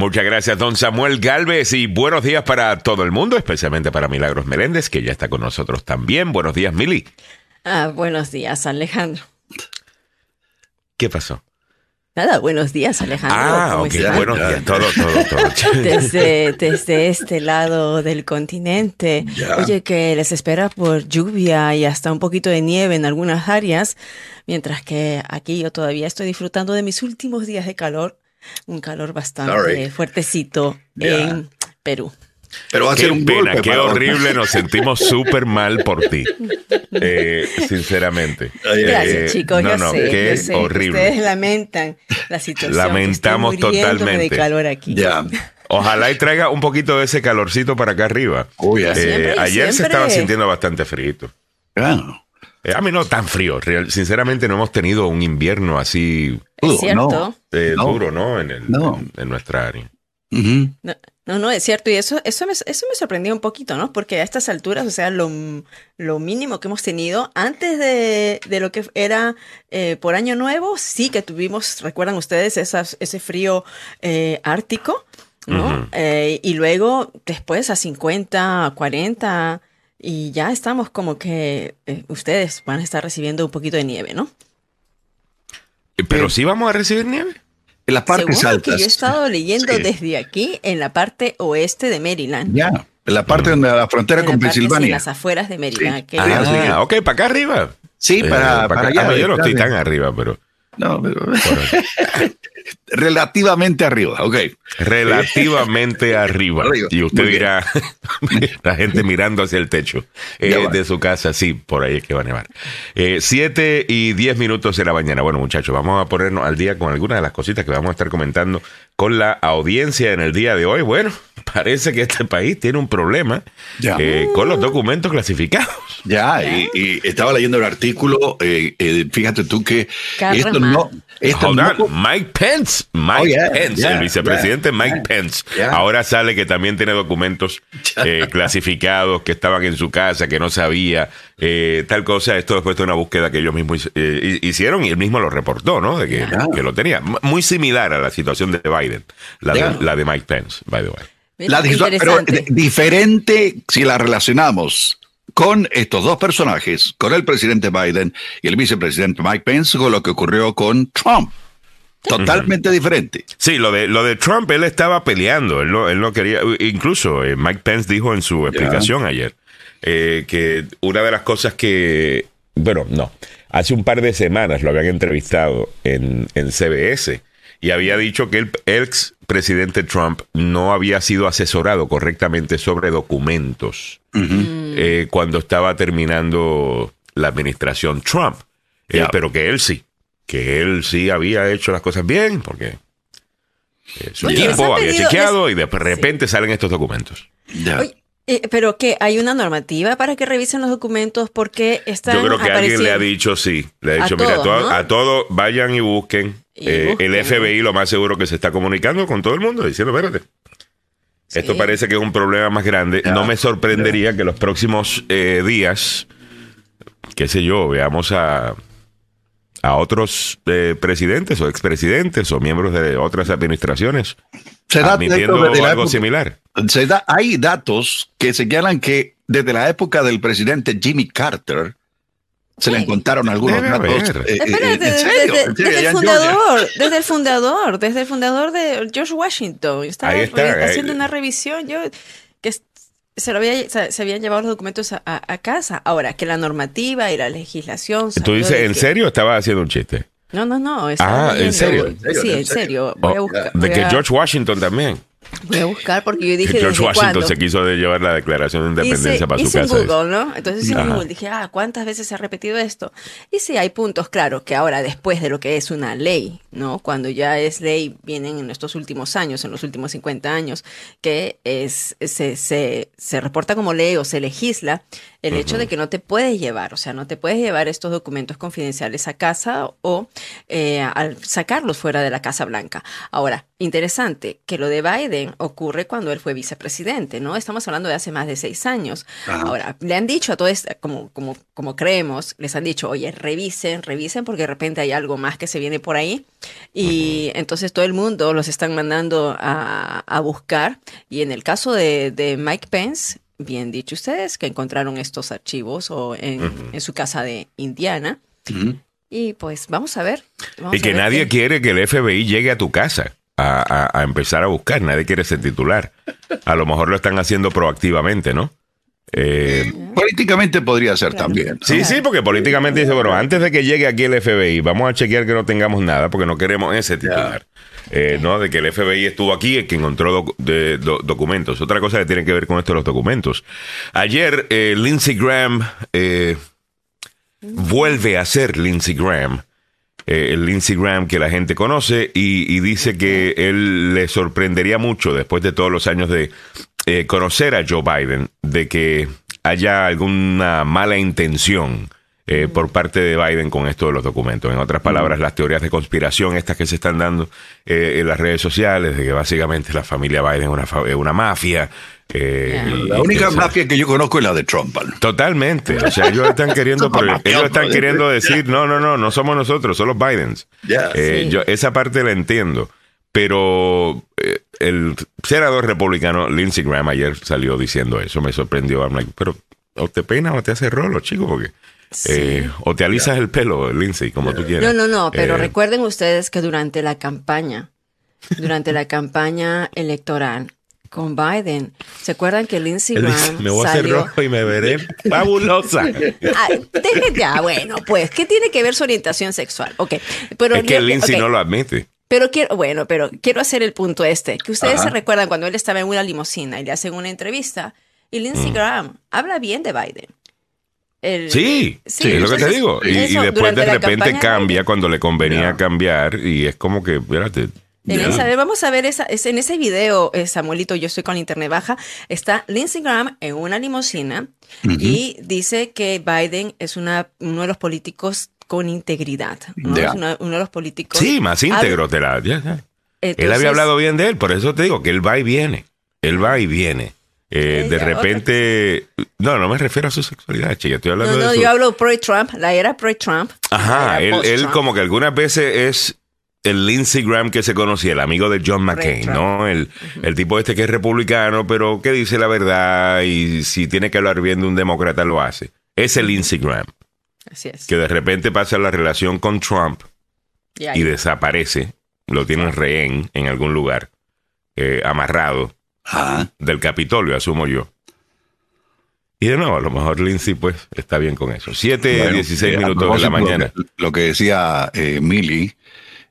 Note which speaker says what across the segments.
Speaker 1: Muchas gracias, don Samuel Galvez, y buenos días para todo el mundo, especialmente para Milagros Meléndez, que ya está con nosotros también. Buenos días, Mili.
Speaker 2: Ah, buenos días, Alejandro.
Speaker 1: ¿Qué pasó?
Speaker 2: Nada, buenos días, Alejandro.
Speaker 1: Ah,
Speaker 2: ¿Cómo
Speaker 1: ok, buenos días, todo, todo, todo.
Speaker 2: Desde, desde este lado del continente. Oye, que les espera por lluvia y hasta un poquito de nieve en algunas áreas, mientras que aquí yo todavía estoy disfrutando de mis últimos días de calor, un calor bastante
Speaker 3: Sorry.
Speaker 2: fuertecito en Perú.
Speaker 3: Pero va a
Speaker 1: Qué
Speaker 3: ser un
Speaker 1: pena,
Speaker 3: golpe
Speaker 1: qué horrible, nos sentimos súper mal por ti. Eh, sinceramente.
Speaker 2: Gracias,
Speaker 1: Eh,
Speaker 2: chicos.
Speaker 1: no,
Speaker 2: yo
Speaker 1: no,
Speaker 2: sé,
Speaker 1: qué
Speaker 2: yo sé.
Speaker 1: horrible.
Speaker 2: Ustedes lamentan la situación.
Speaker 1: Lamentamos totalmente.
Speaker 2: de calor aquí.
Speaker 3: Ya.
Speaker 1: Ojalá y traiga un poquito de ese calorcito para acá arriba.
Speaker 3: Uy.
Speaker 1: Eh,
Speaker 2: Siempre,
Speaker 1: ayer se estaba sintiendo bastante frío.
Speaker 3: Ah,
Speaker 1: Eh, a mí no tan frío. Real- sinceramente no hemos tenido un invierno así
Speaker 2: Es cierto.
Speaker 3: no.
Speaker 1: eh,
Speaker 3: No.
Speaker 1: duro, ¿no? En, el-
Speaker 3: No.
Speaker 1: en, en nuestra área.
Speaker 2: No, no, no, es cierto. Y eso, eso, me, eso me sorprendió un poquito, ¿no? Porque a estas alturas, o sea, lo, lo mínimo que hemos tenido antes de, de lo que era eh, por Año Nuevo, sí que tuvimos, recuerdan ustedes, esas, ese frío eh, ártico, ¿no? Eh, y luego, después a 50, a 40, y ya estamos como que eh, ustedes van a estar recibiendo un poquito de nieve, ¿no?
Speaker 1: Eh, Pero
Speaker 3: Eh,
Speaker 1: sí vamos a recibir nieve.
Speaker 3: En las partes
Speaker 2: Según lo
Speaker 3: altas.
Speaker 2: que yo he estado leyendo
Speaker 3: Sí.
Speaker 2: desde aquí, en la parte oeste de Maryland.
Speaker 3: Ya. En la parte donde la frontera
Speaker 2: En
Speaker 3: con
Speaker 2: la sí, en
Speaker 3: Pensilvania.
Speaker 2: las afueras de Maryland.
Speaker 3: Sí. Ah, sí.
Speaker 1: Ah, ok, para acá arriba.
Speaker 3: Sí,
Speaker 1: Eh,
Speaker 3: para, para
Speaker 1: acá.
Speaker 3: allá.
Speaker 1: Ah, yo no estoy tan arriba, pero
Speaker 3: No, pero relativamente arriba, ok.
Speaker 1: relativamente arriba.
Speaker 3: Arriba.
Speaker 1: Y usted dirá, la gente mirando hacia el techo eh, de su casa, sí, por ahí es que va a nevar. Eh, siete y diez minutos de la mañana. Bueno, muchachos, vamos a ponernos al día con algunas de las cositas que vamos a estar comentando con la audiencia en el día de hoy. Bueno, parece que este país tiene un problema
Speaker 3: Ya.
Speaker 1: eh, con los documentos clasificados.
Speaker 3: Ya, y, y estaba leyendo el artículo, eh, eh, fíjate tú que
Speaker 2: Caramba.
Speaker 3: esto no... Esto
Speaker 1: Hold
Speaker 3: no
Speaker 1: on, Mike Pence, Mike
Speaker 3: Oh, yeah,
Speaker 1: Pence,
Speaker 3: yeah,
Speaker 1: el vicepresidente
Speaker 3: yeah,
Speaker 1: Mike
Speaker 3: yeah,
Speaker 1: Pence.
Speaker 3: yeah.
Speaker 1: Ahora sale que también tiene documentos eh, clasificados que estaban en su casa, que no sabía eh, tal cosa. Esto después de una búsqueda que ellos mismos eh, hicieron y él mismo lo reportó, ¿no? De que, lo tenía. Muy similar a la situación de Biden, la, de, la de Mike Pence, by the way.
Speaker 2: Mira,
Speaker 3: La pero eh, diferente si la relacionamos con estos dos personajes, con el presidente Biden y el vicepresidente Mike Pence, con lo que ocurrió con Trump. Totalmente diferente.
Speaker 1: Sí, lo de, lo de Trump, él estaba peleando, él no, él no quería, incluso eh, Mike Pence dijo en su explicación ayer eh, que una de las cosas que, bueno, no, hace un par de semanas lo habían entrevistado en, en CBS y había dicho que el ex presidente Trump no había sido asesorado correctamente sobre documentos eh, cuando estaba terminando la administración Trump, Eh, pero que él sí, que él sí había hecho las cosas bien, porque eh, su
Speaker 2: Oye,
Speaker 1: equipo había
Speaker 2: pedido-
Speaker 1: chequeado
Speaker 2: les-
Speaker 1: y de repente salen estos documentos.
Speaker 2: Oye, pero que hay una normativa para que revisen los documentos porque están
Speaker 1: Yo creo que alguien le ha dicho sí, le ha
Speaker 2: A
Speaker 1: dicho, mira,
Speaker 2: todos,
Speaker 1: to-
Speaker 2: ¿no?
Speaker 1: a todos vayan y busquen.
Speaker 2: Y
Speaker 1: Eh,
Speaker 2: busquen.
Speaker 1: El FBI lo más seguro que se está comunicando con todo el mundo diciendo, espérate. Esto parece que es un problema más grande.
Speaker 3: Ya,
Speaker 1: no me sorprendería que los próximos eh, días, qué sé yo, veamos a, a otros eh, presidentes o expresidentes o miembros de otras administraciones
Speaker 3: Se da
Speaker 1: admitiendo algo
Speaker 3: época-
Speaker 1: similar.
Speaker 3: se da- hay datos que señalan que desde la época del presidente Jimmy Carter se le encontraron algunos datos. eh, eh,
Speaker 2: Espérate,
Speaker 3: en
Speaker 2: desde, desde- el fundador, desde el fundador, desde el fundador de George Washington. Estaba
Speaker 1: Ahí está,
Speaker 2: re- haciendo
Speaker 1: eh.
Speaker 2: una revisión, yo que se, lo había, se, habían llevado los documentos a, a- casa. Ahora, que la normativa y la legislación...
Speaker 1: ¿Tú dices, en
Speaker 2: que-
Speaker 1: serio? Estaba haciendo un chiste.
Speaker 2: No, no, no.
Speaker 1: Ah, ¿en serio?
Speaker 2: Sí,
Speaker 3: ¿En serio?
Speaker 2: Voy a
Speaker 1: Oh,
Speaker 2: buscar.
Speaker 1: de que George Washington también.
Speaker 2: Voy a buscar porque yo dije
Speaker 1: Que George Washington
Speaker 2: cuándo.
Speaker 1: se quiso de llevar la declaración de independencia
Speaker 2: hice,
Speaker 1: para su
Speaker 2: hice en
Speaker 1: casa.
Speaker 2: Google, ¿no? Entonces en. Google dije, ah, ¿cuántas veces se ha repetido esto? Y sí, hay puntos, claro, que ahora después de lo que es una ley, ¿no? Cuando ya es ley, vienen en estos últimos años, en los últimos 50 años, que es se, se, se reporta como ley o se legisla el hecho de que no te puedes llevar, o sea, no te puedes llevar estos documentos confidenciales a casa o eh, al sacarlos fuera de la Casa Blanca. Ahora, interesante que lo de Biden ocurre cuando él fue vicepresidente, ¿no? Estamos hablando de hace más de seis años.
Speaker 3: Ajá.
Speaker 2: Ahora, le han dicho a todo esto, como, como, como creemos, les han dicho, oye, revisen, revisen, porque de repente hay algo más que se viene por ahí. Y entonces todo el mundo los están mandando a, a buscar. Y en el caso de, de Mike Pence, bien dicho ustedes, que encontraron estos archivos o en, en su casa de Indiana. Y pues vamos a ver. vamos
Speaker 1: Y que nadie
Speaker 2: qué-
Speaker 1: quiere que el FBI llegue a tu casa a, a- a empezar a buscar. Nadie quiere ser titular. A lo mejor lo están haciendo proactivamente, ¿no? Eh,
Speaker 3: Políticamente podría ser
Speaker 2: Claro.
Speaker 3: también. ¿no?
Speaker 1: sí, sí, porque políticamente dice, bueno, antes de que llegue aquí el FBI, vamos a chequear que no tengamos nada, porque no queremos ese titular. Eh, ¿no? De que el FBI estuvo aquí y que encontró doc- de- do- documentos. Otra cosa que tiene que ver con esto de los documentos. Ayer, eh, Lindsey Graham eh, vuelve a ser Lindsey Graham. Eh, el Lindsey Graham que la gente conoce y, y dice que él le sorprendería mucho después de todos los años de eh, conocer a Joe Biden, de que haya alguna mala intención eh, por parte de Biden con esto de los documentos. En otras palabras, las teorías de conspiración, estas que se están dando eh, en las redes sociales, de que básicamente la familia Biden es una, una mafia. Eh,
Speaker 2: Yeah.
Speaker 3: La única mafia que yo conozco es la de Trump. ¿no?
Speaker 1: Totalmente. O sea, ellos están queriendo, ellos están queriendo decir, no, no, no, no somos nosotros, son los Bidens. Eh,
Speaker 2: Sí.
Speaker 1: yo esa parte la entiendo. Pero eh, el senador republicano Lindsey Graham ayer salió diciendo eso. Me sorprendió. I'm like, pero o te peinas o te hace rolo, chico, porque eh, o te alisas el pelo, Lindsey, como tú quieras.
Speaker 2: No, no, no, pero
Speaker 1: Eh,
Speaker 2: recuerden ustedes que durante la campaña, durante la campaña electoral con Biden, ¿se acuerdan que Lindsey
Speaker 1: dice,
Speaker 2: Graham
Speaker 1: me voy a hacer rojo y me veré fabulosa.
Speaker 2: Deje ya, bueno, pues, ¿qué tiene que ver su orientación sexual? Ok, pero
Speaker 1: es que Lindsey no lo admite.
Speaker 2: Pero quiero, bueno, pero quiero hacer el punto este, que ustedes
Speaker 3: Ajá.
Speaker 2: se recuerdan cuando él estaba en una limusina y le hacen una entrevista y
Speaker 1: Mm.
Speaker 2: Lindsey Graham habla bien de Biden. El-
Speaker 1: Sí,
Speaker 2: Sí,
Speaker 1: es lo que te digo. Y, después de repente cambia cuando le convenía cambiar y es como que, espérate.
Speaker 2: Deben
Speaker 1: ya.
Speaker 2: saber, vamos a ver esa, es- en ese video, eh, Samuelito, yo estoy con la internet baja, está Lindsey Graham en una limusina y dice que Biden es una, uno de los políticos con integridad. ¿no?
Speaker 3: Ya.
Speaker 2: Es una- uno de los políticos.
Speaker 1: Sí, más íntegro te la. ya, ya. Él había hablado bien de él, por eso te digo que él va y viene. Él va y viene. Eh, de repente. No, no me refiero a su sexualidad, chica. Estoy hablando
Speaker 2: No, no,
Speaker 1: de su.
Speaker 2: yo hablo pro-Trump, la era pro-Trump.
Speaker 1: Ajá, él, como que algunas veces es el Lindsey Graham que se conocía, el amigo de John McCain. ¿no? El, el tipo este que es republicano, pero que dice la verdad y si tiene que hablar bien de un demócrata lo hace. Es el Lindsey Graham,
Speaker 2: Así es.
Speaker 1: que de repente pasa la relación con Trump
Speaker 2: Y
Speaker 1: desaparece, lo tienen rehén en algún lugar, eh, amarrado
Speaker 3: Ajá.
Speaker 1: del Capitolio, asumo yo. Y de nuevo, a lo mejor Lindsay pues está bien con eso. 7,
Speaker 3: Bueno,
Speaker 1: 16
Speaker 3: eh, a
Speaker 1: minutos de la mañana.
Speaker 3: Lo, lo que decía eh, Millie,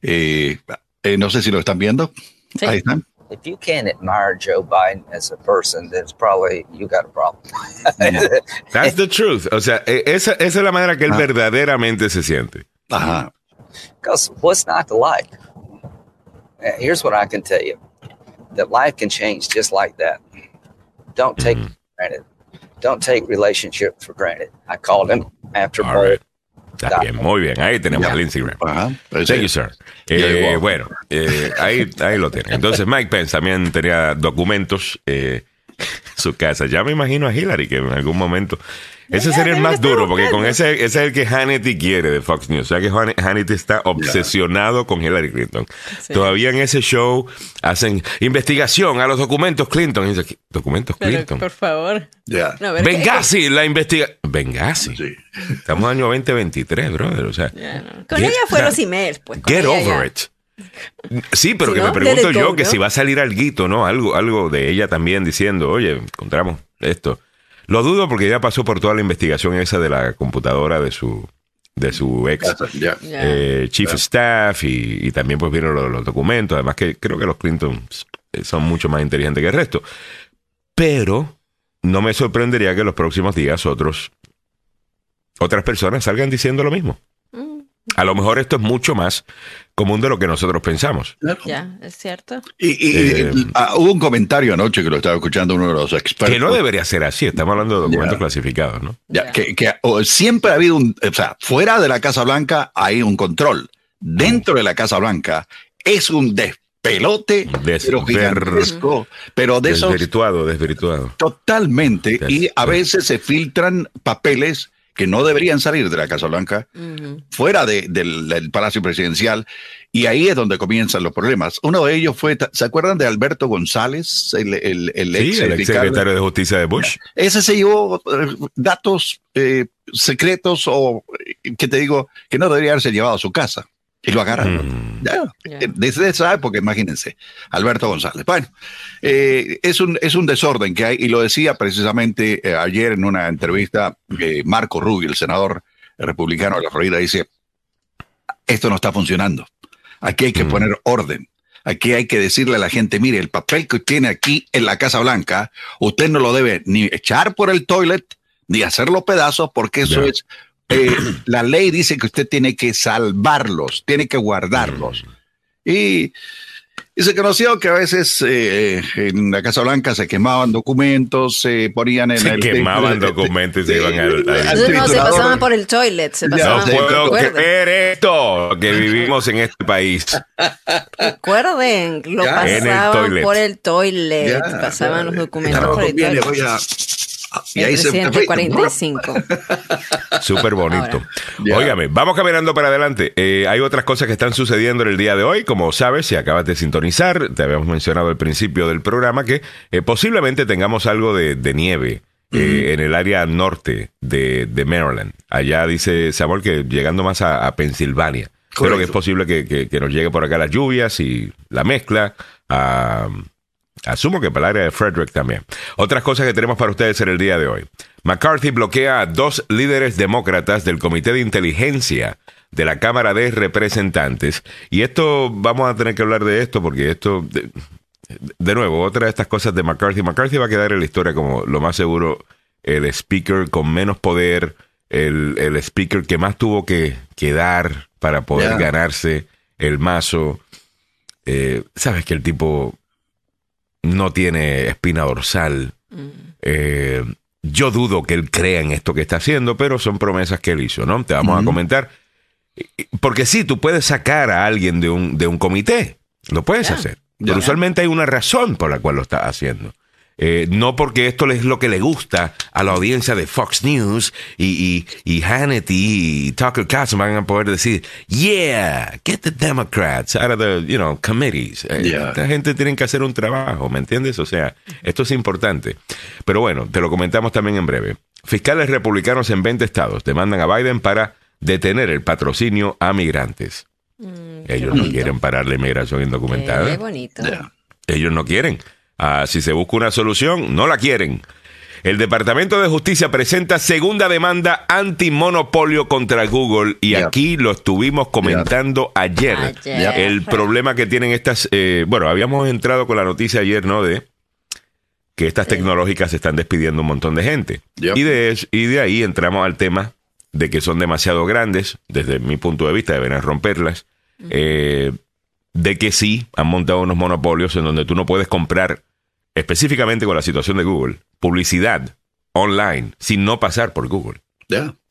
Speaker 3: eh, eh, no sé si lo están viendo.
Speaker 2: Sí.
Speaker 3: Ahí están.
Speaker 4: if you can't admire Joe Biden as a person, then it's probably you got a problem.
Speaker 1: That's the truth. O sea, eh, esa, esa es la manera que él
Speaker 3: Ah.
Speaker 1: verdaderamente se siente.
Speaker 3: Ajá.
Speaker 4: Because what's not to like? Uh, Here's what I can tell you: that life can change just like that. Don't take it for granted. Don't take relationships for granted. I called him after
Speaker 1: All
Speaker 4: both.
Speaker 1: right. Está bien, muy bien. Ahí tenemos Graham.
Speaker 3: Ajá. Ese-
Speaker 1: Thank you, sir.
Speaker 3: Yeah,
Speaker 1: Eh, bueno, eh, ahí, ahí lo tienen. Entonces, Mike Pence también tenía documentos eh, en su casa. Ya me imagino a Hillary que en algún momento. Ese sería el más duro, porque con ese, ese es el que Hannity quiere de Fox News. O sea que Han- Hannity está obsesionado con Hillary Clinton.
Speaker 2: Sí.
Speaker 1: Todavía en ese show hacen investigación a los documentos Clinton. Y dice, ¿qué? ¿Documentos
Speaker 2: Pero,
Speaker 1: Clinton?
Speaker 2: por favor.
Speaker 3: Ya.
Speaker 2: No, que-
Speaker 1: Benghazi, la investiga. Benghazi.
Speaker 3: Sí.
Speaker 1: Estamos en el año 2023, brother. O sea,
Speaker 2: no. Con
Speaker 1: Get-
Speaker 2: ella fue
Speaker 1: o sea,
Speaker 2: los emails, pues.
Speaker 1: get over
Speaker 2: ya.
Speaker 1: it. Sí, pero
Speaker 2: Si
Speaker 1: que
Speaker 2: no,
Speaker 1: me pregunto yo
Speaker 2: go,
Speaker 1: que
Speaker 2: ¿no?
Speaker 1: si va a salir algo, ¿no? Algo, algo de ella también diciendo, oye, encontramos esto. Lo dudo porque ya pasó por toda la investigación esa de la computadora de su, de su ex eh, chief staff y, y también pues vieron los, los documentos. Además que creo que los Clinton son mucho más inteligentes que el resto. Pero no me sorprendería que en los próximos días otros otras personas salgan diciendo lo mismo. A lo mejor esto es mucho más común de lo que nosotros pensamos.
Speaker 2: ya, es cierto.
Speaker 3: Y, y-
Speaker 1: Eh,
Speaker 3: ah, hubo un comentario anoche que lo estaba escuchando uno de los expertos.
Speaker 1: Que no debería ser así. Estamos hablando de documentos
Speaker 3: Ya.
Speaker 1: clasificados, ¿no?
Speaker 3: Ya,
Speaker 2: Ya.
Speaker 3: que, siempre ha habido un, o sea, fuera de la Casa Blanca hay un control. Dentro de la Casa Blanca es un des- pelote,
Speaker 1: Des-
Speaker 3: pero
Speaker 1: ver-
Speaker 3: gigantesco, pero de esos
Speaker 1: Desvirtuado, desvirtuado.
Speaker 3: totalmente,
Speaker 1: Des-
Speaker 3: y a veces se filtran papeles que no deberían salir de la Casa Blanca, fuera de- del, del Palacio Presidencial, y ahí es donde comienzan los problemas. Uno de ellos fue, ¿se acuerdan de Alberto González, el, el, el ex
Speaker 1: Sí, el ex secretario de Justicia de Bush.
Speaker 3: Ese se llevó eh, datos eh, secretos o, eh, que te digo, que no debería haberse llevado a su casa. Y lo agarraron.
Speaker 1: Mm.
Speaker 3: Ya, eh, Desde esa época, imagínense, Alberto González. Bueno, eh, es, un, es un desorden que hay, y lo decía precisamente eh, ayer en una entrevista eh, Marco Rubio, el senador republicano de la Florida, dice, esto no está funcionando. Aquí hay que
Speaker 1: Mm.
Speaker 3: poner orden. Aquí hay que decirle a la gente, mire, el papel que tiene aquí en la Casa Blanca, usted no lo debe ni echar por el toilet, ni hacerlo pedazos, porque eso es, eh, la ley dice que usted tiene que salvarlos, tiene que guardarlos. Y, y se conoció que a veces eh, en la Casa Blanca se quemaban documentos, se ponían en
Speaker 1: Se
Speaker 3: el...
Speaker 1: quemaban documentos y se iban al- al-
Speaker 2: no, se pasaban por el toilet, se pasaban
Speaker 1: No
Speaker 2: por
Speaker 1: puedo creer esto que vivimos en este país.
Speaker 2: recuerden, lo
Speaker 3: Ya.
Speaker 1: El
Speaker 2: pasaban
Speaker 1: toilet.
Speaker 2: por el toilet,
Speaker 3: Ya,
Speaker 2: pasaban
Speaker 3: ya,
Speaker 2: los documentos por el
Speaker 3: conviene,
Speaker 2: toilet.
Speaker 3: voy a- y
Speaker 2: El
Speaker 3: ahí se-
Speaker 2: presidente 45.
Speaker 1: Súper bonito. Óigame, vamos caminando para adelante. Eh, hay otras cosas que están sucediendo en el día de hoy. Como sabes, si acabas de sintonizar, te habíamos mencionado al principio del programa que eh, posiblemente tengamos algo de, de nieve. eh, en el área norte de, de Maryland. Allá dice Samuel que llegando más a, a Pensilvania. Pero que es posible que, que- que nos llegue por acá las lluvias y la mezcla. Asumo que para el área de Frederick también. Otras cosas que tenemos para ustedes en el día de hoy. McCarthy bloquea a dos líderes demócratas del Comité de Inteligencia de la Cámara de Representantes. Y esto, vamos a tener que hablar de esto porque esto, de, de nuevo, otra de estas cosas de McCarthy. McCarthy va a quedar en la historia como lo más seguro el speaker con menos poder, el, el speaker que más tuvo que, que dar para poder ganarse el mazo. Eh, Sabes que el tipo no tiene espina dorsal. Eh, yo dudo que él crea en esto que está haciendo, pero son promesas que él hizo, ¿no? Te vamos a comentar. Porque sí, tú puedes sacar a alguien de un, de un comité. Lo puedes hacer. Pero usualmente hay una razón por la cual lo está haciendo. Eh, no porque esto es lo que le gusta a la audiencia de Fox News y, y, y Hannity y Tucker Carlson van a poder decir, yeah, get the Democrats out of the, you know, committees. Eh,
Speaker 3: Yeah.
Speaker 1: Esta gente tiene que hacer un trabajo, ¿me entiendes? O sea, esto es importante. Pero bueno, te lo comentamos también en breve. Fiscales republicanos en 20 estados demandan a Biden para detener el patrocinio a migrantes. Ellos no quieren parar la inmigración indocumentada.
Speaker 2: Qué bonito.
Speaker 1: Ellos no quieren. Ah, si se busca una solución, no la quieren. El Departamento de Justicia presenta segunda demanda antimonopolio contra Google y
Speaker 3: Yep.
Speaker 1: aquí lo estuvimos comentando ayer.
Speaker 2: Ayer.
Speaker 1: El problema que tienen estas, eh, bueno, habíamos entrado con la noticia ayer, ¿no? De que estas tecnológicas están despidiendo un montón de gente.
Speaker 3: Yep.
Speaker 1: Y, de, y de ahí entramos al tema de que son demasiado grandes, desde mi punto de vista deberían romperlas, eh, de que sí han montado unos monopolios en donde tú no puedes comprar, específicamente con la situación de Google, publicidad online sin no pasar por Google.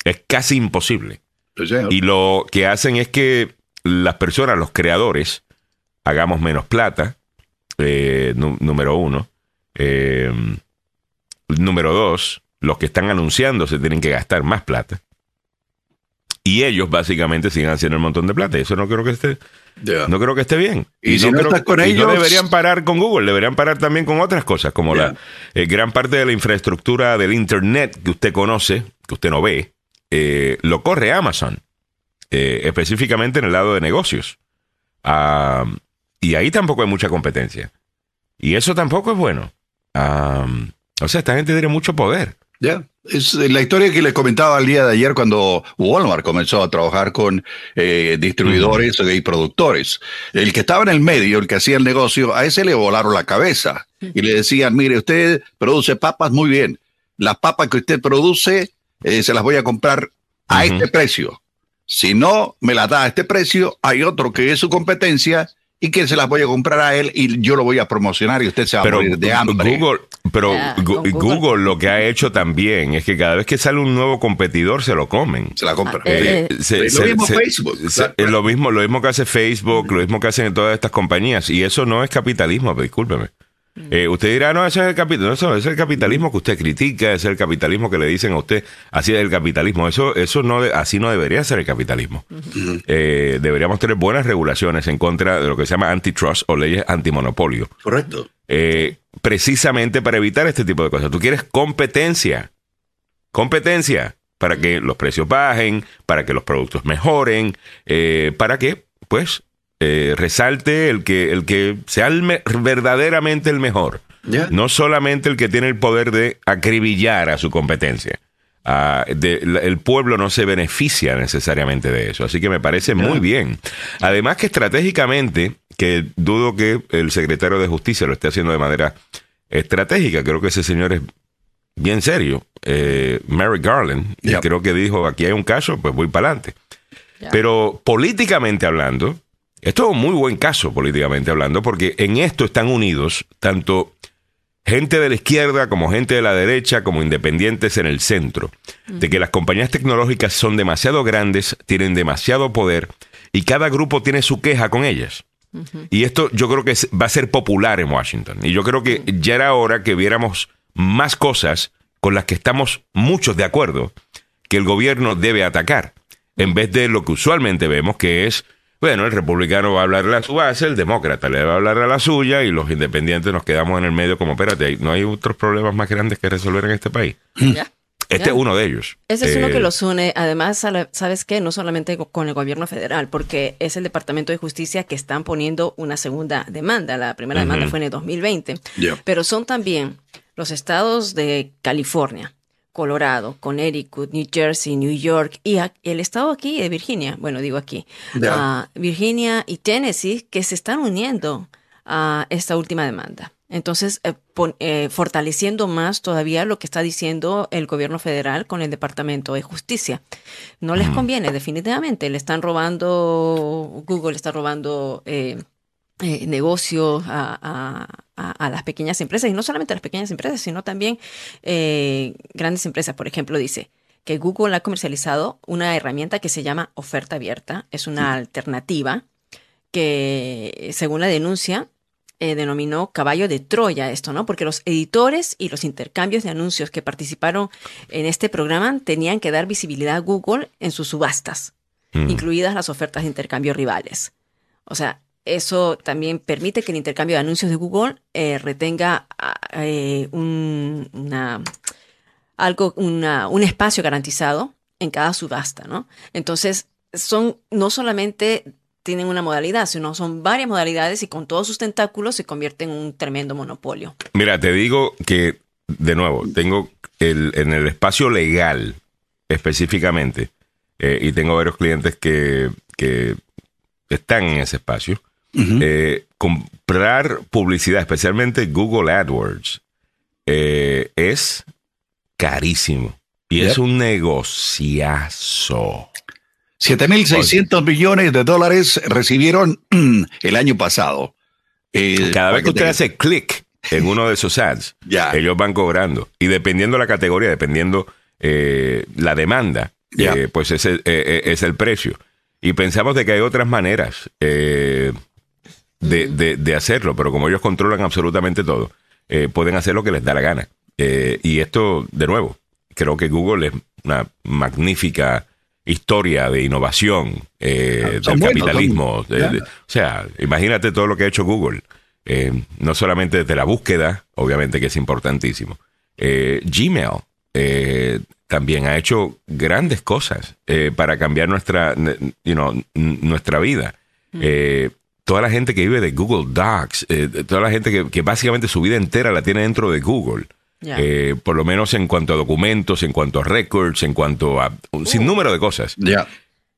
Speaker 1: Es casi imposible. Y lo que hacen es que las personas, los creadores, hagamos menos plata, eh, número uno. Eh, número dos, los que están anunciando se tienen que gastar más plata. Y ellos básicamente siguen haciendo un montón de plata. Eso no creo que esté, No creo que esté bien.
Speaker 3: Y si no
Speaker 1: creo-
Speaker 3: estás con
Speaker 1: y no
Speaker 3: ellos-
Speaker 1: deberían parar con Google, deberían parar también con otras cosas, como la eh, gran parte de la infraestructura del Internet que usted conoce, que usted no ve, eh, lo corre Amazon, eh, específicamente en el lado de negocios. Y ahí tampoco hay mucha competencia. Y eso tampoco es bueno. O sea, esta gente tiene mucho poder.
Speaker 3: Ya. Es eh, la historia que le comentaba el día de ayer cuando Walmart comenzó a trabajar con eh, distribuidores y productores. El que estaba en el medio, el que hacía el negocio, a ese le volaron la cabeza y le decían, mire, usted produce papas muy bien. Las papas que usted produce eh, se las voy a comprar a este precio. Si no me las da a este precio, hay otro que es su competencia y que se las voy a comprar a él y yo lo voy a promocionar y usted se va
Speaker 1: pero
Speaker 3: a morir de hambre.
Speaker 1: Google, pero
Speaker 2: con
Speaker 1: Google.
Speaker 2: Google.
Speaker 1: lo que ha hecho también es que cada vez que sale un nuevo competidor se lo comen.
Speaker 3: se la compra.
Speaker 2: Ah, eh,
Speaker 1: Eh, se-
Speaker 3: lo mismo
Speaker 1: se-
Speaker 3: Facebook.
Speaker 1: se- es lo mismo, lo mismo que hace Facebook, lo mismo que hacen todas estas compañías. Y eso no es capitalismo, discúlpeme. Eh, usted dirá, no, eso es el capitalismo. Eso es el capitalismo que usted critica, es el capitalismo que le dicen a usted, así es el capitalismo. Eso, eso no, así no debería ser el capitalismo. Eh, deberíamos tener buenas regulaciones en contra de lo que se llama antitrust o leyes antimonopolio.
Speaker 3: Correcto.
Speaker 1: eh, precisamente para evitar este tipo de cosas. Tú quieres competencia. Competencia para que los precios bajen, para que los productos mejoren, para que, pues, eh, resalte el que, el que sea el me- verdaderamente el mejor.
Speaker 3: Ya.
Speaker 1: No solamente el que tiene el poder de acribillar a su competencia. Ah, de- la- el pueblo no se beneficia necesariamente de eso. Así que me parece muy bien. Además que estratégicamente, que dudo que el secretario de Justicia lo esté haciendo de manera estratégica, creo que ese señor es bien serio. Eh, Mary Garland, y creo que dijo, aquí hay un caso, pues voy para adelante. Pero políticamente hablando, esto es un muy buen caso políticamente hablando, porque en esto están unidos tanto gente de la izquierda como gente de la derecha, como independientes en el centro, de que las compañías tecnológicas son demasiado grandes, tienen demasiado poder y cada grupo tiene su queja con ellas. Y esto yo creo que va a ser popular en Washington. Y yo creo que ya era hora que viéramos más cosas con las que estamos muchos de acuerdo que el gobierno debe atacar, en vez de lo que usualmente vemos, que es, bueno, el republicano va a hablarle a su base, el demócrata le va a hablar a la suya y los independientes nos quedamos en el medio como, espérate, no hay otros problemas más grandes que resolver en este país.
Speaker 2: Ya.
Speaker 1: Este es uno de ellos.
Speaker 2: Ese es uno
Speaker 1: Eh,
Speaker 2: que los une, además, ¿sabes qué? No solamente co- con el gobierno federal, porque es el Departamento de Justicia que están poniendo una segunda demanda. La primera demanda fue en el 2020.
Speaker 3: Ya.
Speaker 2: Pero son también los estados de California, Colorado, Connecticut, New Jersey, New York y el estado aquí de Virginia, bueno, digo aquí, ah, Virginia y Tennessee, que se están uniendo a esta última demanda. Entonces, eh, pon- eh, fortaleciendo más todavía lo que está diciendo el gobierno federal con el Departamento de Justicia. No les conviene, definitivamente. Le están robando, Google está robando eh, eh, negocios a, a- a- a las pequeñas empresas, y no solamente a las pequeñas empresas, sino también eh, grandes empresas. Por ejemplo, dice que Google ha comercializado una herramienta que se llama oferta abierta. Es una alternativa que, según la denuncia, eh, denominó caballo de Troya esto, ¿no? Porque los editores y los intercambios de anuncios que participaron en este programa tenían que dar visibilidad a Google en sus subastas,
Speaker 1: mm.
Speaker 2: incluidas las ofertas de intercambio rivales. O sea, eso también permite que el intercambio de anuncios de Google eh, retenga ah, eh, un, algo, una- un espacio garantizado en cada subasta, ¿no? Entonces, son no solamente tienen una modalidad, sino son varias modalidades y con todos sus tentáculos se convierte en un tremendo monopolio.
Speaker 1: Mira, te digo que, de nuevo, tengo el, en el espacio legal específicamente, eh, y tengo varios clientes que, que están en ese espacio, Eh, comprar publicidad, especialmente Google AdWords, eh, es carísimo. Y
Speaker 3: Yep.
Speaker 1: es un negociazo.
Speaker 3: 7.600 millones de dólares recibieron el año pasado. Eh,
Speaker 1: Cada vez que usted hace clic en uno de esos ads, ellos van cobrando. Y dependiendo la categoría, dependiendo eh, la demanda, eh, pues ese es el precio. Y pensamos de que hay otras maneras de, de- de hacerlo, pero como ellos controlan absolutamente todo, eh, pueden hacer lo que les da la gana. Eh, y esto, de nuevo, creo que Google es una magnífica historia de innovación, eh, del
Speaker 3: buenos,
Speaker 1: capitalismo.
Speaker 3: son-
Speaker 1: de-
Speaker 3: ya.
Speaker 1: de- o sea, imagínate todo lo que ha hecho Google. Eh, no solamente desde la búsqueda, obviamente que es importantísimo. Gmail eh, también ha hecho grandes cosas eh, para cambiar nuestra, you know, nuestra vida. Eh, toda la gente que vive de Google Docs, eh, toda la gente que, que básicamente su vida entera la tiene dentro de Google. Eh, por lo menos en cuanto a documentos, en cuanto a records, en cuanto a un sinnúmero de cosas
Speaker 3: Ya.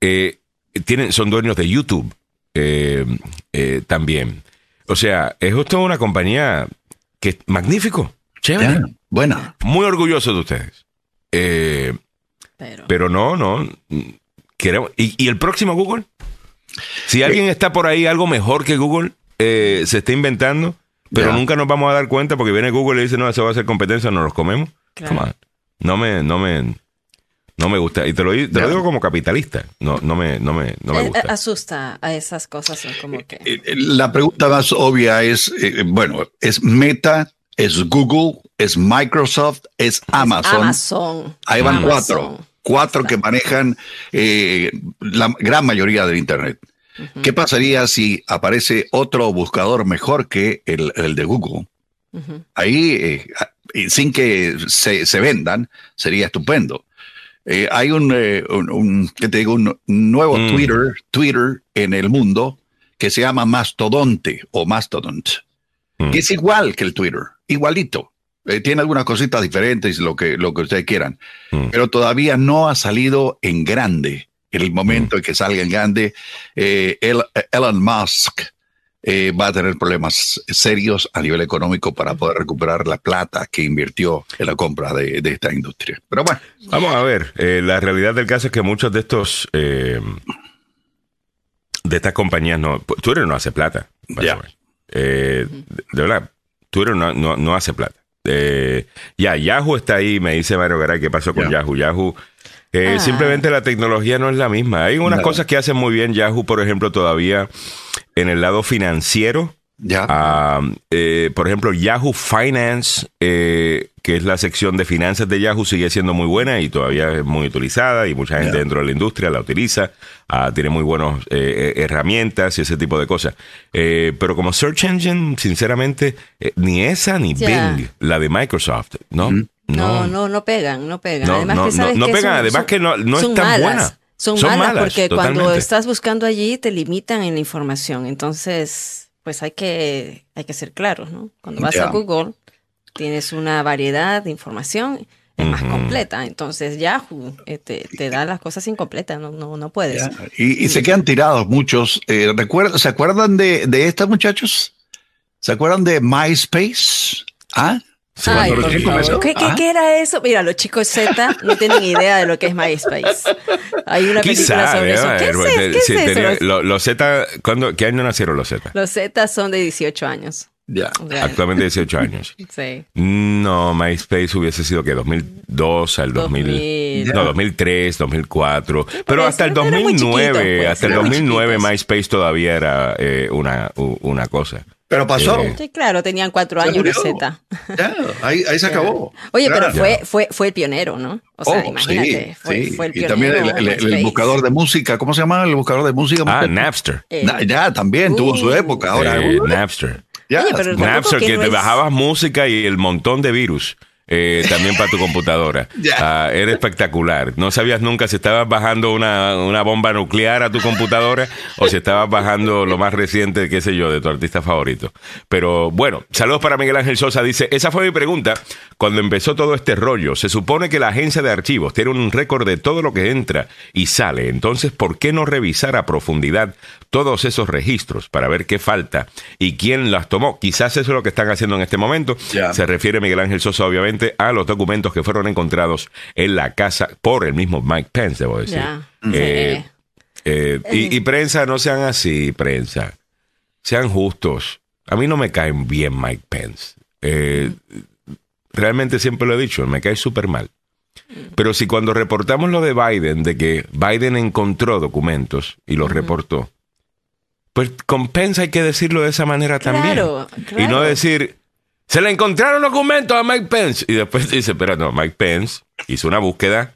Speaker 1: eh, tienen, son dueños de YouTube eh, eh, también. O sea, es justo una compañía que es magnífico, chévere,
Speaker 3: Ya. Buena.
Speaker 1: muy orgulloso de ustedes. Eh,
Speaker 2: Pero,
Speaker 1: pero no, no. mm, Queremos, ¿y, y el próximo Google? Si alguien está por ahí, algo mejor que Google eh, se está inventando, pero
Speaker 3: Ya.
Speaker 1: nunca nos vamos a dar cuenta porque viene Google y dice, no, eso va a ser competencia, nos los comemos.
Speaker 2: Claro.
Speaker 1: Come on. No me, no me, no me gusta. Y te lo, te lo digo como capitalista. No, no me, no me, no me
Speaker 2: Eh,
Speaker 1: gusta.
Speaker 2: asusta a esas cosas, como que...
Speaker 3: Eh, eh, La pregunta más obvia es, eh, bueno, es Meta, es Google, es Microsoft, es Amazon.
Speaker 2: Amazon.
Speaker 3: Ahí van
Speaker 2: Amazon.
Speaker 3: cuatro. Cuatro que manejan eh, la gran mayoría del Internet. ¿Qué pasaría si aparece otro buscador mejor que el, el de Google? Ahí, eh, y sin que se, se vendan, sería estupendo. Eh, hay un, eh, un, un- ¿qué te digo? un nuevo
Speaker 1: Mm.
Speaker 3: Twitter, Twitter en el mundo que se llama Mastodonte o Mastodont,
Speaker 1: Mm.
Speaker 3: que es igual que el Twitter, igualito. Eh, tiene algunas cositas diferentes, lo que, lo que ustedes quieran,
Speaker 1: Mm.
Speaker 3: pero todavía no ha salido en grande. En el momento en que salga en grande, eh, El- Elon Musk eh, va a tener problemas serios a nivel económico para poder recuperar la plata que invirtió en la compra de, de esta industria. Pero bueno,
Speaker 1: Vamos a ver, eh, la realidad del caso es que muchos de estos, eh, de estas compañías, no, Twitter no hace plata. Eh, de, de verdad, Twitter no, no, no hace plata. Eh, ya, Yahoo está ahí, me dice Mario Garay, ¿qué pasó con
Speaker 3: Ya.
Speaker 1: Yahoo? Yahoo, eh,
Speaker 2: Ah.
Speaker 1: simplemente la tecnología no es la misma. Hay unas
Speaker 3: No.
Speaker 1: cosas que hacen muy bien Yahoo, por ejemplo, todavía en el lado financiero.
Speaker 3: Ya.
Speaker 1: Ah, eh, por ejemplo, Yahoo Finance, eh, que es la sección de finanzas de Yahoo, sigue siendo muy buena y todavía es muy utilizada y mucha gente dentro de la industria la utiliza. Ah, tiene muy buenas eh, eh, herramientas y ese tipo de cosas. Eh, pero como Search Engine, sinceramente, ni esa ni. Bing, la de Microsoft, ¿no?
Speaker 2: No, no, no pegan, no pegan.
Speaker 1: No,
Speaker 2: además
Speaker 1: no,
Speaker 2: que sabes
Speaker 1: no,
Speaker 2: que
Speaker 1: pegan,
Speaker 2: son-
Speaker 1: además
Speaker 2: son-
Speaker 1: que no- no es tan
Speaker 2: malas.
Speaker 1: buena.
Speaker 2: Son,
Speaker 1: Son
Speaker 2: malas,
Speaker 1: malas,
Speaker 2: porque cuando estás buscando allí te limitan en la información. Entonces, pues hay que, hay que ser claros, ¿no? Cuando vas a Google, tienes una variedad de información es más completa. Entonces Yahoo eh, te, te da las cosas incompletas, no, no, no puedes.
Speaker 3: Y, y se quedan tirados muchos. Eh, recuerda- ¿Se acuerdan de, de estos muchachos? ¿Se acuerdan de MySpace? ¿Ah?
Speaker 1: Sí,
Speaker 2: Ay,
Speaker 1: cuando
Speaker 2: por
Speaker 1: recién
Speaker 2: favor.
Speaker 1: comenzó.
Speaker 2: ¿Qué, qué-
Speaker 3: Ah.
Speaker 2: qué era eso? Mira, los chicos Z no tienen idea de lo que es MySpace. Hay una película
Speaker 1: Quizá,
Speaker 2: sobre eso.
Speaker 1: debe
Speaker 2: ¿Qué es, eso? Los-
Speaker 1: lo- los Z, ¿cuándo- ¿qué año nacieron los Z?
Speaker 2: Los Z son de 18 años.
Speaker 3: Ya.
Speaker 1: Actualmente 18 años.
Speaker 2: Sí.
Speaker 1: No, MySpace hubiese sido que 2002 al 2000,
Speaker 2: 2000.
Speaker 1: no, 2003, 2004, pero
Speaker 2: eso,
Speaker 1: hasta el
Speaker 2: era muy
Speaker 1: 2009,
Speaker 2: chiquito, pues,
Speaker 1: hasta el
Speaker 2: era muy
Speaker 1: 2009
Speaker 2: chiquitos.
Speaker 1: MySpace todavía era eh, una, una cosa.
Speaker 3: Pero pasó.
Speaker 2: Sí, claro, tenían cuatro
Speaker 3: Se
Speaker 2: años
Speaker 3: murió.
Speaker 2: Z.
Speaker 3: Ya, ahí, ahí se acabó.
Speaker 2: Oye, pero fue, fue, fue el pionero, ¿no? O sea,
Speaker 3: Oh,
Speaker 2: imagínate,
Speaker 3: sí,
Speaker 2: fue,
Speaker 3: sí.
Speaker 2: fue el
Speaker 3: y
Speaker 2: pionero.
Speaker 3: también el, el- el buscador de música, ¿cómo se llama el buscador de música?
Speaker 1: Ah? Napster.
Speaker 2: Eh,
Speaker 3: Na- ya, también tuvo su
Speaker 2: Uh.
Speaker 3: época. Ahora,
Speaker 1: Eh,
Speaker 3: uh,
Speaker 1: Napster.
Speaker 3: ya.
Speaker 2: Oye, pero
Speaker 1: Napster,
Speaker 2: que
Speaker 1: que
Speaker 2: no
Speaker 1: te
Speaker 2: es-
Speaker 1: bajabas música y el montón de virus. Eh, también para tu computadora.
Speaker 3: Ya.
Speaker 1: Ah, era espectacular. No sabías nunca si estabas bajando una, una bomba nuclear a tu computadora o si estabas bajando lo más reciente, qué sé yo, de tu artista favorito. Pero bueno, saludos para Miguel Ángel Sosa. Dice, esa fue mi pregunta cuando empezó todo este rollo. Se supone que la agencia de archivos tiene un récord de todo lo que entra y sale. Entonces, ¿por qué no revisar a profundidad todos esos registros para ver qué falta y quién las tomó? Quizás eso es lo que están haciendo en este momento. Se refiere Miguel Ángel Sosa, obviamente, a los documentos que fueron encontrados en la casa por el mismo Mike Pence, debo decir. Eh,
Speaker 2: Sí.
Speaker 1: eh, y, y prensa, no sean así, prensa. Sean justos. A mí no me caen bien Mike Pence. Eh, realmente siempre lo he dicho, me cae súper mal. Pero si cuando reportamos lo de Biden, de que Biden encontró documentos y los reportó, pues con Pence hay que decirlo de esa manera también.
Speaker 2: Claro,
Speaker 1: Y no
Speaker 2: claro.
Speaker 1: decir, se le encontraron documentos a Mike Pence. Y después dice, pero no, Mike Pence hizo una búsqueda,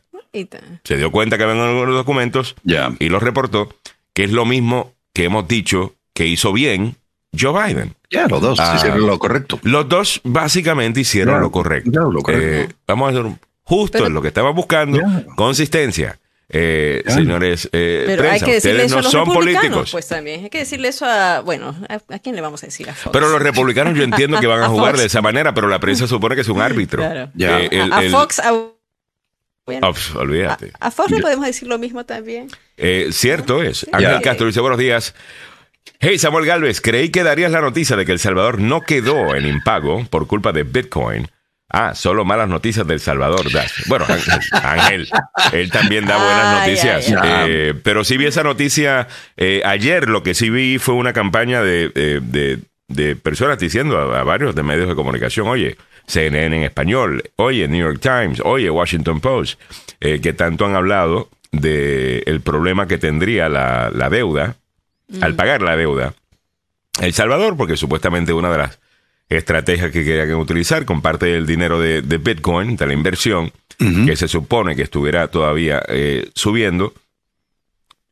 Speaker 1: se dio cuenta que habían algunos documentos
Speaker 3: Ya.
Speaker 1: y los reportó, que es lo mismo que hemos dicho que hizo bien Joe Biden.
Speaker 3: Ya, los dos
Speaker 1: Ah.
Speaker 3: hicieron lo correcto.
Speaker 1: Los dos básicamente hicieron lo correcto.
Speaker 3: lo correcto.
Speaker 1: Eh, vamos a hacer justo
Speaker 2: Pero-
Speaker 1: en lo que estaba buscando, consistencia. Eh, señores, eh,
Speaker 2: Pero hay que decirle
Speaker 1: ustedes
Speaker 2: eso
Speaker 1: no
Speaker 2: a los
Speaker 1: son
Speaker 2: republicanos,
Speaker 1: políticos.
Speaker 2: pues también. Hay que decirle eso a, bueno, ¿a, a quién le vamos a decir? A Fox.
Speaker 1: Pero los republicanos yo entiendo que van a
Speaker 2: A
Speaker 1: jugar
Speaker 2: Fox.
Speaker 1: de esa manera, pero la prensa supone que es un árbitro.
Speaker 2: Claro.
Speaker 3: Ya.
Speaker 1: Eh, el-
Speaker 2: a,
Speaker 1: el-
Speaker 2: Fox, a, bueno,
Speaker 1: pf, olvídate.
Speaker 2: a- a Fox le podemos decir lo mismo también.
Speaker 1: Eh, cierto es. Ángel. Castro dice, buenos días. Hey, Samuel Galvez, creí que darías la noticia de que El Salvador no quedó en impago por culpa de Bitcoin Ah, solo malas noticias del Salvador. das. Bueno, Ángel, él también da buenas noticias.
Speaker 2: ay,
Speaker 3: ay.
Speaker 1: Eh, pero sí vi esa noticia eh, ayer. Lo que sí vi fue una campaña de, eh, de- de personas diciendo a, a varios de medios de comunicación, oye, CNN en español, oye, New York Times, oye, Washington Post, eh, que tanto han hablado del el problema que tendría la, la deuda al pagar la deuda. El Salvador, porque supuestamente una de las estrategias que querían utilizar con parte del dinero de, de Bitcoin, de la inversión, que se supone que estuviera todavía eh, subiendo,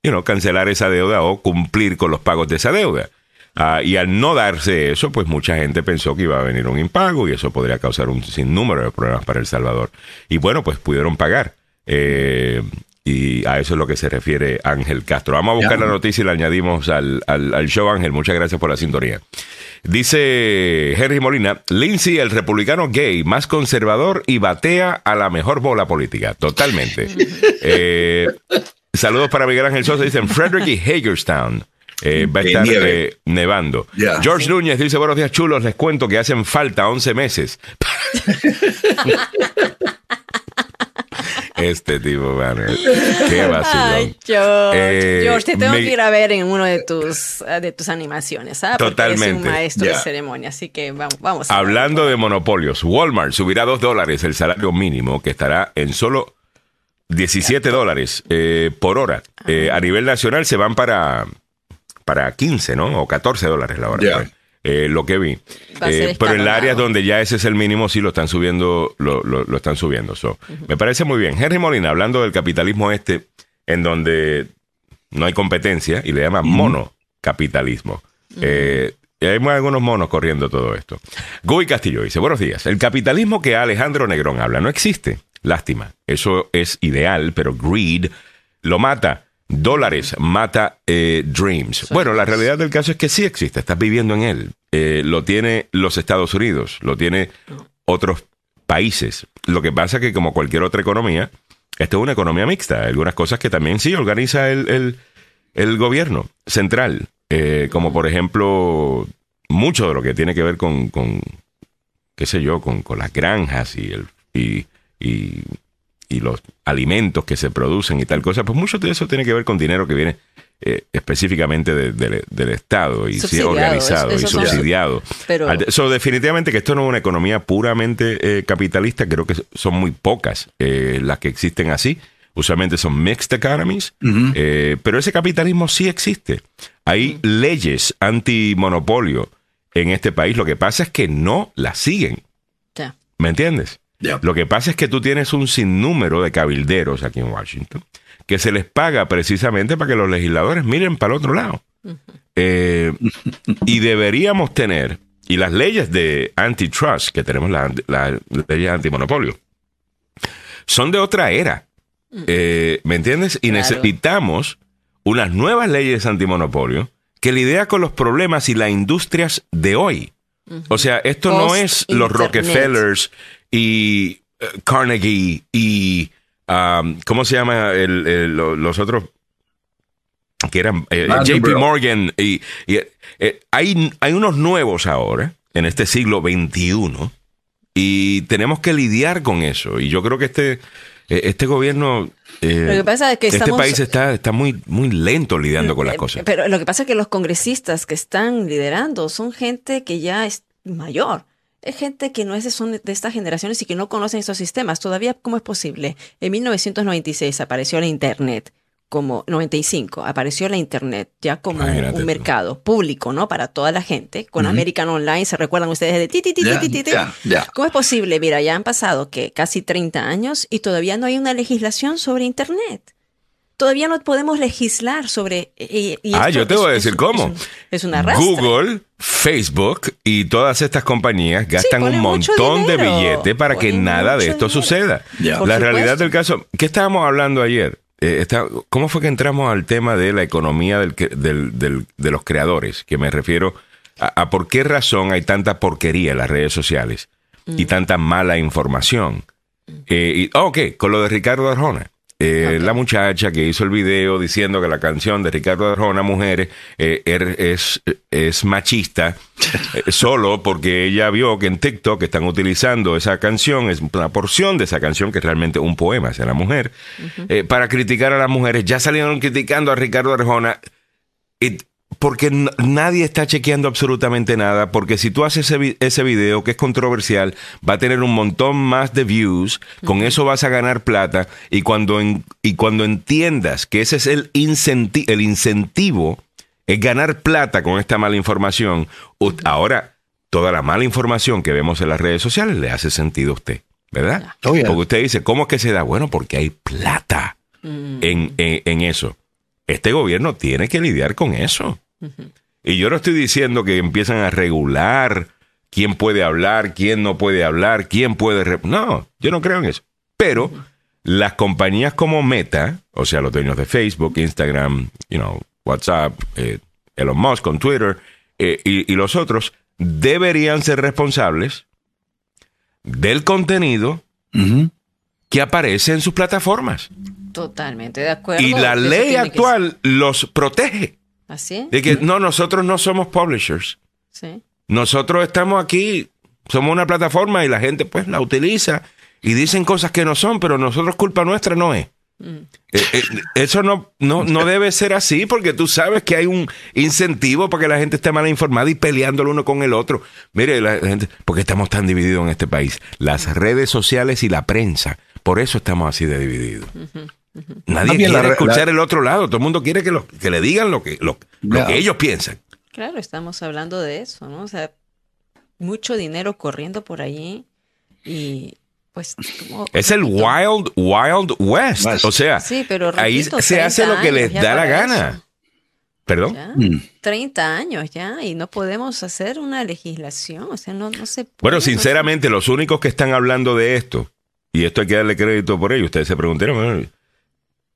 Speaker 1: you know, cancelar esa deuda o cumplir con los pagos de esa deuda. Ah, y al no darse eso, pues mucha gente pensó que iba a venir un impago y eso podría causar un sinnúmero de problemas para El Salvador. Y bueno, pues pudieron pagar. Eh, y a eso es lo que se refiere Ángel Castro. Vamos a buscar
Speaker 3: Ya.
Speaker 1: la noticia y la añadimos al, al- al show, Ángel. Muchas gracias por la sintonía. Dice Henry Molina, Lindsay, el republicano gay más conservador y batea a la mejor bola política. Totalmente. Eh, saludos para Miguel Ángel Sosa. Dicen Frederick y Hagerstown. Eh, va a estar eh, nevando. George Núñez dice, buenos días chulos, les cuento que hacen falta 11 meses. este tipo, man. Qué vacilón.
Speaker 2: Ay, George.
Speaker 1: Eh,
Speaker 2: George, te tengo
Speaker 1: me-
Speaker 2: que ir a ver en uno de tus, eh, de tus animaciones, ¿ah? Porque eres
Speaker 1: Totalmente.
Speaker 2: un maestro de ceremonia, así que vamos, vamos a
Speaker 1: Hablando de monopolios, Walmart subirá 2 dólares el salario mínimo, que estará en solo 17 dólares eh, por hora. Eh, a nivel nacional se van para, para 15, ¿no? O 14 dólares la hora.
Speaker 3: Ya.
Speaker 1: Eh, lo que vi. Eh, pero en las áreas donde ya ese es el mínimo, sí lo están subiendo, lo, lo- lo están subiendo. So, Me parece muy bien. Henry Molina, hablando del capitalismo este, en donde no hay competencia, y le llama monocapitalismo. Eh, y hay algunos monos corriendo todo esto. Guy Castillo dice, buenos días. El capitalismo que Alejandro Negrón habla no existe. Lástima. Eso es ideal, pero greed lo mata. Dólares mata eh, dreams. Bueno, la realidad del caso es que sí existe. Estás viviendo en él. Eh, lo tiene los Estados Unidos, lo tiene otros países. Lo que pasa es que como cualquier otra economía, esto es una economía mixta. Algunas cosas que también sí organiza el, el- el gobierno central, eh, como por ejemplo mucho de lo que tiene que ver con, con qué sé yo, con, con las granjas y, el, y, y, y los alimentos que se producen y tal cosa, pues mucho de eso tiene que ver con dinero que viene eh, específicamente de- de- del Estado y sí organizado
Speaker 2: eso-
Speaker 1: y
Speaker 2: son-
Speaker 1: subsidiado.
Speaker 2: Pero-
Speaker 1: Al- so, definitivamente que esto no es una economía puramente eh, capitalista, creo que son muy pocas eh, las que existen así. Usualmente son mixed economies, eh, pero ese capitalismo sí existe. Hay leyes antimonopolio en este país. Lo que pasa es que no las siguen. ¿Me entiendes? Lo que pasa es que tú tienes un sinnúmero de cabilderos aquí en Washington que se les paga precisamente para que los legisladores miren para el otro lado. Eh, y deberíamos tener, y las leyes de antitrust, que tenemos las las leyes antimonopolio, son de otra era. Eh, ¿Me entiendes? Y
Speaker 2: Claro.
Speaker 1: necesitamos unas nuevas leyes antimonopolio que lidia con los problemas y las industrias de hoy. O sea, esto no es los. Rockefellers y eh, Carnegie y um, ¿cómo se llama el- el- lo- los otros que eran eh. JP Morgan y, y, eh, hay, hay unos nuevos ahora en este siglo XXI y tenemos que lidiar con eso y yo creo que este este gobierno eh,
Speaker 2: Lo que pasa es que
Speaker 1: este
Speaker 2: estamos-
Speaker 1: país está, está muy muy lento lidiando con las cosas
Speaker 2: Pero lo que pasa es que los congresistas que están liderando son gente que ya es mayor. Es gente que no es de, son de estas generaciones y que no conocen estos sistemas. Todavía, ¿cómo es posible? En 1996 apareció la Internet como 95 apareció la internet ya como
Speaker 1: Imagínate
Speaker 2: un
Speaker 1: tú.
Speaker 2: mercado público, ¿no? Para toda la gente. Con American Online, ¿se recuerdan ustedes de ti, ti, ti, ti, ti, ti. ¿Cómo es posible? Mira, ya han pasado que casi 30 años y todavía no hay una legislación sobre internet. Todavía no podemos legislar sobre... y- y
Speaker 1: Ah, yo te
Speaker 2: es-
Speaker 1: voy a decir
Speaker 2: un-
Speaker 1: cómo.
Speaker 2: Es, un- una rastra.
Speaker 1: Google, Facebook y todas estas compañías gastan un montón de
Speaker 2: dinero.
Speaker 1: billete para que nada de esto
Speaker 2: dinero.
Speaker 1: suceda. La
Speaker 2: supuesto.
Speaker 1: realidad del caso, ¿qué estábamos hablando ayer? Eh, está- ¿Cómo fue que entramos al tema de la economía del que- del- del- de los creadores? Que me refiero a, a por qué razón hay tanta porquería en las redes sociales y tanta mala información. Eh, y, ah, ok, con lo de Ricardo Arjona. Eh, la muchacha que hizo el video diciendo que la canción de Ricardo Arjona, Mujeres, eh, er- es, es machista, eh, solo porque ella vio que en TikTok están utilizando esa canción, es una porción de esa canción que es realmente un poema hacia la mujer, eh, para criticar a las mujeres. Ya salieron criticando a Ricardo Arjona. Porque nadie está chequeando absolutamente nada, porque si tú haces ese, vi- ese video que es controversial, va a tener un montón más de views, con eso vas a ganar plata, y cuando, en- y cuando entiendas que ese es el, incenti- el incentivo, es ganar plata con esta mala información, ahora toda la mala información que vemos en las redes sociales le hace sentido a usted, ¿verdad?
Speaker 3: Oh, yeah.
Speaker 1: Porque usted dice, ¿cómo es que se da? Bueno, porque hay plata en, en- en eso. Este gobierno tiene que lidiar con eso. Y yo no estoy diciendo que empiezan a regular quién puede hablar, quién no puede hablar, quién puede... re- No, yo no creo en eso. Pero las compañías como Meta, o sea, los dueños de Facebook, Instagram, you know, WhatsApp, eh, Elon Musk con Twitter eh, y, y los otros, deberían ser responsables del contenido que aparece en sus plataformas.
Speaker 2: Totalmente de acuerdo.
Speaker 1: Y la ley
Speaker 2: que
Speaker 1: actual los protege.
Speaker 2: Así.
Speaker 1: De que no, nosotros no somos publishers.
Speaker 2: Sí.
Speaker 1: Nosotros estamos aquí, somos una plataforma y la gente pues la utiliza y dicen cosas que no son, pero nosotros culpa nuestra no es. Eh, eh, eso no, no, no debe ser así porque tú sabes que hay un incentivo para que la gente esté mal informada y peleando el uno con el otro. Mire, la gente, porque estamos tan divididos en este país. Las redes sociales y la prensa. Por eso estamos así de divididos.
Speaker 3: Más bien
Speaker 1: quiere
Speaker 3: la
Speaker 1: escuchar
Speaker 3: la-
Speaker 1: el otro lado. Todo el mundo quiere que, lo- que le digan lo que, lo, que ellos piensan.
Speaker 2: Claro, estamos hablando de eso, ¿no? O sea, mucho dinero corriendo por allí y pues como
Speaker 1: Es el Wild, Wild West.
Speaker 3: West.
Speaker 1: O sea,
Speaker 2: Sí, pero
Speaker 1: ahí se hace
Speaker 2: 30
Speaker 1: lo que les da la gana.
Speaker 2: eso.
Speaker 1: ¿Perdón?
Speaker 2: Ya,
Speaker 3: Mm.
Speaker 2: 30 años ya y no podemos hacer una legislación, o sea, no, no se puede.
Speaker 1: Bueno,
Speaker 2: no se-
Speaker 1: sinceramente, los únicos que están hablando de esto, y esto hay que darle crédito por ello, ustedes se preguntaron, bueno,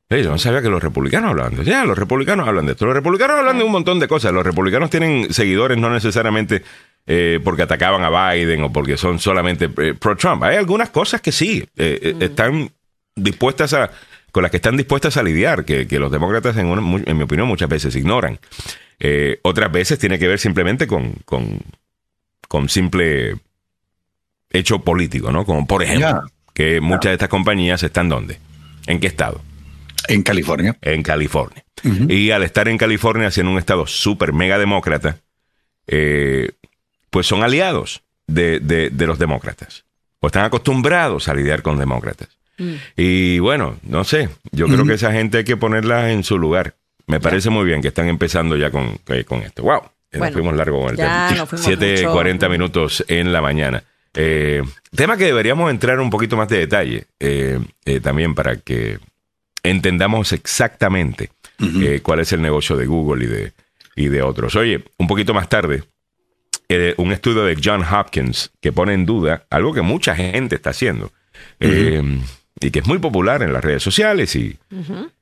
Speaker 1: "Hey, yo no sabía que los republicanos hablan de esto. Ya, los republicanos hablan de esto. Los republicanos hablan de un montón de cosas. Los republicanos tienen seguidores no necesariamente eh, porque atacaban a Biden o porque son solamente eh, pro-Trump. Hay algunas cosas que sí eh, están dispuestas a con las que están dispuestas a lidiar, que, que los demócratas, en, una- en mi opinión, muchas veces ignoran. Otras veces tiene que ver simplemente con, con, con simple hecho político, ¿no? Como por ejemplo, que muchas de estas compañías están ¿dónde? ¿En qué estado?
Speaker 3: En California.
Speaker 1: En California. Y al estar en California, siendo un estado súper mega demócrata, eh, pues son aliados de, de- de los demócratas. O están acostumbrados a lidiar con demócratas. Y bueno, no sé, yo creo que esa gente hay que ponerla en su lugar. Me parece muy bien que están empezando ya con, eh, con esto. ¡Wow! Eh, Nos
Speaker 2: Bueno,
Speaker 1: fuimos largo con el
Speaker 2: ya
Speaker 1: tema.
Speaker 2: nos fuimos
Speaker 1: 7.40
Speaker 2: mucho.
Speaker 1: minutos en la mañana. Eh, tema que deberíamos entrar un poquito más de detalle eh, eh, también para que entendamos exactamente eh, cuál es el negocio de Google y de, y de otros. Oye, un poquito más tarde, eh, un estudio de John Hopkins que pone en duda algo que mucha gente está haciendo eh, y que es muy popular en las redes sociales y,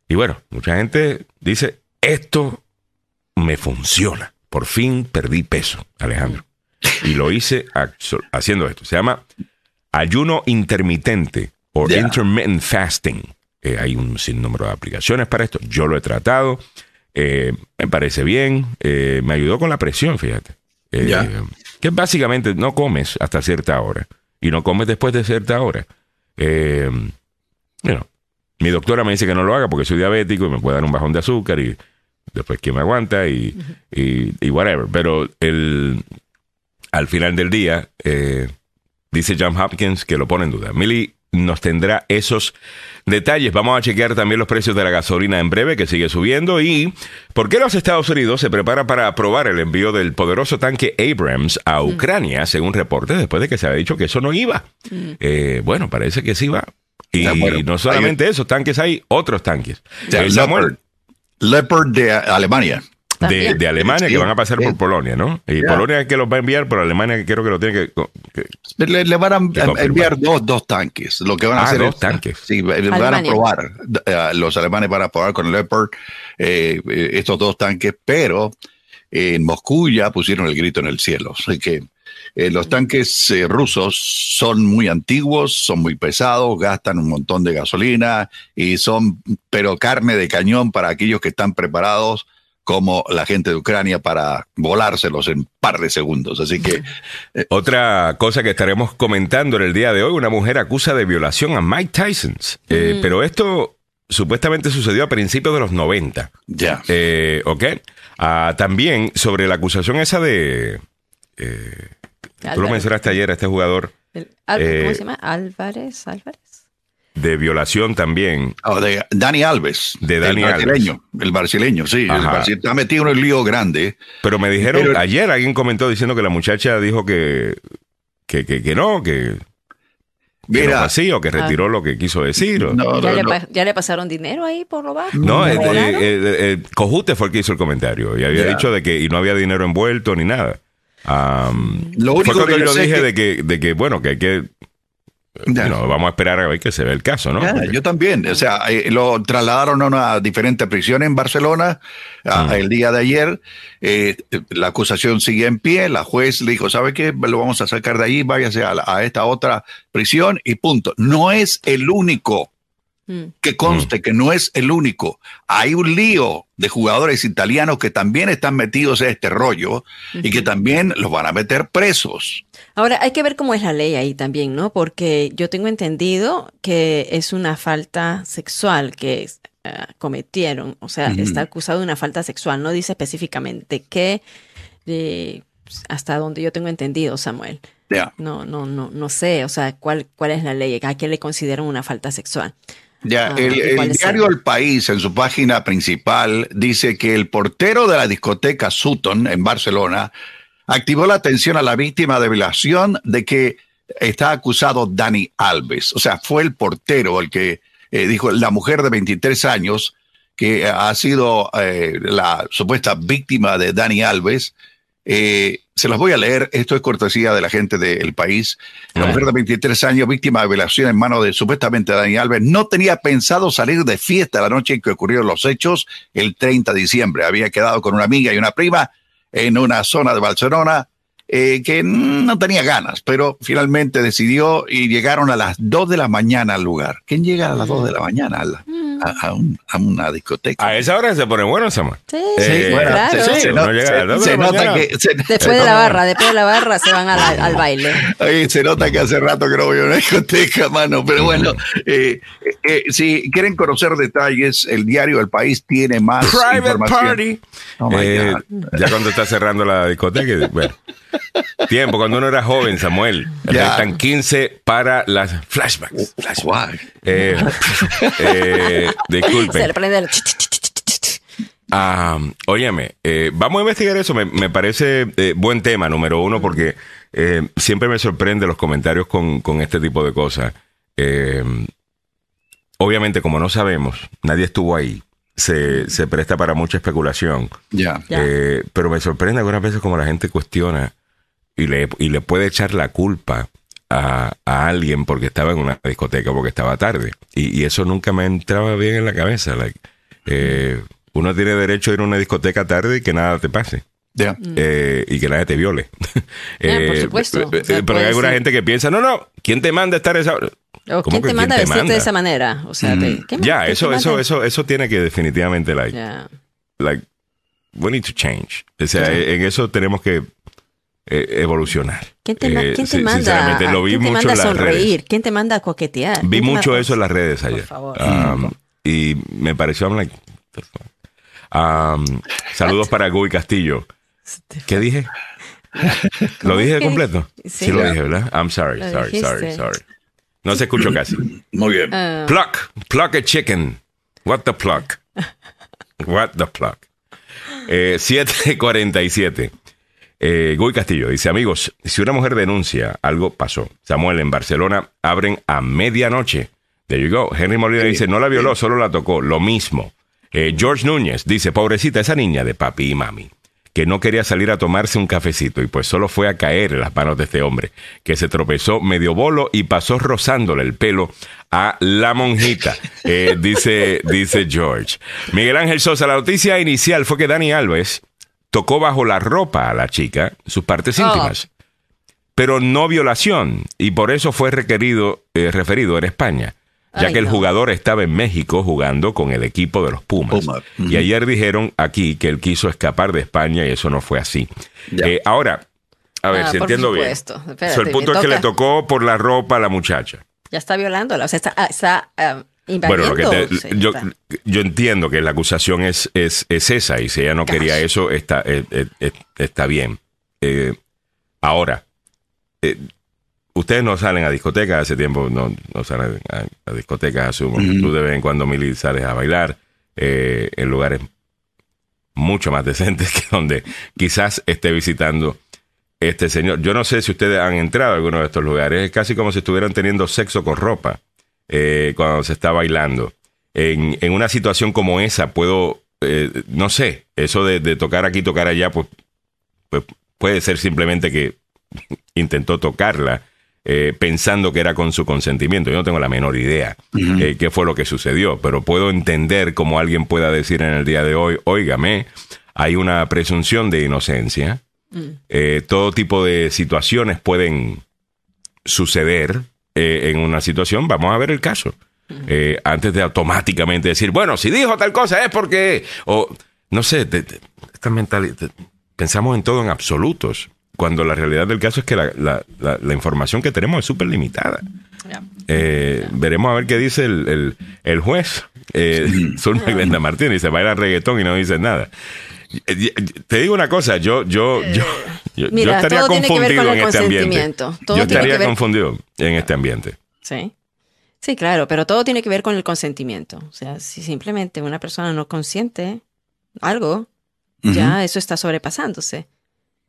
Speaker 1: y bueno, mucha gente dice, esto me funciona. Por fin perdí peso, Alejandro. Y lo hice haciendo esto. Se llama ayuno intermitente o intermittent fasting. Eh, hay un sinnúmero de aplicaciones para esto. Yo lo he tratado. Eh, me parece bien. Eh, me ayudó con la presión, fíjate.
Speaker 3: Ya.
Speaker 1: Que básicamente no comes hasta cierta hora y no comes después de cierta hora. Bueno, mi doctora me dice que no lo haga porque soy diabético y me puede dar un bajón de azúcar y después quién me aguanta y, y, y whatever. Pero el, al final del día, dice John Hopkins que lo pone en duda. Millie nos tendrá esos detalles. Vamos a chequear también los precios de la gasolina en breve, que sigue subiendo. Y por qué los Estados Unidos se prepara para aprobar el envío del poderoso tanque Abrams a Ucrania, según reportes, después de que se había dicho que eso no iba. Eh, bueno, parece que sí va. Y
Speaker 3: Ah, bueno,
Speaker 1: no solamente esos tanques, hay otros tanques.
Speaker 3: sea,
Speaker 1: Eh, Samuel,
Speaker 3: Leopard, Leopard de Alemania.
Speaker 1: De, Alemania
Speaker 3: Sí,
Speaker 1: que van a pasar
Speaker 3: sí.
Speaker 1: por Polonia, ¿no? Y. Polonia es que los va a enviar, pero Alemania creo que lo tiene que... que-
Speaker 3: Le, le van a
Speaker 1: confirmar.
Speaker 3: enviar dos, dos tanques. Lo que van a
Speaker 1: Ah,
Speaker 3: hacer
Speaker 1: dos
Speaker 3: es-
Speaker 1: tanques.
Speaker 3: Sí, van a probar. eh, los alemanes van a probar con Leopard eh, eh, estos dos tanques, pero en Moscú ya pusieron el grito en el cielo. Así que eh, los tanques eh, rusos son muy antiguos, son muy pesados, gastan un montón de gasolina y son, pero carne de cañón para aquellos que están preparados como la gente de Ucrania para volárselos en par de segundos. Así que...
Speaker 1: Eh, Otra cosa que estaremos comentando en el día de hoy, una mujer acusa de violación a Mike Tyson. Eh, pero esto supuestamente sucedió a principios de los 90.
Speaker 3: Ya.
Speaker 1: Eh, ¿Ok? Ah, también sobre la acusación esa de... eh, tú lo mencionaste ayer a este jugador
Speaker 2: El- Al-
Speaker 1: Eh,
Speaker 2: ¿Cómo se llama? Álvarez, Álvarez.
Speaker 1: De violación también.
Speaker 3: Oh, de Dani Alves.
Speaker 1: De Dani
Speaker 3: el brasileño. El brasileño, sí. El
Speaker 1: Ajá.
Speaker 3: brasileño está metido en un lío grande.
Speaker 1: Pero me dijeron,
Speaker 3: Pero-
Speaker 1: ayer alguien comentó diciendo que la muchacha dijo que, que, que, que no, que, que no
Speaker 3: Mira,
Speaker 1: así, o que retiró lo que quiso decir. o-
Speaker 3: no,
Speaker 2: ¿Ya,
Speaker 3: no,
Speaker 2: le
Speaker 3: no.
Speaker 2: pa- ya le pasaron dinero ahí por lo bajo?
Speaker 1: No,
Speaker 2: ¿Le
Speaker 1: eh,
Speaker 2: regalaron?
Speaker 1: eh, eh, eh, Cojute fue el que hizo el comentario y había dicho de que y no había dinero envuelto ni nada.
Speaker 3: Lo único
Speaker 1: fue cuando
Speaker 3: que yo
Speaker 1: dije
Speaker 3: es que-
Speaker 1: de que de que bueno que hay que
Speaker 3: Ya.
Speaker 1: no, vamos a esperar a ver que se ve el caso, ¿no?
Speaker 3: Ya, yo también. O sea, eh, lo trasladaron a una diferente prisión en Barcelona a-
Speaker 1: Mm.
Speaker 3: el día de ayer. Eh, la acusación sigue en pie. La juez le dijo, ¿sabe qué? Lo vamos a sacar de ahí, váyase a, la- a esta otra prisión y punto. No es el único.
Speaker 2: Mm.
Speaker 3: Que conste que no es el único. Hay un lío de jugadores italianos que también están metidos en este rollo y que también los van a meter presos.
Speaker 2: Ahora, hay que ver cómo es la ley ahí también, ¿no? Porque yo tengo entendido que es una falta sexual que eh, cometieron, o sea, está acusado de una falta sexual, no dice específicamente qué, eh, hasta donde yo tengo entendido, Samuel. No, no, no, no sé, o sea, cuál, cuál es la ley, a qué le consideran una falta sexual.
Speaker 3: Ya,
Speaker 2: Ah,
Speaker 3: el,
Speaker 2: ¿y
Speaker 3: el
Speaker 2: cuál es
Speaker 3: diario
Speaker 2: el?
Speaker 3: El País, en su página principal, dice que el portero de la discoteca Sutton en Barcelona activó la atención a la víctima de violación de que está acusado Dani Alves. O sea, fue el portero el que eh, dijo, la mujer de 23 años que ha sido eh, la supuesta víctima de Dani Alves. Eh, se los voy a leer, esto es cortesía de la gente del país. La mujer de 23 años, víctima de violación en manos de supuestamente Dani Alves, no tenía pensado salir de fiesta la noche en que ocurrieron los hechos, el 30 de diciembre. Había quedado con una amiga y una prima en una zona de Barcelona eh, que no tenía ganas, pero finalmente decidió y llegaron a las 2 de la mañana al lugar. ¿Quién llega a las 2 de la mañana a, la- a- a un- a una discoteca?
Speaker 1: A esa hora se pone bueno, Samuel.
Speaker 2: Sí,
Speaker 1: Eh,
Speaker 3: bueno,
Speaker 2: claro.
Speaker 3: se,
Speaker 1: de
Speaker 3: nota
Speaker 1: mañana.
Speaker 3: que se-
Speaker 2: Después
Speaker 3: se
Speaker 2: de la barra, después de la barra se van a la- al baile.
Speaker 3: Oye, se nota que hace rato que no voy a una discoteca, mano. Pero bueno, eh, eh, si quieren conocer detalles, el diario El País tiene más
Speaker 1: Private
Speaker 3: información.
Speaker 1: party.
Speaker 3: Oh, my
Speaker 1: Eh,
Speaker 3: God.
Speaker 1: ya cuando está cerrando la discoteca, bueno. Tiempo, cuando uno era joven, Samuel.
Speaker 3: Ya.
Speaker 1: Están 15 para las flashbacks. flashbacks.
Speaker 3: Guay.
Speaker 1: Eh, eh,
Speaker 2: Se
Speaker 1: disculpen.
Speaker 2: le prende el...
Speaker 1: Ah, óyeme, eh, vamos a investigar eso. Me, me parece eh, buen tema, número uno, porque eh, siempre me sorprende los comentarios con, con este tipo de cosas. Eh, obviamente, como no sabemos, nadie estuvo ahí. Se, se presta para mucha especulación.
Speaker 3: Ya.
Speaker 1: Eh, pero me sorprende algunas veces como la gente cuestiona y le, y le puede echar la culpa a, a alguien porque estaba en una discoteca, porque estaba tarde. Y, y eso nunca me entraba bien en la cabeza. like, eh, uno tiene derecho a ir a una discoteca tarde y que nada te pase.
Speaker 3: Ya.
Speaker 1: eh, y que nadie te viole.
Speaker 2: Ah, por supuesto.
Speaker 1: eh,
Speaker 2: O sea,
Speaker 1: pero hay alguna
Speaker 2: ser.
Speaker 1: gente que piensa, no, no, ¿quién te manda a estar esa hora?
Speaker 2: ¿O
Speaker 1: ¿Cómo
Speaker 2: quién
Speaker 1: que
Speaker 2: te manda a vestirte
Speaker 1: manda?
Speaker 2: de esa manera? O sea, te- ¿qué
Speaker 1: Ya,
Speaker 2: más-
Speaker 1: eso, eso,
Speaker 2: manda?
Speaker 1: eso, eso tiene que definitivamente, like, like, we need to change. O sea, en eso tenemos que eh, evolucionar.
Speaker 2: ¿Quién te,
Speaker 1: Eh,
Speaker 2: quién te
Speaker 1: si-
Speaker 2: manda,
Speaker 1: Sinceramente, lo vi
Speaker 2: quién te
Speaker 1: mucho
Speaker 2: manda
Speaker 1: en
Speaker 2: a
Speaker 1: las redes.
Speaker 2: sonreír? ¿Quién te manda a coquetear?
Speaker 1: Vi
Speaker 2: ¿Quién te
Speaker 1: mucho
Speaker 2: manda-
Speaker 1: eso en las redes ayer.
Speaker 2: favor.
Speaker 1: Um, y me pareció, I'm like, what the fuck? Um, saludos para Guy Castillo. ¿Qué dije? ¿Lo
Speaker 2: ¿Cómo
Speaker 1: dije
Speaker 2: que?
Speaker 1: completo?
Speaker 2: Sí.
Speaker 1: Sí, lo dije, ¿verdad? I'm sorry,
Speaker 2: Lo
Speaker 1: sorry, sorry,
Speaker 2: dijiste.
Speaker 1: sorry. No se escuchó casi.
Speaker 3: Muy bien.
Speaker 2: Ah,
Speaker 1: Pluck, pluck a chicken. What the pluck? What the pluck? Eh, 747. Eh, Guy Castillo dice, amigos, si una mujer denuncia, algo pasó. Samuel, en Barcelona abren a medianoche. There you go. Henry Molina dice, no la violó, solo la tocó. Lo mismo. Eh, George Núñez dice, pobrecita, esa niña de papi y mami, que no quería salir a tomarse un cafecito y pues solo fue a caer en las manos de este hombre, que se tropezó medio bolo y pasó rozándole el pelo a la monjita, eh, dice, dice George. Miguel Ángel Sosa, la noticia inicial fue que Dani Alves tocó bajo la ropa a la chica sus partes
Speaker 2: Oh.
Speaker 1: íntimas. pero no violación, y por eso fue requerido, eh, referido en España, ya
Speaker 2: Ay,
Speaker 1: que el
Speaker 2: no.
Speaker 1: jugador estaba en México jugando con el equipo de los Pumas.
Speaker 3: Puma,
Speaker 1: Y ayer dijeron aquí que él quiso escapar de España y eso no fue así. Eh, ahora, a ver
Speaker 2: Ah,
Speaker 1: si entiendo
Speaker 2: supuesto.
Speaker 1: bien.
Speaker 2: Espérate,
Speaker 1: So, el punto es que le tocó por la ropa a la muchacha.
Speaker 2: Ya está violándola, o sea, está, ah, está ah,
Speaker 1: Bueno, lo que te-
Speaker 2: sí,
Speaker 1: yo, yo entiendo que la acusación es, es, es esa y si ella no quería eso, está, eh, eh, eh, está bien. Eh, ahora, eh, ustedes no salen a discotecas hace tiempo, no, no salen a, a discotecas, asumo. Tú de vez en cuando, Mili, sales a bailar eh, en lugares mucho más decentes que donde quizás esté visitando este señor. Yo no sé si ustedes han entrado a alguno de estos lugares. Es casi como si estuvieran teniendo sexo con ropa eh, cuando se está bailando. En, en una situación como esa, puedo, eh, no sé, eso de, de tocar aquí, tocar allá, pues, pues puede ser simplemente que intentó tocarla eh, pensando que era con su consentimiento. Yo no tengo la menor idea eh, qué fue lo que sucedió, pero puedo entender cómo alguien pueda decir en el día de hoy, óigame, hay una presunción de inocencia. Eh, todo tipo de situaciones pueden suceder eh, en una situación. Vamos a ver el caso. Eh, antes de automáticamente decir, bueno, si dijo tal cosa es porque... O, no sé, te- te- esta mentalidad... Pensamos en todo en absolutos, cuando la realidad del caso es que la, la- la- la información que tenemos es súper limitada. Eh, veremos a ver qué dice el, el- el juez. Eh, Zulma Glenda Martínez dice, baila reggaetón y no dice nada. Eh, Te digo una cosa, yo, yo, yo, yo, estaría
Speaker 2: todo tiene que ver
Speaker 1: confundido
Speaker 2: con el
Speaker 1: en este ambiente.
Speaker 2: Todo
Speaker 1: Yo
Speaker 2: tiene
Speaker 1: estaría
Speaker 2: que ver-
Speaker 1: confundido en este ambiente.
Speaker 2: Sí. Sí, claro, pero todo tiene que ver con el consentimiento. O sea, si simplemente una persona no consiente algo, ya eso está sobrepasándose.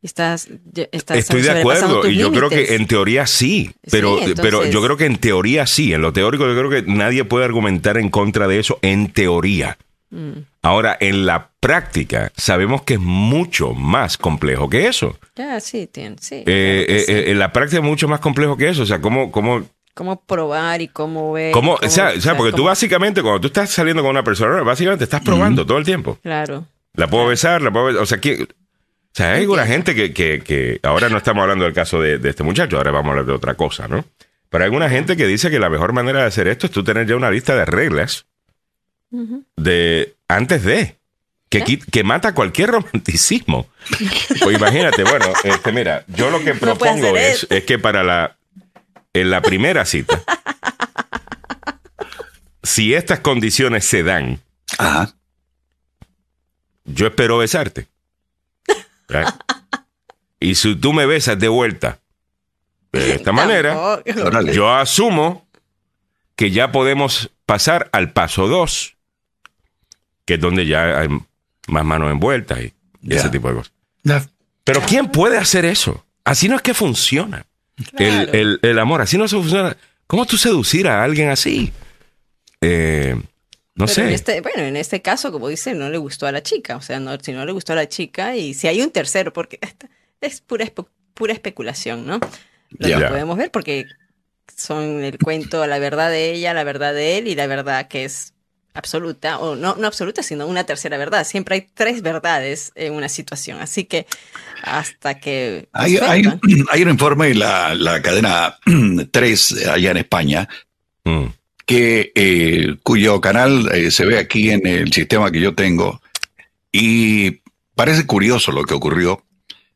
Speaker 2: Estás, estás
Speaker 1: Estoy de acuerdo y yo creo que en teoría sí, pero,
Speaker 2: Sí,
Speaker 1: pero yo creo que en teoría sí, en lo teórico yo creo que nadie puede argumentar en contra de eso en teoría.
Speaker 2: Mm,
Speaker 1: Ahora, en la práctica sabemos que es mucho más complejo que eso.
Speaker 2: ya, sí, tiene, sí.
Speaker 1: Eh,
Speaker 2: claro
Speaker 1: eh,
Speaker 2: sí.
Speaker 1: eh, en la práctica es mucho más complejo que eso. O sea, ¿cómo, cómo,
Speaker 2: cómo probar y cómo ver.
Speaker 1: cómo,
Speaker 2: cómo-
Speaker 1: o sea, o sea, porque tú básicamente, cuando tú estás saliendo con una persona, básicamente estás probando todo el tiempo.
Speaker 2: Claro.
Speaker 1: La puedo besar, la puedo besar. O sea, ¿quién- o sea, hay alguna gente que, que, que ahora no estamos hablando del caso de, de este muchacho, ahora vamos a hablar de otra cosa, ¿no? Pero hay alguna gente que dice que la mejor manera de hacer esto es tú tener ya una lista de reglas De antes de que, qui- que mata cualquier romanticismo. Pues imagínate, bueno, este, mira, yo lo que propongo es, que para la en la primera cita, si estas condiciones se dan,
Speaker 3: Ajá.
Speaker 1: yo espero besarte. Right? Y si tú me besas de vuelta de esta manera, yo asumo que ya podemos pasar al paso 2, que es donde ya hay más manos envueltas y ese tipo de cosas. Pero ¿quién puede hacer eso? Así no es que funciona. El,
Speaker 2: Claro.
Speaker 1: el- el amor, así no se funciona. ¿Cómo tú seducir a alguien así? Eh, no
Speaker 2: Pero
Speaker 1: sé.
Speaker 2: en este, bueno, en este caso, como dice, no le gustó a la chica. O sea, no, si no le gustó a la chica y si hay un tercero, porque es pura, espe- pura especulación, ¿no? Lo que podemos ver porque son el cuento, la verdad de ella, la verdad de él y la verdad que es absoluta, o no, no absoluta, sino una tercera verdad. Siempre hay tres verdades en una situación. Así que hasta que...
Speaker 3: Hay, hay-
Speaker 2: venga.
Speaker 3: hay un informe en la, la cadena 3 allá en España
Speaker 1: Mm.
Speaker 3: que eh, cuyo canal eh, se ve aquí en el sistema que yo tengo y parece curioso lo que ocurrió,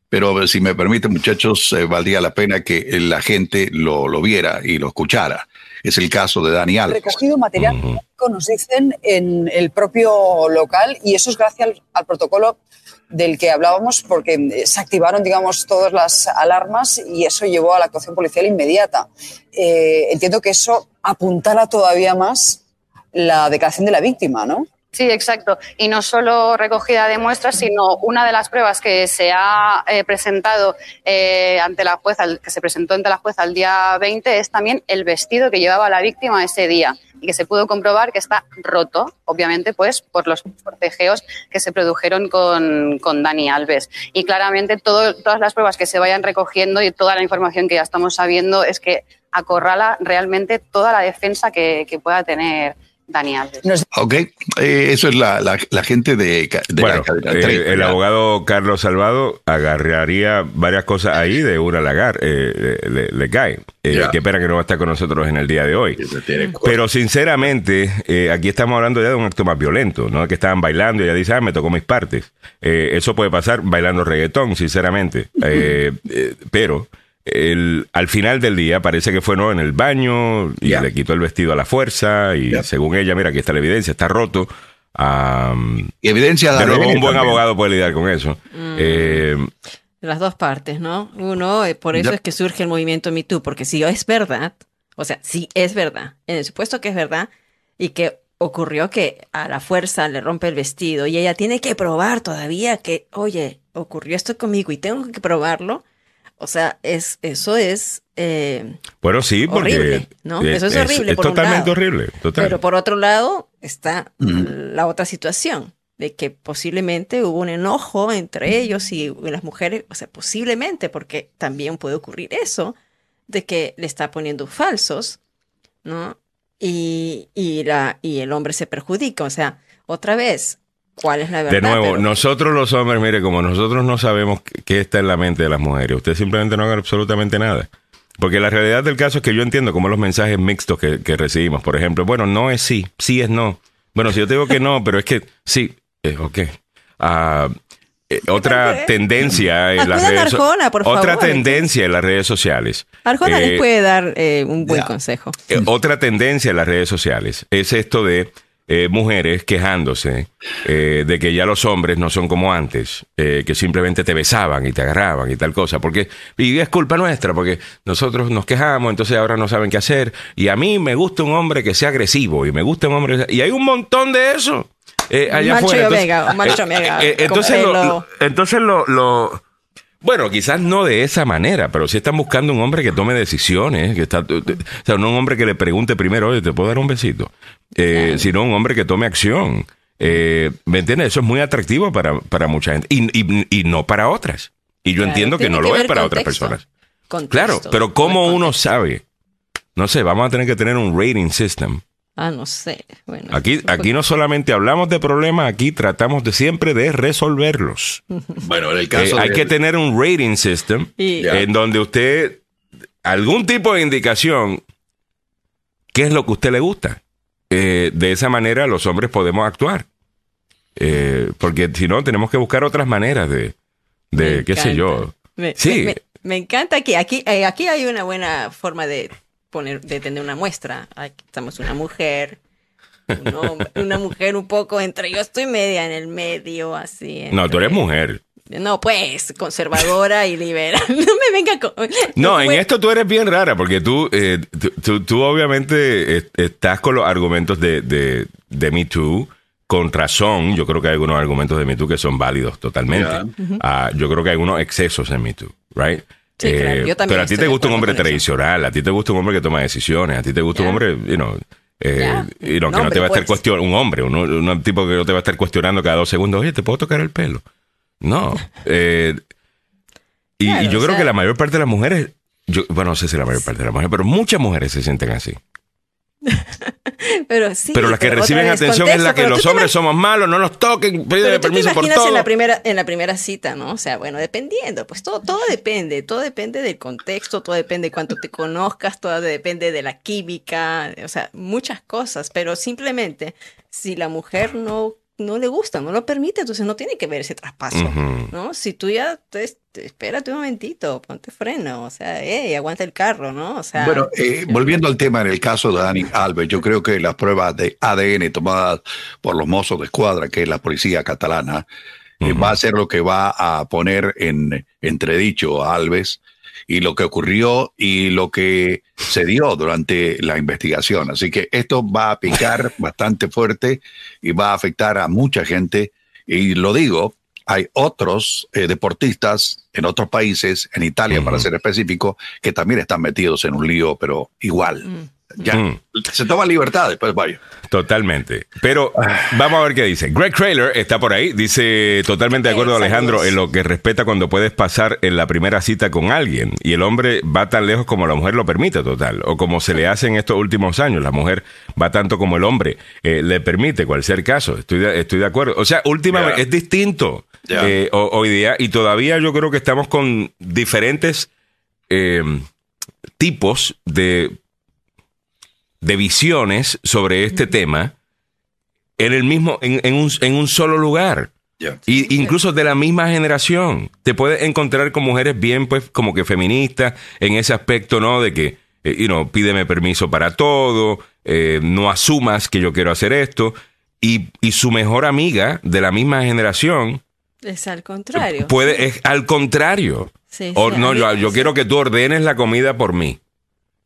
Speaker 3: pero si me permiten muchachos, eh, valdría la pena que la gente lo, lo viera y lo escuchara. Es el caso de Dani Alves.
Speaker 5: recogido material genético, nos dicen, en el propio local y eso es gracias al, al protocolo del que hablábamos porque eh, se activaron, digamos, todas las alarmas y eso llevó a la actuación policial inmediata. Eh, entiendo que eso apuntala todavía más la declaración de la víctima, ¿no?
Speaker 6: Sí, exacto. Y no solo recogida de muestras, sino una de las pruebas que se ha eh, presentado eh, ante la jueza, que se presentó ante la jueza el día 20, es también el vestido que llevaba la víctima ese día y que se pudo comprobar que está roto, obviamente, pues por los forcejeos que se produjeron con, con Dani Alves. Y claramente todo- todas las pruebas que se vayan recogiendo y toda la información que ya estamos sabiendo es que acorrala realmente toda la defensa que pueda tener Dani Alves.
Speaker 5: Nos-
Speaker 3: Ok, eh, eso es la, la, la gente de, de
Speaker 1: Bueno,
Speaker 3: la cadena
Speaker 1: eh, el
Speaker 3: ya.
Speaker 1: abogado Carlos Salvado agarraría varias cosas ahí de una lagar, eh, le, le cae. Eh,
Speaker 3: Ya.
Speaker 1: Qué pena que no va a estar con nosotros en el día de hoy. Pero sinceramente, eh, aquí estamos hablando ya de un acto más violento, ¿no? Que estaban bailando y ella dice, ah, me tocó mis partes. Eh, eso puede pasar bailando reggaetón, sinceramente. Eh, eh, pero el, al final del día parece que fue no en el baño y le quitó el vestido a la fuerza y según ella, mira, aquí está la evidencia, está roto. Am,
Speaker 3: Y evidencia
Speaker 1: de nuevo, un buen
Speaker 3: también.
Speaker 1: abogado puede lidiar con eso. Eh,
Speaker 2: Las dos partes, ¿no? Uno, eh, por eso es que surge el movimiento Me Too, porque si es verdad, o sea, si es verdad, en el supuesto que es verdad, y que ocurrió que a la fuerza le rompe el vestido y ella tiene que probar todavía que, oye, ocurrió esto conmigo y tengo que probarlo, o sea, es, eso es... eh,
Speaker 1: bueno, sí, porque.
Speaker 2: Horrible, ¿no?
Speaker 1: eh,
Speaker 2: Eso es horrible
Speaker 1: Es,
Speaker 2: por un
Speaker 1: totalmente
Speaker 2: lado.
Speaker 1: horrible. Total.
Speaker 2: Pero por otro lado está la otra situación de que posiblemente hubo un enojo entre ellos y las mujeres, o sea, posiblemente, porque también puede ocurrir eso, de que le está poniendo falsos, ¿no? Y, y, la, y el hombre se perjudica, o sea, otra vez, ¿cuál es la verdad?
Speaker 1: De nuevo,
Speaker 2: Pero-
Speaker 1: nosotros los hombres, mire, como nosotros no sabemos qué- está en la mente de las mujeres, usted simplemente no haga absolutamente nada. Porque la realidad del caso es que yo entiendo como los mensajes mixtos que, que recibimos. Por ejemplo, bueno, no es sí, sí es no. Bueno, si yo te digo que no, pero es que sí, eh, ok. Ah, eh, otra tendencia en las redes
Speaker 2: Arjona, por
Speaker 1: Otra
Speaker 2: favor.
Speaker 1: tendencia en las redes sociales.
Speaker 2: Arjona
Speaker 1: Eh,
Speaker 2: les puede dar eh, un buen consejo.
Speaker 1: eh, otra tendencia en las redes sociales es esto de eh, mujeres quejándose eh, de que ya los hombres no son como antes, eh, que simplemente te besaban y te agarraban y tal cosa, porque y es culpa nuestra, porque nosotros nos quejamos, entonces ahora no saben qué hacer, y a mí me gusta un hombre que sea agresivo, y me gusta un hombre, y hay un montón de eso. allá
Speaker 2: Macho
Speaker 1: afuera.
Speaker 2: y
Speaker 1: Entonces-
Speaker 2: omega, macho omega,
Speaker 1: entonces lo, entonces lo, lo- bueno, quizás no de esa manera, pero sí están buscando un hombre que tome decisiones, que está, o sea, no un hombre que le pregunte primero, oye, ¿te puedo dar un besito? Eh, Sino un hombre que tome acción. Eh, ¿Me entiendes? Eso es muy atractivo para, para mucha gente y, y- y no para otras. Y yo
Speaker 2: Claro,
Speaker 1: entiendo que no
Speaker 2: que
Speaker 1: lo es para otras personas.
Speaker 2: Contexto,
Speaker 1: Claro, pero ¿cómo uno sabe? No sé, vamos a tener que tener un rating system.
Speaker 2: Ah, no sé. Bueno,
Speaker 1: Aquí, aquí no solamente hablamos de problemas, aquí tratamos de siempre de resolverlos.
Speaker 3: Bueno, en el
Speaker 1: Eh,
Speaker 3: caso
Speaker 1: hay que tener un rating system
Speaker 2: Y-
Speaker 1: en donde usted, algún tipo de indicación, qué es lo que a usted le gusta. Eh, de esa manera los hombres podemos actuar. Eh, porque si no, tenemos que buscar otras maneras de, de qué sé yo.
Speaker 2: Me,
Speaker 1: Sí.
Speaker 2: me- me- me encanta que aquí, eh, aquí hay una buena forma de poner, de tener una muestra. Aquí estamos una mujer, un hombre, una mujer un poco entre. Yo estoy media en el medio, así.
Speaker 1: No, tú eres
Speaker 2: entre-
Speaker 1: mujer.
Speaker 2: No, pues, conservadora y liberal. No me venga con.
Speaker 1: No, en
Speaker 2: Pues,
Speaker 1: esto tú eres bien rara, porque tú, eh, tú, tú- tú obviamente estás con los argumentos de, de, de Me Too, con razón. Yo creo que hay algunos argumentos de Me Too que son válidos totalmente.
Speaker 3: Ya.
Speaker 1: Ah, yo creo que hay algunos excesos en Me Too, ¿right?
Speaker 2: Sí, claro, yo también
Speaker 1: pero a ti te gusta un hombre tradicional, a ti te gusta un hombre que toma decisiones, a ti te gusta un hombre, you know, eh,
Speaker 2: Ya.
Speaker 1: you know,
Speaker 2: Un
Speaker 1: que no te va a estar
Speaker 2: pues.
Speaker 1: cuestionando, un hombre, un, un tipo que no te va a estar cuestionando cada dos segundos, oye, ¿te puedo tocar el pelo? No. Eh, y,
Speaker 2: Claro,
Speaker 1: y yo creo
Speaker 2: sea-
Speaker 1: que la mayor parte de las mujeres, yo, bueno, no sé si la mayor parte de las mujeres, pero muchas mujeres se sienten así.
Speaker 2: Pero sí.
Speaker 1: pero las que reciben atención es la que los hombres somos malos, no nos toquen,
Speaker 2: te
Speaker 1: permiso por todo.
Speaker 2: en la primera en la primera cita, ¿no? O sea, bueno, dependiendo, pues todo todo depende, todo depende del contexto, todo depende de cuánto te conozcas, todo depende de la química, o sea, muchas cosas, pero simplemente si la mujer no no le gusta, no lo permite, entonces no tiene que ver ese traspaso. ¿no? Si tú ya te, te- espérate un momentito, ponte freno, o sea, eh, aguanta el carro, ¿no? O sea,
Speaker 3: Bueno, eh, volviendo al tema, en el caso de Dani Alves, yo creo que las pruebas de ADN tomadas por los mozos de escuadra, que es la policía catalana, eh, va a ser lo que va a poner en entredicho a Alves y lo que ocurrió y lo que se dio durante la investigación. Así que esto va a picar bastante fuerte y va a afectar a mucha gente. Y lo digo, hay otros eh, deportistas en otros países, en Italia para ser específico, que también están metidos en un lío, pero igual.
Speaker 2: mm,
Speaker 3: Ya,
Speaker 1: Mm.
Speaker 3: se toma libertades, pues vaya.
Speaker 1: Totalmente. Pero
Speaker 3: Ah.
Speaker 1: vamos a ver qué dice. Greg Trailer está por ahí. Dice totalmente de acuerdo, Alejandro, en lo que respeta cuando puedes pasar en la primera cita con alguien y el hombre va tan lejos como la mujer lo permite, total. O como se le hace en estos últimos años. La mujer va tanto como el hombre eh, le permite, cual sea el caso. Estoy de, estoy de acuerdo. O sea, últimamente es distinto eh, ho- hoy día y todavía yo creo que estamos con diferentes eh, tipos de de visiones sobre este tema en el mismo, en, en un, en un solo lugar. Y incluso de la misma generación. Te puedes encontrar con mujeres bien, pues, como que feministas en ese aspecto, ¿no? De que, eh, you know, pídeme permiso para todo, eh, no asumas que yo quiero hacer esto. Y, y su mejor amiga de la misma generación
Speaker 2: Es al contrario.
Speaker 1: puede, es al contrario.
Speaker 2: Sí,
Speaker 1: O,
Speaker 2: sí,
Speaker 1: no, yo, yo quiero que tú ordenes la comida por mí.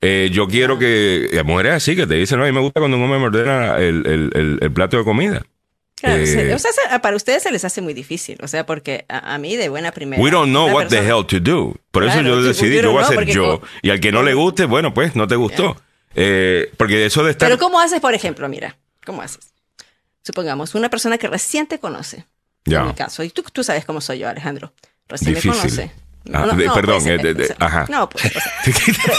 Speaker 1: Eh, yo quiero que. Las mujeres así que te dicen, no, a mí me gusta cuando un hombre me ordena el, el- el- el plato de comida.
Speaker 2: Claro,
Speaker 1: Eh,
Speaker 2: o sea, se- para ustedes se les hace muy difícil, o sea, porque a, a mí de buena primera.
Speaker 1: We don't know what the
Speaker 2: persona-
Speaker 1: hell to do. Por eso
Speaker 2: Claro,
Speaker 1: yo
Speaker 2: sí,
Speaker 1: decidí, yo voy a ser yo. Y al que no le guste, bueno, pues no te gustó. Eh, porque eso de estar.
Speaker 2: Pero ¿cómo haces, por ejemplo? Mira, ¿cómo haces? Supongamos una persona que recién te conoce.
Speaker 1: Ya.
Speaker 2: En mi caso, y tú, tú sabes cómo soy yo, Alejandro. Recién
Speaker 1: Difícil.
Speaker 2: me conoce.
Speaker 1: Ah, de- perdón,
Speaker 2: puede
Speaker 1: eh, de- de-
Speaker 2: o sea,
Speaker 1: ajá.
Speaker 2: No, pues. sea,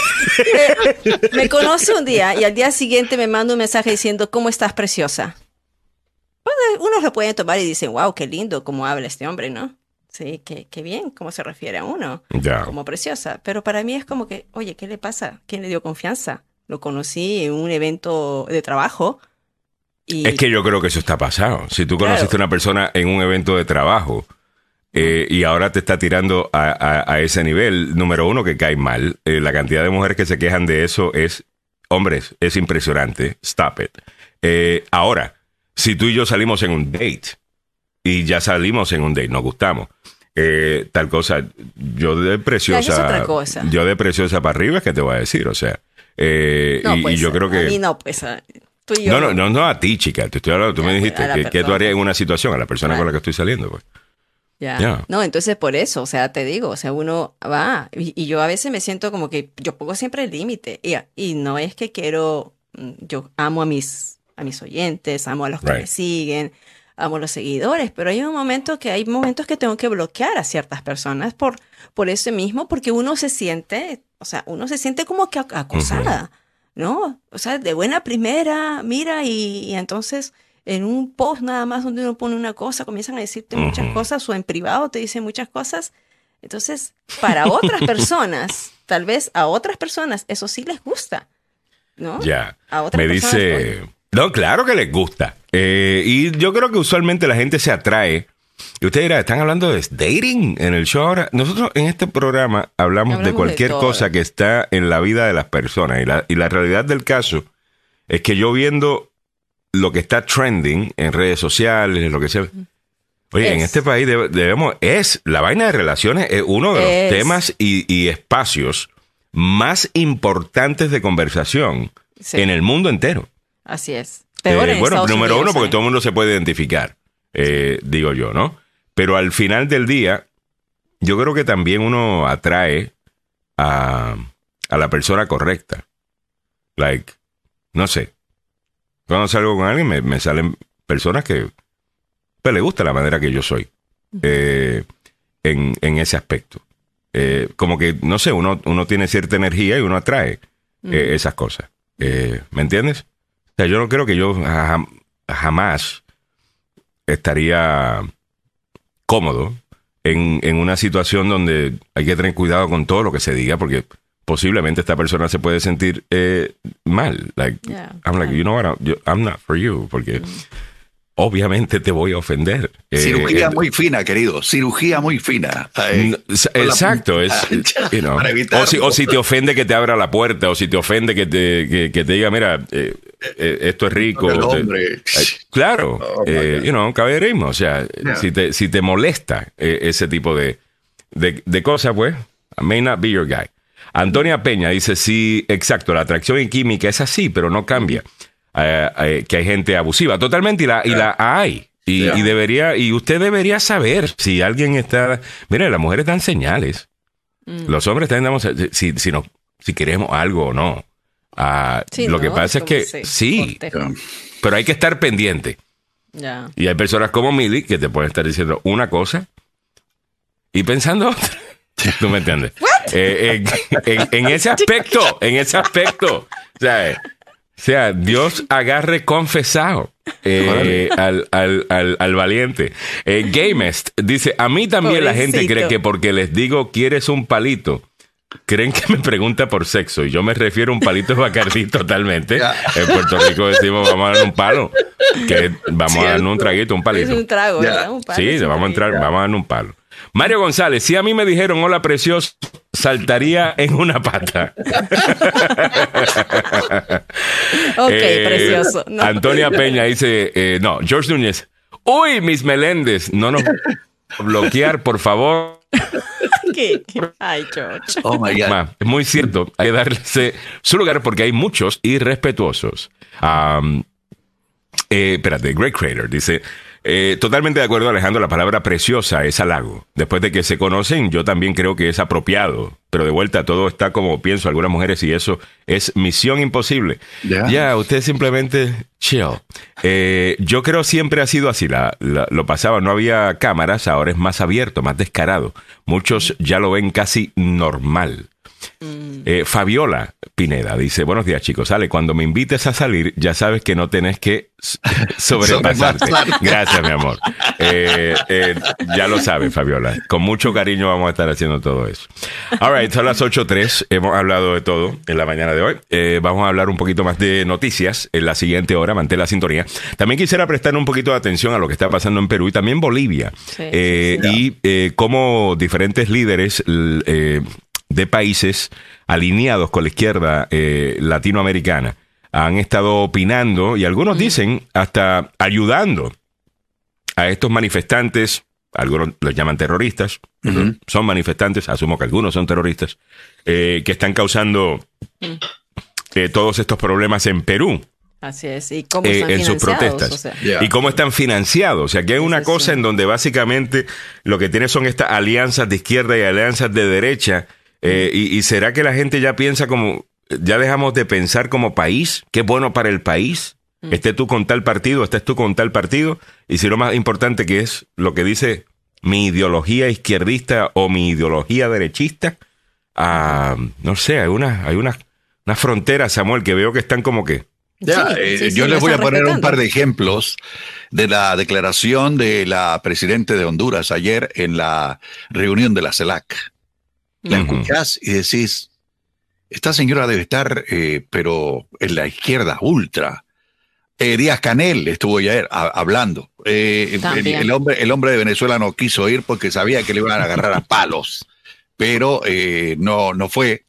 Speaker 2: me, me conoce un día y al día siguiente me manda un mensaje diciendo, ¿cómo estás, preciosa? Pues, eh, unos lo pueden tomar y dicen, wow, qué lindo cómo habla este hombre, ¿no? Sí, qué, qué bien, cómo se refiere a uno,
Speaker 1: Ya.
Speaker 2: como preciosa. Pero para mí es como que, oye, ¿qué le pasa? ¿Quién le dio confianza? Lo conocí en un evento de trabajo. Y,
Speaker 1: Es que yo creo que eso está pasado. Si tú
Speaker 2: Claro.
Speaker 1: conociste a una persona en un evento de trabajo eh, y ahora te está tirando a, a- a ese nivel, número uno, que cae mal. Eh, la cantidad de mujeres que se quejan de eso es, hombres, es impresionante. Stop it. Eh, ahora, si tú y yo salimos en un date y ya salimos en un date, nos gustamos. eh, tal cosa, yo de preciosa,
Speaker 2: Ya, es otra cosa.
Speaker 1: yo de preciosa para arriba que te voy a decir, o sea, eh,
Speaker 2: no,
Speaker 1: y,
Speaker 2: pues,
Speaker 1: y yo creo
Speaker 2: a
Speaker 1: que
Speaker 2: mí no, pues, a- tú y yo.
Speaker 1: no, no, no, no a ti, chica. Te estoy hablando, tú
Speaker 2: Ya,
Speaker 1: me dijiste
Speaker 2: a
Speaker 1: que tú harías en una situación a la persona con la que estoy saliendo. Pues.
Speaker 2: Ya.
Speaker 1: Ya.
Speaker 2: No, entonces por eso, o sea, te digo, o sea, uno va y, y yo a veces me siento como que yo pongo siempre el límite y, y no es que quiero, mm, yo amo a mis, a mis oyentes, amo a los que
Speaker 1: Right.
Speaker 2: me siguen, amo a los seguidores, pero hay un momento que hay momentos que tengo que bloquear a ciertas personas por, por eso mismo, porque uno se siente, o sea, uno se siente como que ac- acosada, ¿no? O sea, de buena primera, mira, y, y entonces en un post nada más donde uno pone una cosa, comienzan a decirte muchas cosas o en privado te dicen muchas cosas. Entonces, para otras personas, tal vez a otras personas, eso sí les gusta, ¿no?
Speaker 1: Ya.
Speaker 2: A otras
Speaker 1: Me
Speaker 2: personas,
Speaker 1: dice. No, claro que les gusta. Eh, y yo creo que usualmente la gente se atrae. Y usted dirá, ¿están hablando de dating en el show ahora? Nosotros en este programa hablamos,
Speaker 2: Hablamos
Speaker 1: de cualquier cosa que está en la vida de las personas. Y la, y la realidad del caso es que yo viendo lo que está trending en redes sociales, lo que sea. Oye, en
Speaker 2: Es.
Speaker 1: este país debe- debemos, es la vaina de relaciones, es uno de los
Speaker 2: Es.
Speaker 1: temas y, y espacios más importantes de conversación
Speaker 2: Sí.
Speaker 1: en el mundo entero.
Speaker 2: Así es. Peor
Speaker 1: Eh,
Speaker 2: en
Speaker 1: bueno,
Speaker 2: Estados
Speaker 1: número
Speaker 2: Unidos,
Speaker 1: uno, porque
Speaker 2: ¿eh?
Speaker 1: todo el mundo se puede identificar, eh, digo yo, ¿no? Pero al final del día, yo creo que también uno atrae a, a la persona correcta. Like, no sé. Cuando salgo con alguien, me, me salen personas que pues, le gusta la manera que yo soy eh, en, en ese aspecto. Eh, como que, no sé, uno, uno tiene cierta energía y uno atrae eh, esas cosas. ¿Me entiendes? O sea, yo no creo que yo jam- jamás estaría cómodo en, en una situación donde hay que tener cuidado con todo lo que se diga porque posiblemente esta persona se puede sentir eh, mal. Like,
Speaker 2: Yeah,
Speaker 1: I'm like,
Speaker 2: claro.
Speaker 1: you know what, I'm, I'm not for you porque obviamente te voy a ofender. Eh,
Speaker 3: Cirugía
Speaker 1: eh,
Speaker 3: muy fina, querido. Cirugía muy fina. Ay,
Speaker 1: Exacto, es, you know. o, si, o si te ofende que te abra la puerta, o si te ofende que te, que, que te diga, mira, eh, eh, esto es rico.
Speaker 3: El
Speaker 1: te- claro,
Speaker 3: Oh,
Speaker 1: eh, you know, caballerismo. O sea,
Speaker 3: Yeah.
Speaker 1: si, te, si te molesta eh, ese tipo de, de, de cosas, pues, I may not be your guy. Antonia Peña dice, sí, exacto, la atracción en química es así, pero no cambia. Eh, eh, que hay gente abusiva, totalmente, y la, y la hay. Y,
Speaker 3: Yeah.
Speaker 1: y debería, y usted debería saber si alguien está. Mire, las mujeres dan señales.
Speaker 2: Mm.
Speaker 1: Los hombres también damos si, si, no, si queremos algo o no. Ah,
Speaker 2: Sí,
Speaker 1: lo
Speaker 2: ¿no?
Speaker 1: que pasa es que
Speaker 2: se
Speaker 1: sí, pero hay que estar pendiente. Y hay personas como Milly que te pueden estar diciendo una cosa y pensando otra. ¿Tú me entiendes? Eh, en, en- en ese aspecto, en ese aspecto. O sea, eh, o sea, Dios agarre confesado eh, al, al, al, al valiente. Eh, Gamest dice, a mí también la gente
Speaker 2: Pobrecito.
Speaker 1: cree que porque les digo, ¿quieres un palito? Creen que me pregunta por sexo y yo me refiero a un palito de Bacardí totalmente.
Speaker 3: Ya.
Speaker 1: En Puerto Rico decimos, vamos a dar un palo. Que vamos a darle un traguito, un
Speaker 2: Es
Speaker 1: palito.
Speaker 2: un trago. ¿verdad? Un palo,
Speaker 1: Sí,
Speaker 2: es
Speaker 1: vamos a entrar, vamos a darle un palo. Mario González, si a mí me dijeron hola precioso, saltaría en una pata.
Speaker 2: Ok,
Speaker 1: Eh,
Speaker 2: precioso. No.
Speaker 1: Antonia Peña dice, eh, no, George Núñez, uy, mis Meléndez, no nos bloquear, por favor.
Speaker 2: ¿Qué? Ay, George.
Speaker 3: Oh my God.
Speaker 1: Ma, es muy cierto, hay que darle su lugar porque hay muchos irrespetuosos. Am, eh, espérate, Greg Crater dice, eh, totalmente de acuerdo Alejandro, la palabra preciosa es halago. Después de que se conocen, yo también creo que es apropiado. Pero de vuelta, todo está como pienso algunas mujeres y eso es misión imposible.
Speaker 3: Ya.
Speaker 1: Usted simplemente chill. Eh, yo creo siempre ha sido así. La, la- lo pasaba, no había cámaras, ahora es más abierto, más descarado. Muchos ya lo ven casi normal. Eh, Fabiola Pineda dice, buenos días chicos, Ale, cuando me invites a salir, ya sabes que no tenés que sobrepasarte. Gracias, mi amor. Eh, eh, ya lo sabes, Fabiola. Con mucho cariño vamos a estar haciendo todo eso. All right, son las 8.03. Hemos hablado de todo en la mañana de hoy. Vamos a hablar un poquito más de noticias en la siguiente hora. Mantén la sintonía. También quisiera prestar un poquito de atención a lo que está pasando en Perú y también Bolivia.
Speaker 2: Sí,
Speaker 1: Y cómo diferentes líderes de países alineados con la izquierda eh, latinoamericana han estado opinando y algunos dicen hasta ayudando a estos manifestantes, algunos los llaman terroristas, son manifestantes, asumo que algunos son terroristas, eh, que están causando eh, todos estos problemas en Perú
Speaker 2: Así es. ¿Y cómo
Speaker 1: eh,
Speaker 2: están
Speaker 1: en sus
Speaker 2: financiados?
Speaker 1: protestas.
Speaker 2: O sea,
Speaker 3: Ya.
Speaker 1: Y cómo están financiados. O sea, que hay una
Speaker 2: sí,
Speaker 1: cosa
Speaker 2: sí.
Speaker 1: en donde básicamente lo que tiene son estas alianzas de izquierda y alianzas de derecha. Eh, y, y será que la gente ya piensa como, ya dejamos de pensar como país? ¿Qué es bueno para el país? Esté tú con tal partido, estés tú con tal partido. Y si lo más importante que es lo que dice mi ideología izquierdista o mi ideología derechista, ah, no sé, hay una, hay una, una frontera, Samuel, que veo que están como que...
Speaker 3: Ya,
Speaker 2: Sí,
Speaker 3: eh,
Speaker 2: sí,
Speaker 3: yo les voy a poner un par de ejemplos de la declaración de la presidenta de Honduras ayer en la reunión de la CELAC. La escuchás y decís, esta señora debe estar, eh, pero en la izquierda ultra. Eh, Díaz Canel estuvo ayer a- hablando. Eh, el, hombre, el hombre de Venezuela no quiso ir porque sabía que le iban a agarrar a palos, pero eh, no, no fue.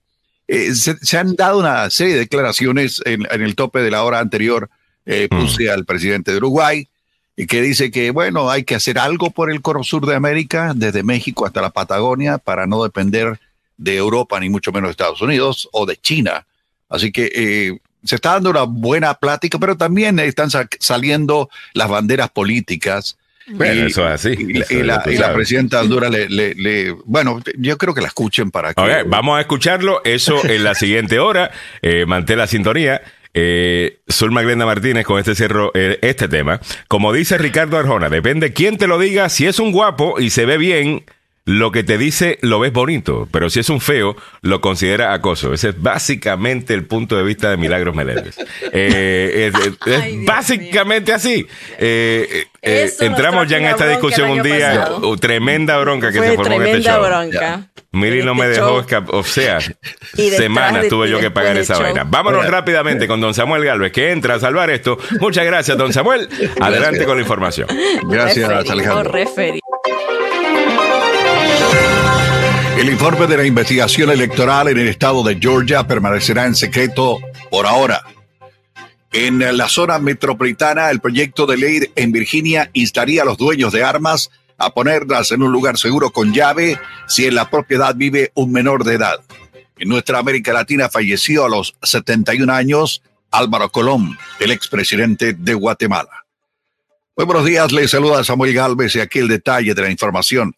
Speaker 3: Eh, se, se han dado una serie de declaraciones en, en el tope de la hora anterior. eh, puse al presidente de Uruguay y que dice que, bueno, hay que hacer algo por el cono sur de América, desde México hasta la Patagonia, para no depender de Europa, ni mucho menos de Estados Unidos o de China. Así que eh, se está dando una buena plática, pero también están sa- saliendo las banderas políticas.
Speaker 1: Bueno,
Speaker 3: Y-
Speaker 1: eso es así.
Speaker 3: Y, la-
Speaker 1: Eso
Speaker 3: y
Speaker 1: es
Speaker 3: la,
Speaker 1: lo que
Speaker 3: y la
Speaker 1: sabes.
Speaker 3: presidenta de Honduras le, le- le- bueno, yo creo que la escuchen para que...
Speaker 1: Vamos a escucharlo. Eso en la siguiente hora. Eh, mantén la sintonía. Eh, Zulma Glenda Martínez con este cierro eh, este tema. Como dice Ricardo Arjona, depende quién te lo diga. Si es un guapo y se ve bien, lo que te dice lo ves bonito. Pero si es un feo, lo considera acoso. Ese es básicamente el punto de vista de Milagros Meléndez. Eh, es, es- es
Speaker 2: Ay, Dios
Speaker 1: básicamente así. Eh, eh, entramos ya en esta discusión un día.
Speaker 2: pasado.
Speaker 1: uh, tremenda bronca que
Speaker 2: Fue
Speaker 1: se formó en este
Speaker 2: tremenda
Speaker 1: show.
Speaker 2: bronca.
Speaker 1: Miri no me
Speaker 2: este
Speaker 1: dejó
Speaker 2: show.
Speaker 1: escapar, o sea, semanas
Speaker 2: de-
Speaker 1: tuve yo que pagar esa
Speaker 2: show.
Speaker 1: vaina. Vámonos rápidamente con don Samuel Galvez, que entra a salvar esto. Muchas gracias, don Samuel. Adelante con la información.
Speaker 3: Gracias, Alejandro. El informe de la investigación electoral en el estado de Georgia permanecerá en secreto por ahora. En la zona metropolitana, el proyecto de ley en Virginia instaría a los dueños de armas a ponerlas en un lugar seguro con llave si en la propiedad vive un menor de edad. En nuestra América Latina falleció a los 71 años Álvaro Colón, el expresidente de Guatemala. Muy buenos días, les saluda Samuel Galvez y aquí el detalle de la información.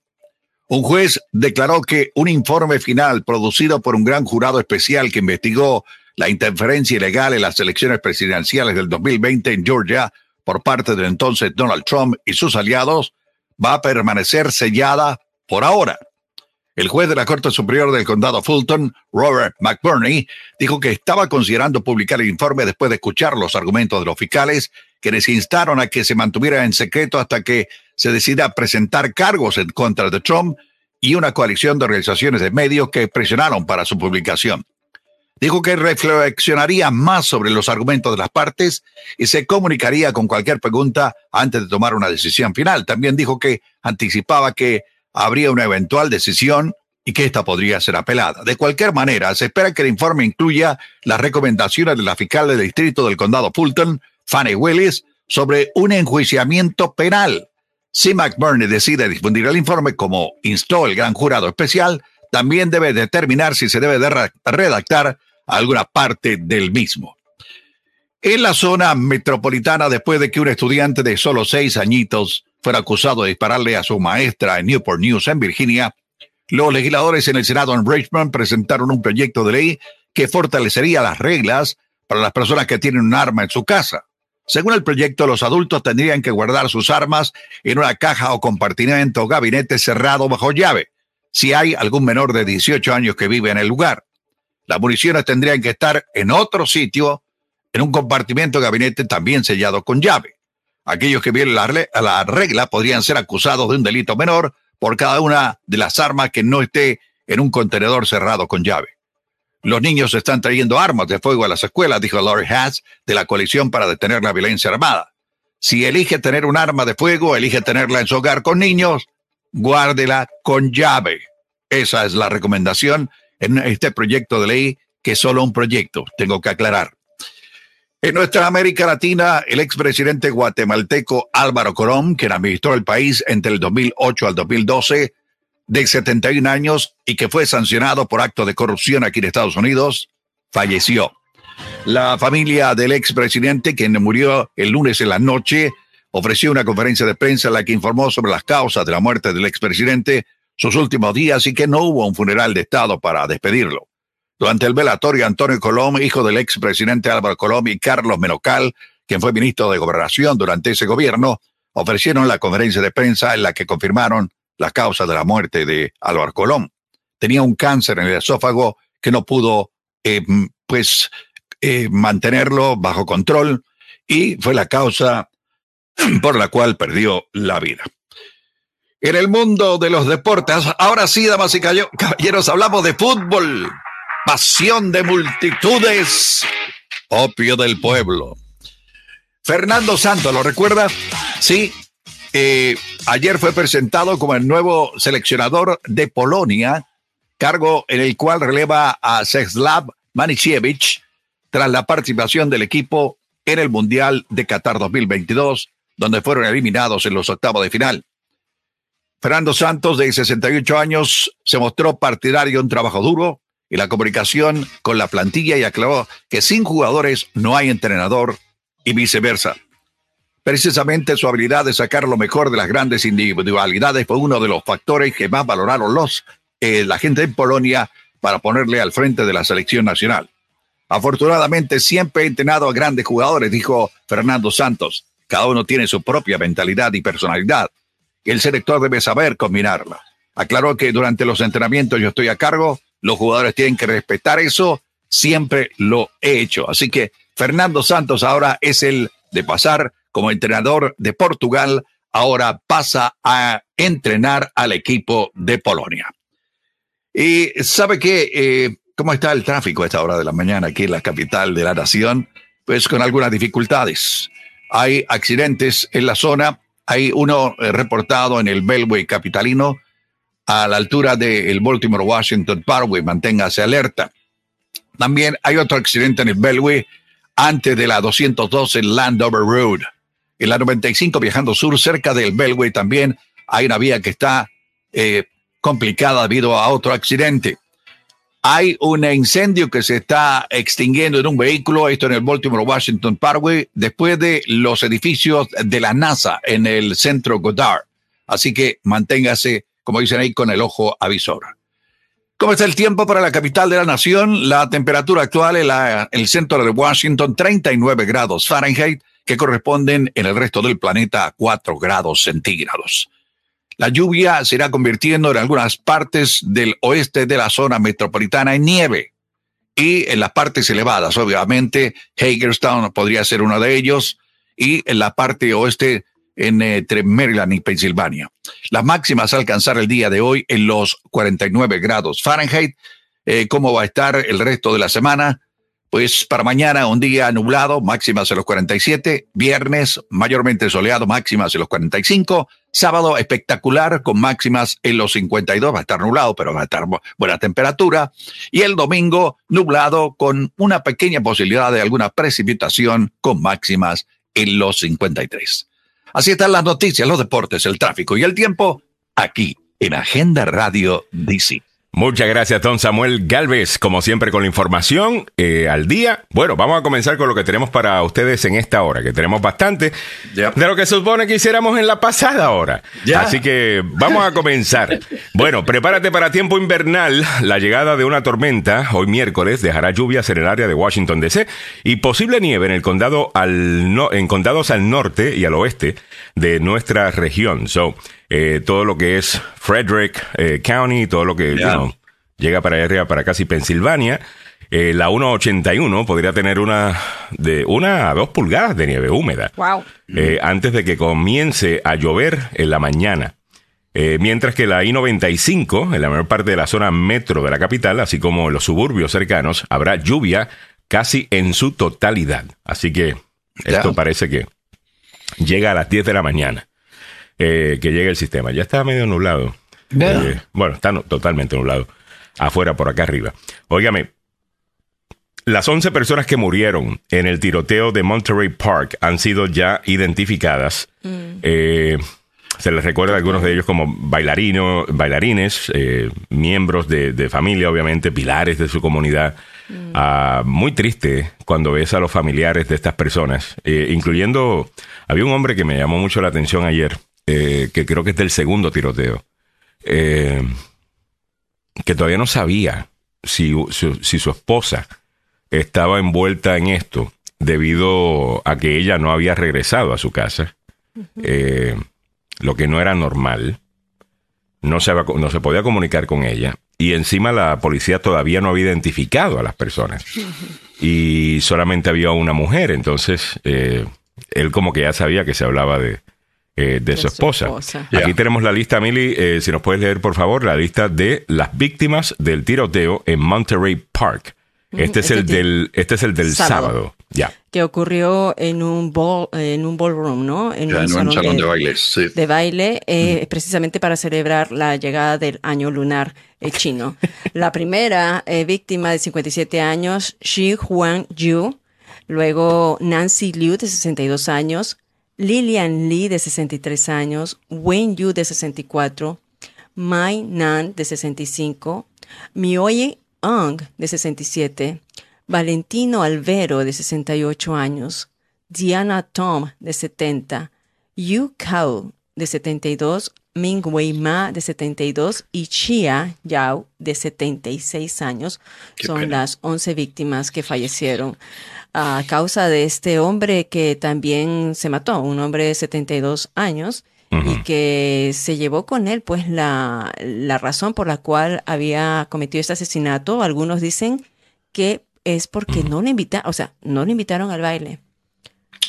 Speaker 3: Un juez declaró que un informe final producido por un gran jurado especial que investigó la interferencia ilegal en las elecciones presidenciales del 2020 en Georgia por parte del entonces Donald Trump y sus aliados va a permanecer sellada por ahora. El juez de la Corte Superior del Condado Fulton, Robert McBurney, dijo que estaba considerando publicar el informe después de escuchar los argumentos de los fiscales, quienes instaron a que se mantuviera en secreto hasta que se decida presentar cargos en contra de Trump y una coalición de organizaciones de medios que presionaron para su publicación. Dijo que reflexionaría más sobre los argumentos de las partes y se comunicaría con cualquier pregunta antes de tomar una decisión final. También dijo que anticipaba que habría una eventual decisión y que esta podría ser apelada. De cualquier manera, se espera que el informe incluya las recomendaciones de la fiscal del distrito del condado Fulton, Fanny Willis, sobre un enjuiciamiento penal. Si McBurney decide difundir el informe como instó el gran jurado especial, también debe determinar si se debe de redactar alguna parte del mismo. En la zona metropolitana, después de que un estudiante de solo seis añitos fuera acusado de dispararle a su maestra en Newport News, en Virginia, los legisladores en el Senado en Richmond presentaron un proyecto de ley que fortalecería las reglas para las personas que tienen un arma en su casa. Según el proyecto, los adultos tendrían que guardar sus armas en una caja o compartimento o gabinete cerrado bajo llave, si hay algún menor de 18 años que vive en el lugar. Las municiones tendrían que estar en otro sitio, en un compartimento de gabinete también sellado con llave. Aquellos que violen la, la regla podrían ser acusados de un delito menor por cada una de las armas que no esté en un contenedor cerrado con llave. Los niños están trayendo armas de fuego a las escuelas, dijo Laurie Hatch de la Coalición para Detener la Violencia Armada. Si elige tener un arma de fuego, elige tenerla en su hogar con niños, guárdela con llave. Esa es la recomendación en este proyecto de ley, que es solo un proyecto, tengo que aclarar. En nuestra América Latina, el expresidente guatemalteco Álvaro Colón, quien administró el país entre el 2008 al 2012, de 71 años y que fue sancionado por acto de corrupción aquí en Estados Unidos, falleció. La familia del expresidente, quien murió el lunes en la noche, ofreció una conferencia de prensa en la que informó sobre las causas de la muerte del expresidente, sus últimos días y que no hubo un funeral de Estado para despedirlo. Durante el velatorio, Antonio Colom, hijo del expresidente Álvaro Colom y Carlos Menocal, quien fue ministro de Gobernación durante ese gobierno, ofrecieron la conferencia de prensa en la que confirmaron la causa de la muerte de Álvaro Colom. Tenía un cáncer en el esófago que no pudo, eh, pues, eh, mantenerlo bajo control y fue la causa por la cual perdió la vida en el mundo de los deportes. Ahora sí, damas y caballeros, hablamos de fútbol. Pasión de multitudes, opio del pueblo. Fernando Santos, ¿lo recuerda? Sí, eh, ayer fue presentado como el nuevo seleccionador de Polonia, cargo en el cual releva a Czeslaw Maniciewicz tras la participación del equipo en el Mundial de Qatar 2022, donde fueron eliminados en los octavos de final. Fernando Santos, de 68 años, se mostró partidario de un trabajo duro y la comunicación con la plantilla y aclaró que sin jugadores no hay entrenador y viceversa. Precisamente su habilidad de sacar lo mejor de las grandes individualidades fue uno de los factores que más valoraron los eh, la gente en Polonia para ponerle al frente de la selección nacional. Afortunadamente siempre he entrenado a grandes jugadores, dijo Fernando Santos. Cada uno tiene su propia mentalidad y personalidad el selector debe saber combinarla. Aclaró que durante los entrenamientos yo estoy a cargo, los jugadores tienen que respetar eso, siempre lo he hecho. Así que Fernando Santos ahora es el de pasar como entrenador de Portugal, ahora pasa a entrenar al equipo de Polonia. Y sabe que, eh, ¿cómo está el tráfico a esta hora de la mañana aquí en la capital de la nación? Pues con algunas dificultades. Hay accidentes en la zona, hay uno eh, reportado en el Belway capitalino a la altura del Baltimore Washington Parkway. Manténgase alerta. También hay otro accidente en el Belway antes de la 212 Landover Road. En la 95 viajando sur cerca del Belway también hay una vía que está eh, complicada debido a otro accidente. Hay un incendio que se está extinguiendo en un vehículo, esto en el Baltimore Washington Parkway, después de los edificios de la NASA en el centro Goddard. Así que manténgase, como dicen ahí, con el ojo avisor. ¿Cómo está el tiempo para la capital de la nación? La temperatura actual en la- el centro de Washington, 39 grados Fahrenheit, que corresponden en el resto del planeta a 4 grados centígrados. La lluvia se irá convirtiendo en algunas partes del oeste de la zona metropolitana en nieve. Y en las partes elevadas, obviamente, Hagerstown podría ser uno de ellos, y en la parte oeste en, eh, entre Maryland y Pensilvania. Las máximas a alcanzar el día de hoy en los 49 grados Fahrenheit. Eh, ¿Cómo va a estar el resto de la semana? Pues para mañana un día nublado, máximas en los 47. Viernes mayormente soleado, máximas en los 45. Sábado espectacular con máximas en los 52. Va a estar nublado, pero va a estar bu- buena temperatura. Y el domingo nublado con una pequeña posibilidad de alguna precipitación con máximas en los 53. Así están las noticias, los deportes, el tráfico y el tiempo aquí en Agenda Radio DC.
Speaker 1: Muchas gracias, don Samuel Galvez, como siempre con la información eh, al día. Bueno, vamos a comenzar con lo que tenemos para ustedes en esta hora, que tenemos bastante de lo que supone que hiciéramos en la pasada hora. Así que vamos a comenzar. bueno, prepárate para tiempo invernal. La llegada de una tormenta hoy miércoles dejará lluvias en el área de Washington DC y posible nieve en el condado al no- en condados al norte y al oeste de nuestra región. So, eh, todo lo que es Frederick eh, County, todo lo que you
Speaker 3: Ya.
Speaker 1: know, llega para allá arriba, para casi Pensilvania. Eh, la 181 podría tener una de una a dos pulgadas de nieve húmeda
Speaker 2: Wow.
Speaker 1: eh, antes de que comience a llover en la mañana. Eh, mientras que la I-95, en la mayor parte de la zona metro de la capital, así como en los suburbios cercanos, habrá lluvia casi en su totalidad. Así que esto parece que llega a las 10 de la mañana, eh, que llega el sistema. Ya está medio nublado. Eh, bueno, está no- totalmente nublado. Afuera, por acá arriba. Óigame, las 11 personas que murieron en el tiroteo de Monterey Park han sido ya identificadas. Eh, se les recuerda a algunos de ellos como bailarino, bailarines, eh, miembros de, de familia, obviamente, pilares de su comunidad. Ah, muy triste cuando ves a los familiares de estas personas, eh, incluyendo, había un hombre que me llamó mucho la atención ayer, eh, que creo que es del segundo tiroteo, eh, que todavía no sabía si, su- si su esposa estaba envuelta en esto debido a que ella no había regresado a su casa, eh, lo que no era normal. No se, no se podía comunicar con ella. Y encima la policía todavía no había identificado a las personas. Y solamente había una mujer. Entonces, eh, él como que ya sabía que se hablaba de, eh, de, su esposa.
Speaker 3: Ya.
Speaker 1: Aquí tenemos la lista, Mili. eh, si nos puedes leer, por favor, la lista de las víctimas del tiroteo en Monterey Park. Este, es,
Speaker 2: este
Speaker 1: el del, este es el del sábado.
Speaker 2: Sábado. Que ocurrió en un ball, en un ballroom, ¿no? En
Speaker 3: Ya en un salón de baile. Sí.
Speaker 2: de baile, eh, precisamente para celebrar la llegada del año lunar eh, chino. La primera eh, víctima de 57 años, Xi Huang Yu, luego Nancy Liu, de 62 años, Lilian Li, de 63 años, Wen Yu, de 64, Mai Nan, de 65, Mioye Ang, de 67, Valentino Alvero, de 68 años, Diana Tom, de 70, Yu Kao, de 72, Ming Wei Ma, de 72, y Chia Yao, de 76 años.
Speaker 3: Qué
Speaker 2: Son
Speaker 3: pena.
Speaker 2: las 11 víctimas que fallecieron a causa de este hombre que también se mató, un hombre de 72 años, y que se llevó con él pues la, la razón por la cual había cometido este asesinato. Algunos dicen que es porque no le invitaron, o sea, no le invitaron al baile.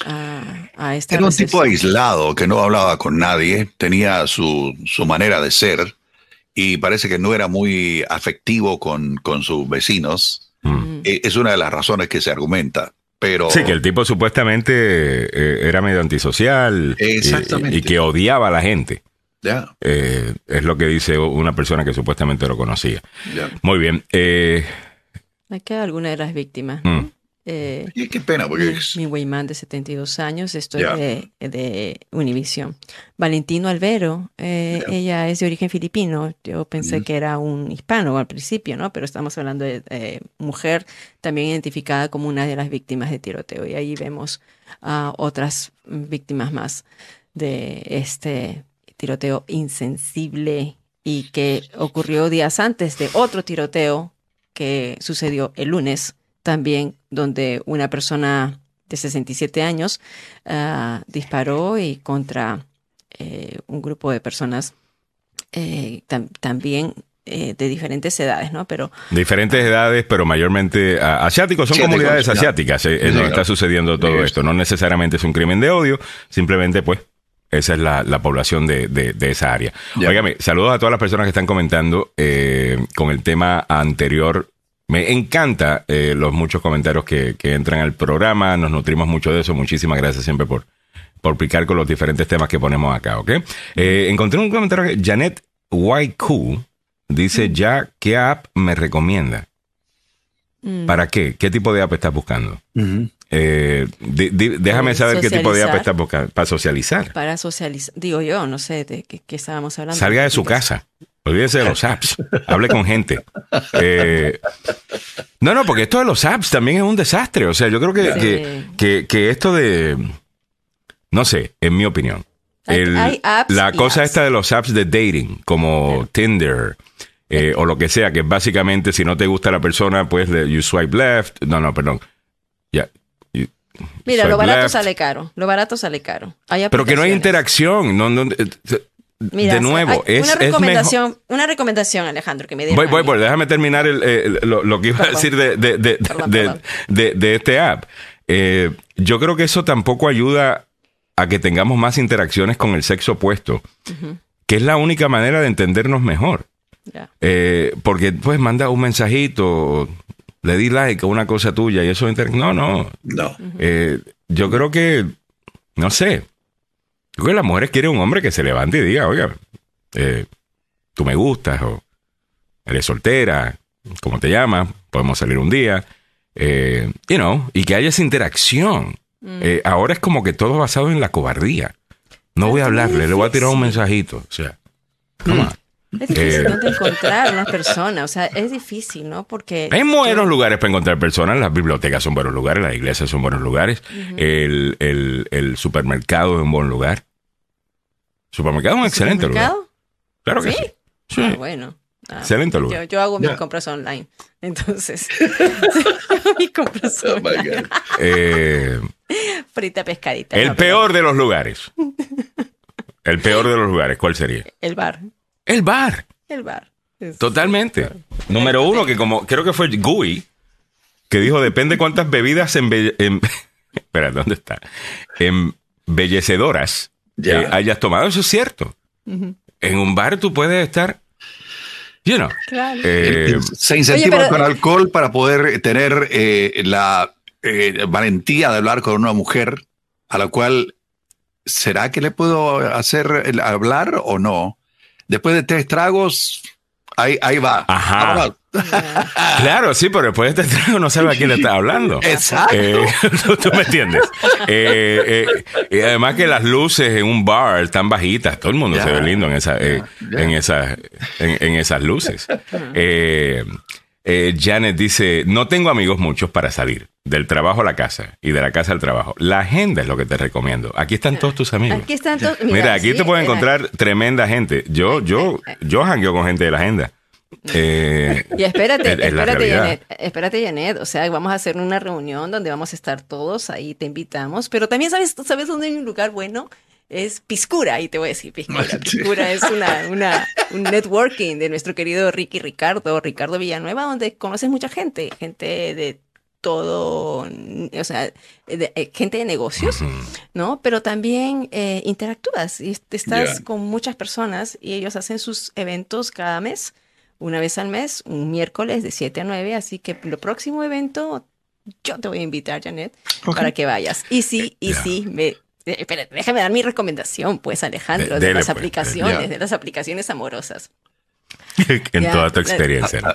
Speaker 2: A, a esta
Speaker 3: Era un tipo aislado que no hablaba con nadie, tenía su, su manera de ser y parece que no era muy afectivo con, con sus vecinos.
Speaker 1: Mm.
Speaker 3: Eh, Es una de las razones que se argumenta. Pero
Speaker 1: Sí, que el tipo supuestamente eh, era medio antisocial y-
Speaker 3: Exactamente.
Speaker 1: Y, que odiaba a la gente.
Speaker 3: ya,
Speaker 1: Eh, es lo que dice una persona que supuestamente lo conocía. Muy bien. eh,
Speaker 2: Aquí hay alguna de las víctimas.
Speaker 1: Mm.
Speaker 2: Eh,
Speaker 3: Y qué pena, porque
Speaker 2: Mi,
Speaker 3: es-
Speaker 2: mi Weyman de 72 años, esto es de, de Univision. Valentino Alvero, eh, ella es de origen filipino. Yo pensé
Speaker 3: Ujú.
Speaker 2: que era un hispano al principio, ¿no? Pero estamos hablando de eh, mujer también identificada como una de las víctimas de tiroteo. Y ahí vemos a otras víctimas más de este tiroteo insensible y que ocurrió días antes de otro tiroteo que sucedió el lunes, también donde una persona de 67 años uh, disparó y contra eh, un grupo de personas eh, tam también eh, de diferentes edades, ¿no? Pero
Speaker 1: diferentes edades, pero mayormente uh, asiáticos son comunidades no. asiáticas. Eh, sí, donde está sucediendo todo esto. No necesariamente es un crimen de odio, simplemente, pues, esa es la, la población de, de, de, esa área. Yeah. Óigame, saludos a todas las personas que están comentando eh, con el tema anterior. Me encanta eh, los muchos comentarios que, que, entran al programa. Nos nutrimos mucho de eso. Muchísimas gracias siempre por, por picar con los diferentes temas que ponemos acá, ¿ok? Eh, encontré un comentario que Janet YQ dice ya, ¿qué app me recomienda? Mm. ¿Para qué? ¿Qué tipo de app estás buscando? Mm -hmm. Eh, di, di, déjame saber socializar. qué tipo de app está buscando. Para socializar.
Speaker 2: Para socializar. Digo yo, no sé de qué, qué estábamos hablando.
Speaker 1: Salga de su casa. Olvídese de los apps. Hable con gente. Eh, no, no, porque esto de los apps también es un desastre. O sea, yo creo que, sí. que, que, que, esto de. No sé, en mi opinión. El,
Speaker 2: hay apps
Speaker 1: la cosa
Speaker 2: apps.
Speaker 1: esta de los apps de dating, como Tinder. Eh, o lo que sea, que básicamente si no te gusta la persona, pues you swipe left. No, no, perdón. Ya,
Speaker 2: Mira, lo barato left. sale caro. Lo barato sale caro.
Speaker 1: Pero que no hay interacción. No, no,
Speaker 2: Mira,
Speaker 1: de nuevo, es,
Speaker 2: una recomendación, una recomendación, Alejandro, que me
Speaker 1: Voy, voy, voy, déjame terminar el, el, lo, lo, que iba perdón. a decir de, de, de, perdón, perdón. de este app. Eh, yo creo que eso tampoco ayuda a que tengamos más interacciones con el sexo opuesto, uh -huh. que es la única manera de entendernos mejor. Yeah. Eh, porque pues manda un mensajito, le di like a una cosa tuya y eso inter... no no.
Speaker 3: No.
Speaker 1: Eh, yo creo que no sé. Creo que las mujeres quieren un hombre que se levante y diga oiga eh, tú me gustas o eres soltera cómo te llamas podemos salir un día eh, you know y que haya esa interacción. Mm. Eh, ahora es como que todo basado en la cobardía. No voy a hablarle le voy a tirar un mensajito o sea come on.
Speaker 2: Es difícil eh, encontrar una persona, o sea, es difícil, ¿no? Porque...
Speaker 1: Hay buenos lugares para encontrar personas, las bibliotecas son buenos lugares, las iglesias son buenos lugares, uh -huh. el, el, el, supermercado es un buen lugar. Supermercado es un excelente supermercado? lugar. Claro que sí. sí.
Speaker 2: sí. Ah, bueno. Ah,
Speaker 1: excelente lugar.
Speaker 2: Yo, yo hago yeah. mis compras online, entonces... mis compras oh online.
Speaker 1: Oh eh,
Speaker 2: Frita pescadita.
Speaker 1: El no, peor pero... de los lugares. el peor de los lugares, ¿cuál sería?
Speaker 2: El bar.
Speaker 1: El bar.
Speaker 2: El bar.
Speaker 1: Es Totalmente. Número uno, que como creo que fue Gui, que dijo, depende cuántas bebidas en... en espera, ¿dónde está? Embellecedoras yeah. eh, hayas tomado. Eso es cierto. Uh -huh. En un bar tú puedes estar... You know,
Speaker 2: claro.
Speaker 3: eh, se incentiva Oye, pero... con alcohol para poder tener eh, la eh, valentía de hablar con una mujer a la cual... ¿Será que le puedo hacer hablar o no? Después de tres tragos, ahí, ahí va.
Speaker 1: Ajá. claro, sí, pero después de este trago no sabe a quién le está hablando.
Speaker 3: Exacto.
Speaker 1: Eh, ¿tú, ¿tú, me entiendes. Eh, eh, y además que las luces en un bar están bajitas. Todo el mundo yeah. se ve lindo en, esa, yeah. en, esa, en, en, esas luces. Eh, Janet dice, no tengo amigos muchos para salir del trabajo a la casa y de la casa al trabajo. La agenda es lo que te recomiendo. Aquí están todos tus amigos.
Speaker 2: Aquí están todos.
Speaker 1: Mira, Mira, aquí sí, te puedes encontrar tremenda gente. Yo, yo, yo jangueo con gente de la agenda.
Speaker 2: Eh, y espérate, es, es espérate, Janet, espérate, Janet. O sea, vamos a hacer una reunión donde vamos a estar todos ahí, te invitamos. Pero también sabes, ¿sabes dónde hay un lugar bueno? Es Piscura, y te voy a decir Piscura. Piscura es una, una, un networking de nuestro querido Ricky Ricardo, Ricardo Villanueva, donde conoces mucha gente, gente de todo, o sea, de, eh, gente de negocios, uh -huh. ¿no? Pero también eh, interactúas y estás yeah. con muchas personas y ellos hacen sus eventos cada mes, una vez al mes, un miércoles de 7 a 9, así que el próximo evento yo te voy a invitar, Janet, okay. para que vayas. Y sí, y yeah. sí, me Espera, déjame dar mi recomendación, pues, Alejandro, de, de las pues, aplicaciones, de las aplicaciones amorosas.
Speaker 1: en toda tu experiencia. ¿no?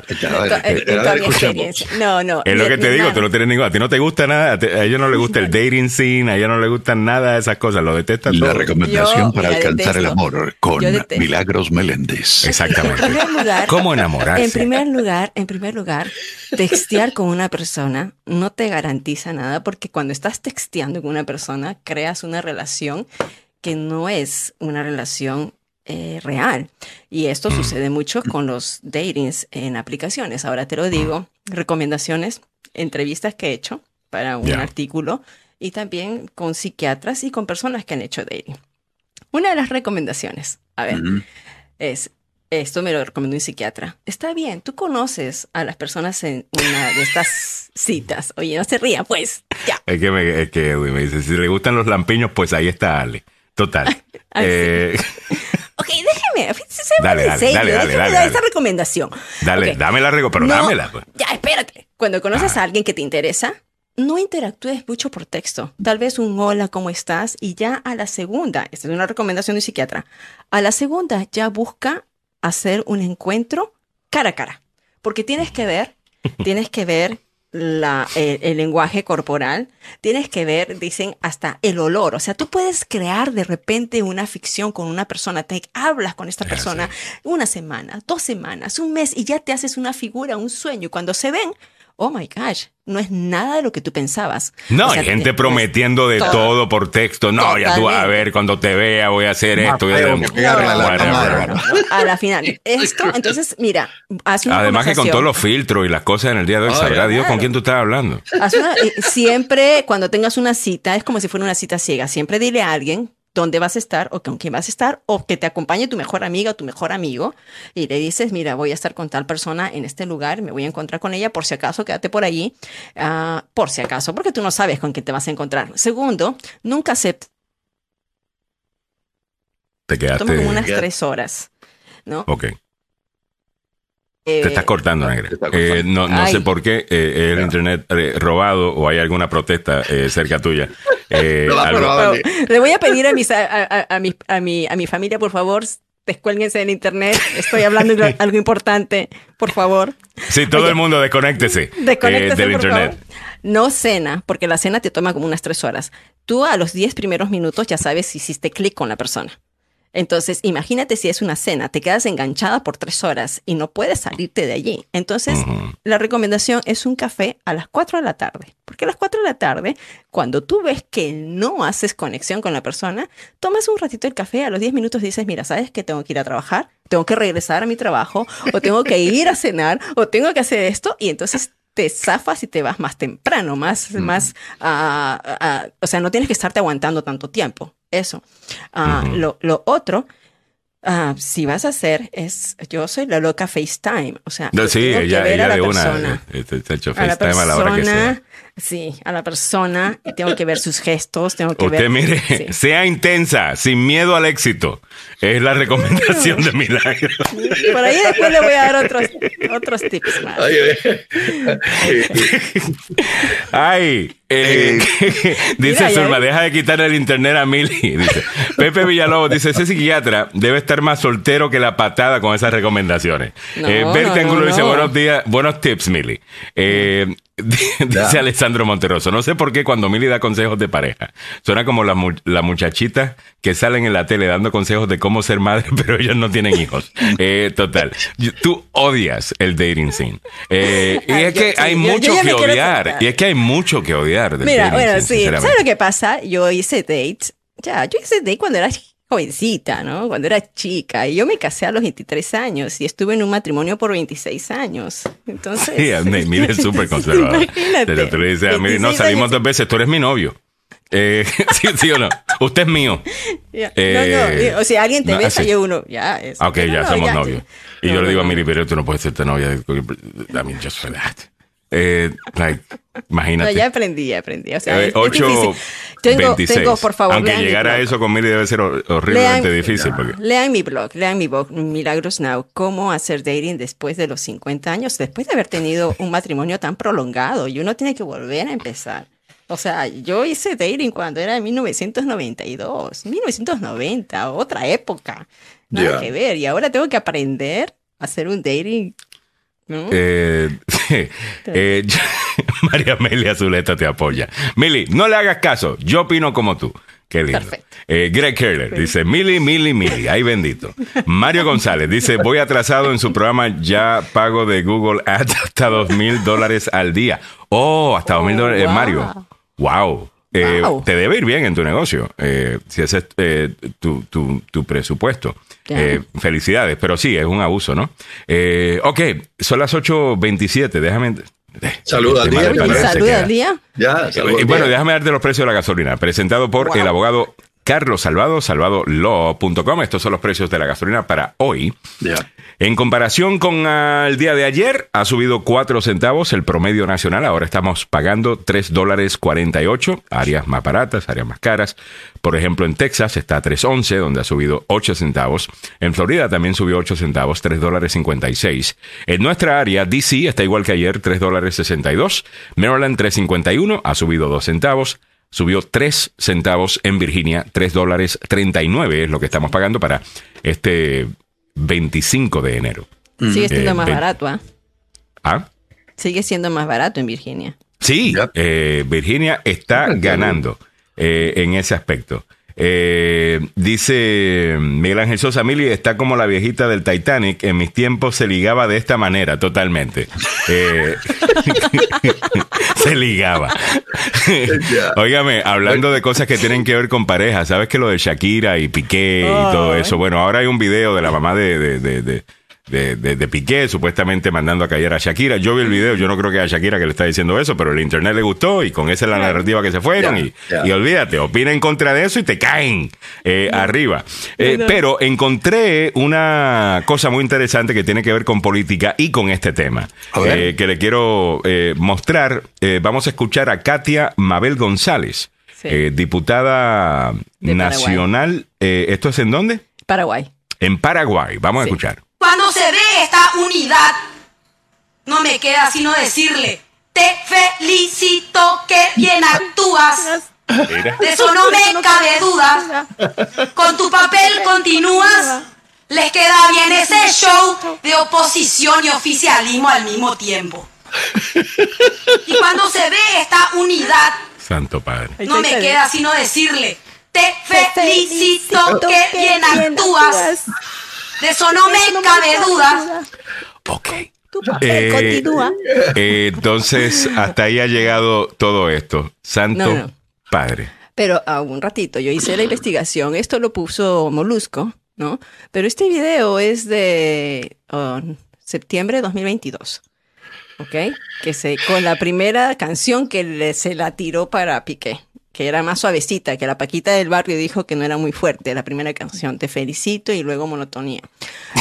Speaker 2: en, en toda mi experiencia. No, no.
Speaker 1: Es lo que te digo, tú no tienes ningún. A ti no te gusta nada. A ellos no les gusta el dating scene, a ellos no les gustan nada de esas cosas. Lo detestan
Speaker 3: La todo. recomendación yo, para alcanzar detesto. el amor con Milagros Meléndez.
Speaker 1: Exactamente.
Speaker 2: En primer lugar,
Speaker 1: ¿Cómo enamorarse?
Speaker 2: En primer lugar, en primer lugar, textear con una persona no te garantiza nada porque cuando estás texteando con una persona creas una relación que no es una relación eh, real. Y esto sucede mucho con los datings en aplicaciones. Ahora te lo digo, recomendaciones, entrevistas que he hecho para un artículo y también con psiquiatras y con personas que han hecho dating. Una de las recomendaciones, a ver,
Speaker 3: Ujú.
Speaker 2: es, esto me lo recomendó un psiquiatra. Está bien, tú conoces a las personas en una de estas citas. Oye, no se ría, pues, ya.
Speaker 1: Es que, me, es que Edwin me dice, si le gustan los lampiños, pues ahí está Ale. Total. Eh,
Speaker 2: Ok, déjeme, se va
Speaker 1: Dale, dale,
Speaker 2: serio,
Speaker 1: dale, dale,
Speaker 2: déjeme dar esa recomendación.
Speaker 1: dale,
Speaker 2: Ok.
Speaker 1: dame la regla, pero
Speaker 2: No,
Speaker 1: dámela. Pues.
Speaker 2: Ya, espérate. Cuando conoces a alguien que te interesa, no interactúes mucho por texto. Tal vez un hola, ¿cómo estás? Y ya a la segunda, esta es una recomendación de un psiquiatra, a la segunda ya busca hacer un encuentro cara a cara. Porque tienes que ver, tienes que ver la, el, el lenguaje corporal, tienes que ver, dicen, hasta el olor. O sea, tú puedes crear de repente una ficción con una persona, te hablas con esta
Speaker 1: Ah,
Speaker 2: persona una semana, dos semanas, un mes y ya te haces una figura, un sueño. Y cuando se ven, oh my gosh, no es nada de lo que tú pensabas.
Speaker 1: No,
Speaker 2: O sea,
Speaker 1: hay gente
Speaker 2: te-
Speaker 1: prometiendo de
Speaker 2: todo.
Speaker 1: todo. por texto. No, ya tú vas a ver, cuando te vea voy a hacer esto.
Speaker 3: a la
Speaker 2: final. Esto, entonces, mira, haz una
Speaker 1: Además que con todos los filtros y las cosas en el día de hoy,
Speaker 3: Oh,
Speaker 1: sabrá
Speaker 3: ya.
Speaker 1: Dios con quién tú estás hablando.
Speaker 2: Haz una- siempre cuando tengas una cita, es como si fuera una cita ciega. Siempre dile a alguien dónde vas a estar o con quién vas a estar o que te acompañe tu mejor amiga o tu mejor amigo y le dices, mira, voy a estar con tal persona en este lugar, me voy a encontrar con ella, por si acaso, quédate por allí, ah, por si acaso, porque tú no sabes con quién te vas a encontrar. Segundo, nunca aceptes,
Speaker 1: Te quedaste.
Speaker 2: toma como unas tres horas, ¿no?
Speaker 1: Ok.
Speaker 2: Eh,
Speaker 1: Te estás cortando, negra.
Speaker 3: te está cortando.
Speaker 1: Eh, no no sé por qué eh, el internet eh, robado o hay alguna protesta eh, cerca tuya. Eh,
Speaker 3: No, Vale.
Speaker 2: le voy a pedir a, mis, a, a- a mi, a, mi, a mi familia, por favor, descuélguense del internet. Estoy hablando de algo importante, por favor.
Speaker 1: Sí, todo
Speaker 2: Oye,
Speaker 1: el mundo desconéctese,
Speaker 2: Desconéctese,
Speaker 1: eh, del
Speaker 2: por
Speaker 1: internet.
Speaker 2: favor. No cena, porque la cena te toma como unas tres horas. Tú a los diez primeros minutos ya sabes si hiciste clic con la persona. Entonces, imagínate si es una cena, te quedas enganchada por tres horas y no puedes salirte de allí. Entonces, la recomendación es un café a las 4 de la tarde. Porque a las 4 de la tarde, cuando tú ves que no haces conexión con la persona, tomas un ratito el café, a los 10 minutos dices, mira, ¿sabes que tengo que ir a trabajar? Tengo que regresar a mi trabajo, o tengo que ir a cenar, o tengo que hacer esto, y entonces te zafas y te vas más temprano, más, más, ah, ah, o sea, no tienes que estarte aguantando tanto tiempo. Eso.
Speaker 1: Ujú.
Speaker 2: lo, lo otro, si vas a hacer, es, yo soy la loca FaceTime, o sea,
Speaker 1: No, sí,
Speaker 2: tengo que
Speaker 1: ella,
Speaker 2: ver a
Speaker 1: ella
Speaker 2: la
Speaker 1: de una.
Speaker 2: persona
Speaker 1: eh, eh, se ha hecho
Speaker 2: a la
Speaker 1: FaceTime a la hora que sea.
Speaker 2: Sí, a la persona, y tengo que ver sus gestos, tengo que
Speaker 1: Usted
Speaker 2: ver.
Speaker 1: mire,
Speaker 2: sí.
Speaker 1: sea intensa, sin miedo al éxito. Es la recomendación de Milagro.
Speaker 2: Por ahí después le voy a dar otros, otros tips más.
Speaker 1: Ay, eh, dice Zulma, deja de quitar el internet a Mili. Dice, Pepe Villalobos dice, ese psiquiatra debe estar más soltero que la patada con esas recomendaciones.
Speaker 2: No,
Speaker 1: eh,
Speaker 2: no, no,
Speaker 1: dice,
Speaker 2: no.
Speaker 1: buenos días, buenos tips, Mili. Eh, dice
Speaker 3: Ya.
Speaker 1: Alessandro Monterroso, no sé por qué cuando Mili da consejos de pareja, suena como las mu- las muchachitas que salen en la tele dando consejos de cómo ser madre, pero ellos no tienen hijos. Eh, total. Tú odias el dating scene. Eh, y es que hay mucho que odiar. Y es que hay mucho que odiar
Speaker 2: Mira, bueno,
Speaker 1: scene,
Speaker 2: sí. ¿sabes lo que pasa? Yo hice dates, ya, yo hice date cuando era jovencita, ¿no? Cuando era chica, y yo me casé a los 23 años y estuve en un matrimonio por 26 años. Entonces.
Speaker 1: Sí, mí- Mili es súper conservador.
Speaker 2: Imagínate.
Speaker 1: Pero tú le dices a Mili, no,
Speaker 2: 26
Speaker 1: salimos
Speaker 2: años.
Speaker 1: dos veces, tú eres mi novio. Eh, sí, sí o no. Usted es mío.
Speaker 2: Ya,
Speaker 1: Eh,
Speaker 2: no, no, o sea, alguien te
Speaker 1: no,
Speaker 2: besa y uno, ya es.
Speaker 1: Ok, ya somos novios. Y yo le digo a
Speaker 2: no.
Speaker 1: Mili, pero tú no puedes ser tu novia. I mean, just for that. Eh, like,
Speaker 2: No,
Speaker 1: imagínate.
Speaker 2: ya aprendí, ya aprendí. O sea,
Speaker 1: Eh,
Speaker 2: es- es
Speaker 1: 8,
Speaker 2: difícil. tengo,
Speaker 1: 26.
Speaker 2: tengo, por favor,
Speaker 1: Aunque llegar a eso con Mili debe ser hor- horriblemente
Speaker 2: Lean-
Speaker 1: difícil. Porque,
Speaker 2: Lean mi blog, lean mi blog, Milagros Now, cómo hacer dating después de los 50 años, después de haber tenido un matrimonio tan prolongado y uno tiene que volver a empezar. O sea, yo hice dating cuando era en 1992, 1990, otra época, nada
Speaker 3: Ya.
Speaker 2: que ver. Y ahora tengo que aprender a hacer un dating. ¿no?
Speaker 1: Eh, eh, María Amelia Zuleta te apoya. Mili, no le hagas caso. Yo opino como tú. Qué lindo.
Speaker 2: Perfecto.
Speaker 1: Eh, Greg Kerler dice, Mili, Mili, Mili. Ay, bendito. Mario González dice, voy atrasado en su programa, ya pago de Google Ads hasta dos mil dólares al día. Oh, hasta dos mil
Speaker 2: Oh,
Speaker 1: dólares. Eh,
Speaker 2: wow.
Speaker 1: Mario. Wow. Eh,
Speaker 2: Wow.
Speaker 1: te debe ir bien en tu negocio, eh, si ese es eh, tu, tu- tu presupuesto. Eh, felicidades, pero sí, es un abuso, ¿no? Eh, ok, son las 8.27, déjame...
Speaker 3: Saluda al día.
Speaker 2: Saluda al día.
Speaker 3: Ya,
Speaker 1: Y bueno, déjame darte los precios de la gasolina. Presentado por el abogado Carlos Salvado, salvadolaw.com. Estos son los precios de la gasolina para hoy. En comparación con ah, el día de ayer, ha subido 4 centavos el promedio nacional. Ahora estamos pagando 3 dólares 48, áreas más baratas, áreas más caras. Por ejemplo, en Texas está a 3.11, donde ha subido 8 centavos. En Florida también subió 8 centavos, 3 dólares 56. En nuestra área, DC está igual que ayer, 3 dólares 62. Maryland 3.51, ha subido 2 centavos. Subió 3 centavos en Virginia, 3 dólares 39 es lo que estamos pagando para este 25 de enero.
Speaker 2: Sigue siendo
Speaker 1: Eh,
Speaker 2: más
Speaker 1: ve-
Speaker 2: barato, ¿ah?
Speaker 1: ¿Ah?
Speaker 2: Sigue siendo más barato en Virginia.
Speaker 1: Sí,
Speaker 3: Yep.
Speaker 1: eh, Virginia está ganando eh, en ese aspecto. Eh, dice Miguel Ángel Sosa, Mili está como la viejita del Titanic. En mis tiempos se ligaba de esta manera, totalmente. Eh, se ligaba. Óigame, hablando de cosas que tienen que ver con pareja, ¿sabes que lo de Shakira y Piqué y todo eso? Bueno, ahora hay un video de la mamá de, de, de, de- de- de- de Piqué, supuestamente mandando a callar a Shakira. Yo vi el video, yo no creo que a Shakira que le está diciendo eso, pero el internet le gustó y con esa es la narrativa que se fueron. y, y olvídate, opina en contra de eso y te caen eh, arriba. Eh, pero encontré una cosa muy interesante que tiene que ver con política y con este tema, eh, que le quiero eh, mostrar. Eh, vamos a escuchar a Katia Mabel González,
Speaker 2: Sí.
Speaker 1: eh, diputada nacional. Eh, ¿Esto es en dónde?
Speaker 2: Paraguay.
Speaker 1: En Paraguay. Vamos a escuchar.
Speaker 7: Cuando se ve esta unidad, no me queda sino decirle, te felicito que bien actúas.
Speaker 1: Mira.
Speaker 7: De eso no me cabe duda. Con tu papel continúas. Les queda bien ese show de oposición y oficialismo al mismo tiempo. Y cuando se ve esta unidad,
Speaker 1: Santo Padre.
Speaker 7: no me queda sino decirle, te felicito que bien actúas. De eso no me cabe duda.
Speaker 1: Ok.
Speaker 2: Papel
Speaker 1: Eh,
Speaker 2: continúa.
Speaker 1: eh, entonces, hasta ahí ha llegado todo esto. Santo
Speaker 2: No, no.
Speaker 1: Padre.
Speaker 2: Pero a un ratito, yo hice la investigación. Esto lo puso Molusco, ¿no? Pero este video es de oh, septiembre de 2022. ¿Ok? Que se, con la primera canción que le- se la tiró para Piqué, que era más suavecita, que la Paquita del barrio dijo que no era muy fuerte, la primera canción. Te felicito y luego monotonía.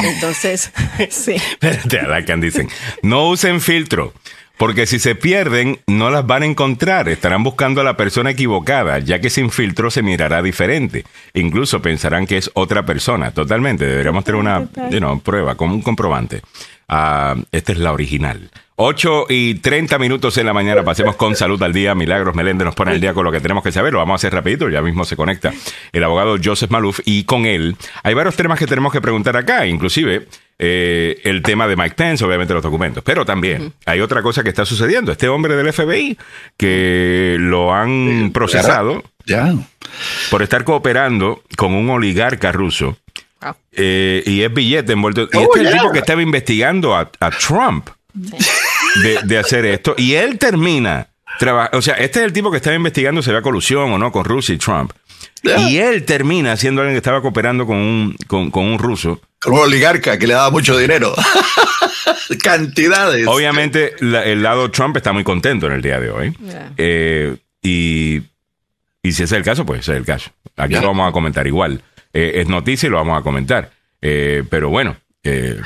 Speaker 2: Entonces, sí.
Speaker 1: Espérate, Alacan dicen, no usen filtro, porque si se pierden, no las van a encontrar. Estarán buscando a la persona equivocada, ya que sin filtro se mirará diferente. Incluso pensarán que es otra persona. Totalmente, deberíamos tener una you know, prueba, como un comprobante. Ah, esta es la original. 8 y 30 minutos en la mañana, pasemos con salud al día. Milagros Meléndez nos pone al día con lo que tenemos que saber. Lo vamos a hacer rapidito, ya mismo se conecta el abogado Joseph Maluf y con él hay varios temas que tenemos que preguntar acá, inclusive eh, el tema de Mike Pence, obviamente los documentos, pero también hay otra cosa que está sucediendo. Este hombre del FBI que lo han procesado
Speaker 3: Ya.
Speaker 1: por estar cooperando con un oligarca ruso
Speaker 2: Wow.
Speaker 1: eh, y es billete envuelto. Y
Speaker 3: Oh,
Speaker 1: este es el tipo que estaba investigando a, a Trump de, de hacer esto. Y él termina. traba- O sea, este es el tipo que estaba investigando si había colusión o no con Rusia y Trump. Y él termina siendo alguien que estaba cooperando con un, con, con un ruso.
Speaker 3: Con un oligarca que le daba mucho dinero. Cantidades.
Speaker 1: Obviamente, la- el lado Trump está muy contento en el día de hoy.
Speaker 2: Yeah.
Speaker 1: Eh, y, y si ese es el caso, pues ese es el caso. Aquí lo vamos a comentar igual. Eh, es noticia y lo vamos a comentar. Eh, pero bueno, eh,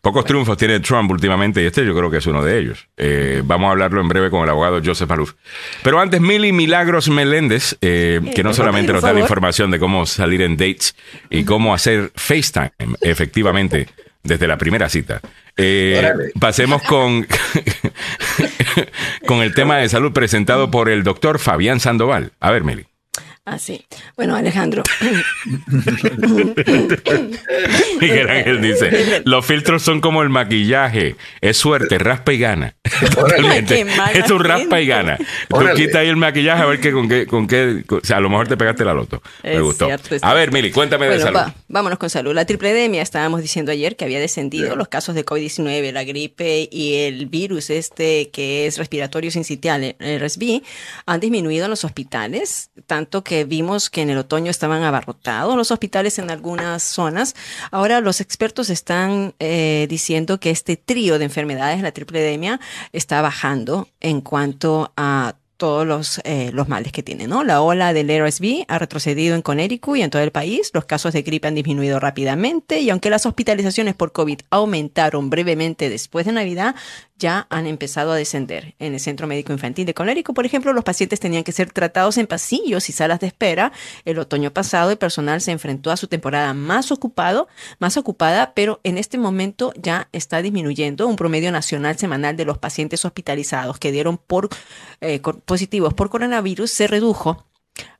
Speaker 1: pocos triunfos tiene Trump últimamente y este yo creo que es uno de ellos. Eh, vamos a hablarlo en breve con el abogado Joseph Maluf. Pero antes, Mili Milagros Meléndez, eh, que no solamente nos da la información de cómo salir en dates y cómo hacer FaceTime efectivamente desde la primera cita. Eh, pasemos con, con el tema de salud presentado por el doctor Fabián Sandoval. A ver, Meli.
Speaker 2: Así. Bueno, Alejandro.
Speaker 1: Miguel Ángel dice, los filtros son como el maquillaje, es suerte, raspa y gana. Totalmente. Es un raspa y gana. Tú quitas ahí el maquillaje a ver qué, con qué, con qué, o sea, a lo mejor te pegaste la loto. Me
Speaker 2: Es
Speaker 1: gustó.
Speaker 2: cierto,
Speaker 1: a ver. Mili, cuéntame de salud.
Speaker 2: va- vámonos con salud. La tripledemia, estábamos diciendo ayer que había descendido los casos de COVID-19, la gripe y el virus este que es respiratorio sincitial, el RSV, han disminuido en los hospitales, tanto que vimos que en el otoño estaban abarrotados los hospitales en algunas zonas. Ahora los expertos están eh, diciendo que este trío de enfermedades, la tripledemia, está bajando en cuanto a todos los, eh, los males que tiene, ¿no? La ola del RSV ha retrocedido en Connecticut y en todo el país. Los casos de gripe han disminuido rápidamente y aunque las hospitalizaciones por COVID aumentaron brevemente después de Navidad, ya han empezado a descender. En el Centro Médico Infantil de Connecticut, por ejemplo, los pacientes tenían que ser tratados en pasillos y salas de espera. El otoño pasado el personal se enfrentó a su temporada más ocupado, más ocupada, pero en este momento ya está disminuyendo un promedio nacional semanal de los pacientes hospitalizados que dieron por eh, positivos por coronavirus se redujo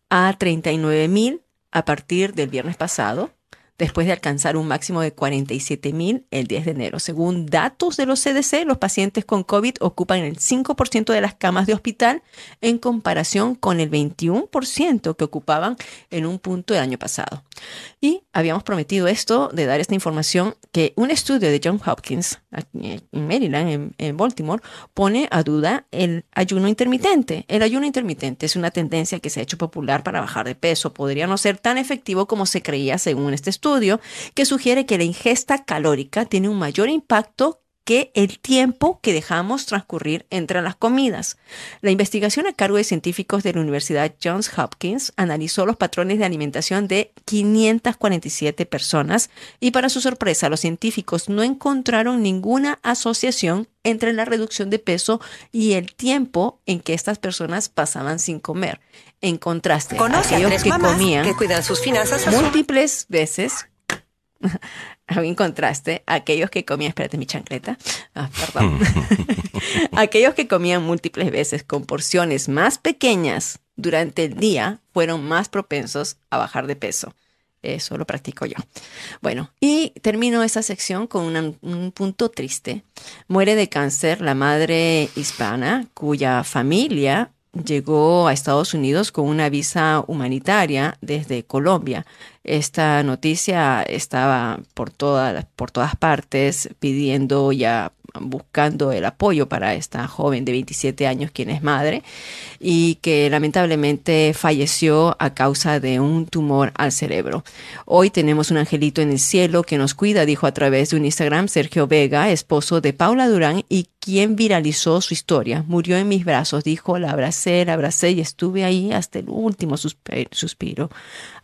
Speaker 2: a 39 mil a partir del viernes pasado, después de alcanzar un máximo de 47 mil el 10 de enero. Según datos de los CDC, los pacientes con COVID ocupan el 5% de las camas de hospital en comparación con el 21% que ocupaban en un punto el año pasado. Y habíamos prometido esto de dar esta información que un estudio de John Hopkins en Maryland, en Baltimore, pone a duda el ayuno intermitente. El ayuno intermitente es una tendencia que se ha hecho popular para bajar de peso. Podría no ser tan efectivo como se creía según este estudio, que sugiere que la ingesta calórica tiene un mayor impacto que el tiempo que dejamos transcurrir entre las comidas. La investigación a cargo de científicos de la Universidad Johns Hopkins analizó los patrones de alimentación de 547 personas y para su sorpresa los científicos no encontraron ninguna asociación entre la reducción de peso y el tiempo en que estas personas pasaban sin comer. En contraste,
Speaker 8: Conoce a
Speaker 2: aquellos
Speaker 8: tres
Speaker 2: que
Speaker 8: mamás
Speaker 2: comían
Speaker 8: que cuidan sus finanzas a su
Speaker 2: múltiples veces. En contraste, aquellos que comían, espérate mi chancleta, ah, perdón, aquellos que comían múltiples veces con porciones más pequeñas durante el día fueron más propensos a bajar de peso. Eso lo practico yo. Bueno, y termino esta sección con una- un punto triste. Muere de cáncer la madre hispana cuya familia llegó a Estados Unidos con una visa humanitaria desde Colombia. Esta noticia estaba por, todas por todas partes pidiendo ya buscando el apoyo para esta joven de 27 años, quien es madre, y que lamentablemente falleció a causa de un tumor al cerebro. Hoy tenemos un angelito en el cielo que nos cuida, dijo a través de un Instagram Sergio Vega, esposo de Paula Durán y quien viralizó su historia. Murió en mis brazos, dijo, la abracé, la abracé y estuve ahí hasta el último suspiro.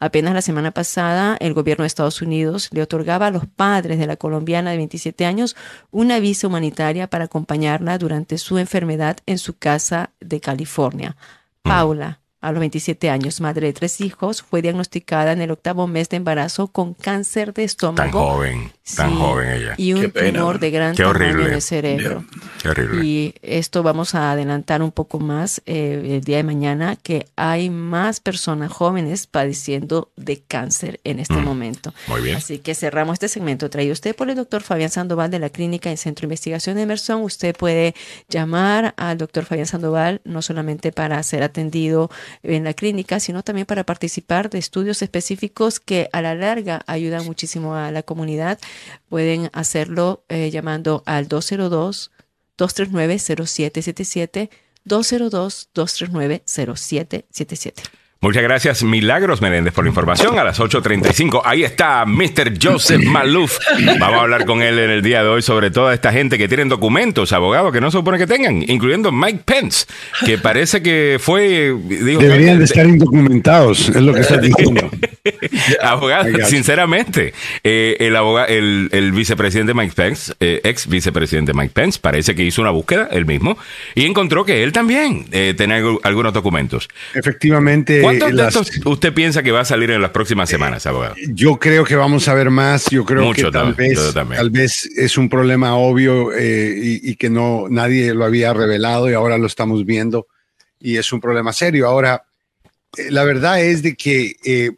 Speaker 2: Apenas la semana pasada, el gobierno de Estados Unidos le otorgaba a los padres de la colombiana de 27 años una visa humanitaria para acompañarla durante su enfermedad en su casa de California. Paula, a los 27 años, madre de tres hijos, fue diagnosticada en el octavo mes de embarazo con cáncer de estómago.
Speaker 1: Tan joven, tan
Speaker 2: Sí,
Speaker 1: joven ella.
Speaker 2: Y un
Speaker 3: Qué pena.
Speaker 2: tumor de gran
Speaker 1: Qué
Speaker 2: tamaño
Speaker 1: horrible.
Speaker 2: en el cerebro.
Speaker 1: Qué horrible.
Speaker 2: Y esto vamos a adelantar un poco más eh, el día de mañana, que hay más personas jóvenes padeciendo de cáncer en este momento.
Speaker 1: Mm. Muy bien.
Speaker 2: Así que cerramos este segmento traído usted por el doctor Fabián Sandoval de la Clínica y Centro de Investigación de Emerson. Usted puede llamar al doctor Fabián Sandoval no solamente para ser atendido en la clínica, sino también para participar de estudios específicos que a la larga ayudan muchísimo a la comunidad. Pueden hacerlo eh, llamando al 202 239-0777, 202-239-0777.
Speaker 1: Muchas gracias, Milagros Menéndez, por la información. A las 8.35, ahí está Mr. Joseph Malouf. Vamos a hablar con él en el día de hoy sobre toda esta gente que tienen documentos, abogados que no se supone que tengan, incluyendo Mike Pence, que parece que fue...
Speaker 9: Deberían de estar indocumentados, es lo que está diciendo.
Speaker 1: abogado, sinceramente, eh, el, aboga- el, el vicepresidente Mike Pence, eh, ex vicepresidente Mike Pence, parece que hizo una búsqueda, él mismo, y encontró que él también eh, tenía algu- algunos documentos.
Speaker 9: Efectivamente,
Speaker 1: ¿Cuántos de
Speaker 9: las-
Speaker 1: estos usted piensa que va a salir en las próximas semanas, abogado?
Speaker 9: yo creo que vamos a ver más. Yo creo
Speaker 1: Mucho
Speaker 9: que tal
Speaker 1: también,
Speaker 9: vez, tal vez es un problema obvio eh, y, y que no nadie lo había revelado y ahora lo estamos viendo y es un problema serio. Ahora, eh, la verdad es de que eh,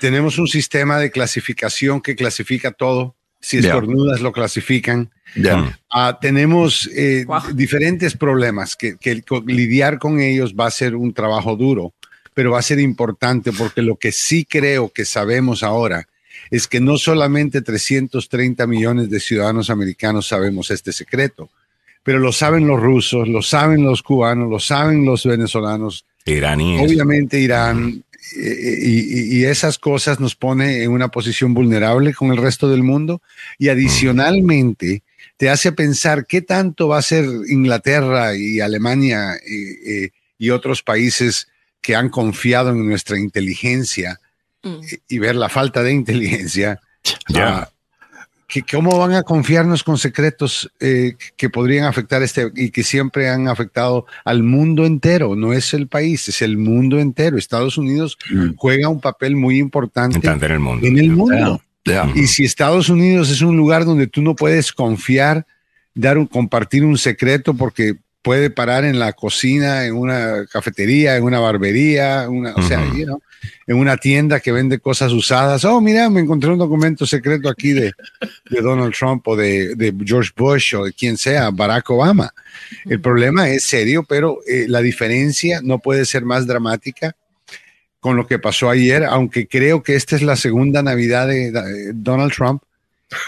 Speaker 9: tenemos un sistema de clasificación que clasifica todo. Si estornudas, lo clasifican.
Speaker 3: Ya.
Speaker 9: Ah, tenemos eh,
Speaker 2: Guau.
Speaker 9: diferentes problemas que, que lidiar con ellos va a ser un trabajo duro, pero va a ser importante porque lo que sí creo que sabemos ahora es que no solamente 330 millones de ciudadanos americanos sabemos este secreto, pero lo saben los rusos, lo saben los cubanos, lo saben los venezolanos,
Speaker 1: Iraníes.
Speaker 9: obviamente Irán, eh, y, y- esas cosas nos pone en una posición vulnerable con el resto del mundo y adicionalmente te hace pensar qué tanto va a ser Inglaterra y Alemania eh, eh, y otros países que han confiado en nuestra inteligencia
Speaker 2: Mm.
Speaker 9: y ver la falta de inteligencia.
Speaker 1: Ya.
Speaker 9: ah, que ¿Cómo van a confiarnos con secretos eh, que podrían afectar este y que siempre han afectado al mundo entero? No es el país, es el mundo entero. Estados Unidos
Speaker 3: Mm.
Speaker 9: juega un papel muy
Speaker 1: importante en el mundo.
Speaker 9: en el mundo. Y si Estados Unidos es un lugar donde tú no puedes confiar, dar un, compartir un secreto porque puede parar en la cocina, en una cafetería, en una barbería, una, o sea, you know, en una tienda que vende cosas usadas. Oh, mira, me encontré un documento secreto aquí de, de Donald Trump o de, de George Bush o de quien sea, Barack Obama. El problema es serio, pero eh, la diferencia no puede ser más dramática con lo que pasó ayer, aunque creo que esta es la segunda Navidad de eh, Donald Trump.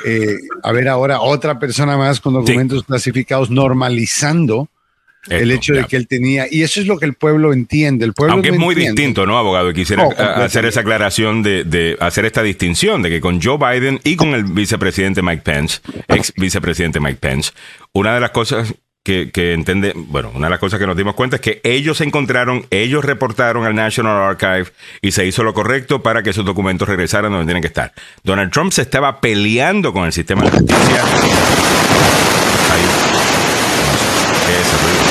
Speaker 9: Eh, a ver ahora otra persona más con documentos clasificados normalizando el
Speaker 1: Esto,
Speaker 9: hecho de
Speaker 1: ya.
Speaker 9: que él tenía, y eso es lo que el pueblo entiende. El pueblo
Speaker 1: Aunque
Speaker 9: no
Speaker 1: es muy
Speaker 9: entiende.
Speaker 1: distinto, ¿no, abogado? Y Quisiera hacer esa aclaración de, de hacer esta distinción de que con Joe Biden y con el vicepresidente Mike Pence, ex vicepresidente Mike Pence, una de las cosas que, que entiende, bueno, una de las cosas que nos dimos cuenta es que ellos se encontraron, ellos reportaron al National Archive y se hizo lo correcto para que esos documentos regresaran donde tienen que estar. Donald Trump se estaba peleando con el sistema de justicia. Ahí. Ese ruido.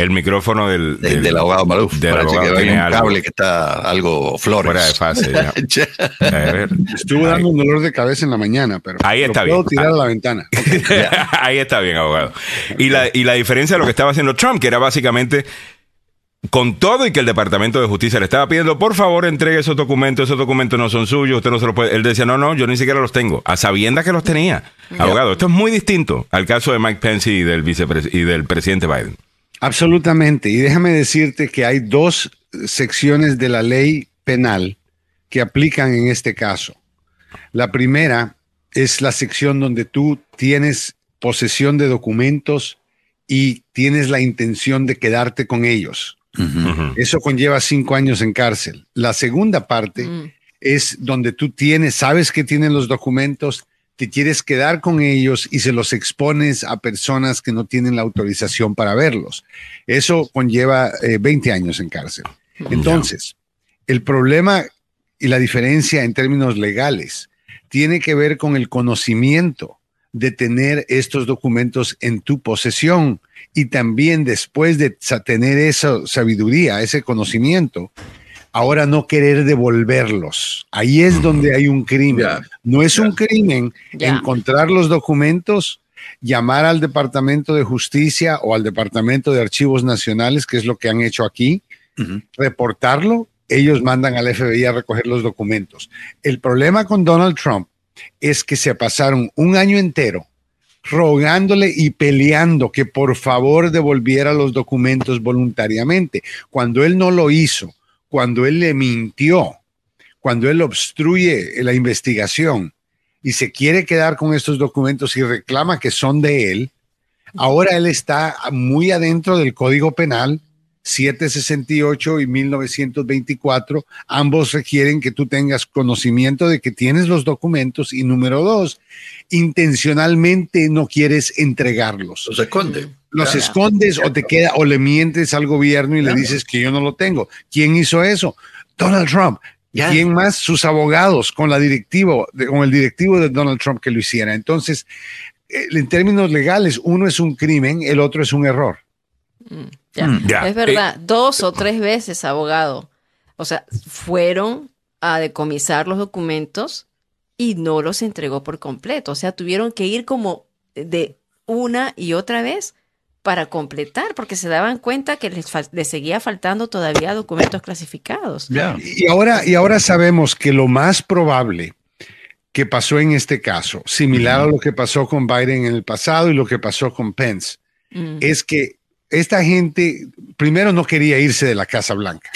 Speaker 1: El micrófono del,
Speaker 3: De- del, abogado Maluf.
Speaker 1: del
Speaker 3: Parece
Speaker 1: abogado
Speaker 3: que hay
Speaker 1: tiene
Speaker 3: un
Speaker 1: algo.
Speaker 3: cable que está algo flores.
Speaker 1: Fuera de fase, ya. A ver.
Speaker 9: Estuvo
Speaker 1: Ahí.
Speaker 9: dando un dolor de cabeza en la mañana, pero
Speaker 1: Ahí
Speaker 9: lo
Speaker 1: está
Speaker 9: puedo
Speaker 1: bien.
Speaker 9: tirar
Speaker 1: Ah.
Speaker 9: a la ventana.
Speaker 1: Ahí está bien, abogado. Y la, y la diferencia de lo que estaba haciendo Trump, que era básicamente con todo y que el Departamento de Justicia le estaba pidiendo, por favor, entregue esos documentos, esos documentos no son suyos, usted no se los puede. Él decía, no, no, yo ni siquiera los tengo, a sabiendas que los tenía. Abogado, esto es muy distinto al caso de Mike Pence y del, vicepres y del presidente Biden.
Speaker 9: Absolutamente. Y déjame decirte que hay dos secciones de la ley penal que aplican en este caso. La primera es la sección donde tú tienes posesión de documentos y tienes la intención de quedarte con ellos. Eso conlleva cinco años en cárcel. La segunda parte
Speaker 2: Mm.
Speaker 9: es donde tú tienes, sabes que tienen los documentos, te quieres quedar con ellos y se los expones a personas que no tienen la autorización para verlos. Eso conlleva eh, 20 años en cárcel. Entonces, el problema y la diferencia en términos legales tiene que ver con el conocimiento de tener estos documentos en tu posesión y también después de tener esa sabiduría, ese conocimiento, ahora no querer devolverlos. Ahí es donde hay un crimen. No es un crimen encontrar los documentos, llamar al Departamento de Justicia o al Departamento de Archivos Nacionales, que es lo que han hecho aquí, reportarlo, ellos mandan al FBI a recoger los documentos. El problema con Donald Trump es que se pasaron un año entero rogándole y peleando que por favor devolviera los documentos voluntariamente. Cuando él no lo hizo, cuando él le mintió, cuando él obstruye la investigación y se quiere quedar con estos documentos y reclama que son de él, ahora él está muy adentro del Código Penal 768 y 1924, ambos requieren que tú tengas conocimiento de que tienes los documentos y número dos, intencionalmente no quieres entregarlos.
Speaker 3: Los esconde.
Speaker 9: Los escondes o te queda o le mientes al gobierno y le dices que yo no lo tengo. ¿Quién hizo eso? Donald Trump.
Speaker 3: Ya.
Speaker 9: ¿Quién más? Sus abogados con la directivo, de- con el directivo de Donald Trump que lo hiciera. Entonces, eh, en términos legales, uno es un crimen, el otro es un error.
Speaker 2: Ya.
Speaker 3: Mm,
Speaker 1: ya.
Speaker 2: Es verdad, dos o tres veces, abogado. O sea, fueron a decomisar los documentos y no los entregó por completo. O sea, tuvieron que ir como de una y otra vez para completar, porque se daban cuenta que les, fal- les seguía faltando todavía documentos clasificados.
Speaker 3: Ya.
Speaker 9: Y ahora, y ahora sabemos que lo más probable que pasó en este caso, similar a lo que pasó con Biden en el pasado y lo que pasó con Pence,
Speaker 2: Mm.
Speaker 9: es que esta gente primero no quería irse de la Casa Blanca.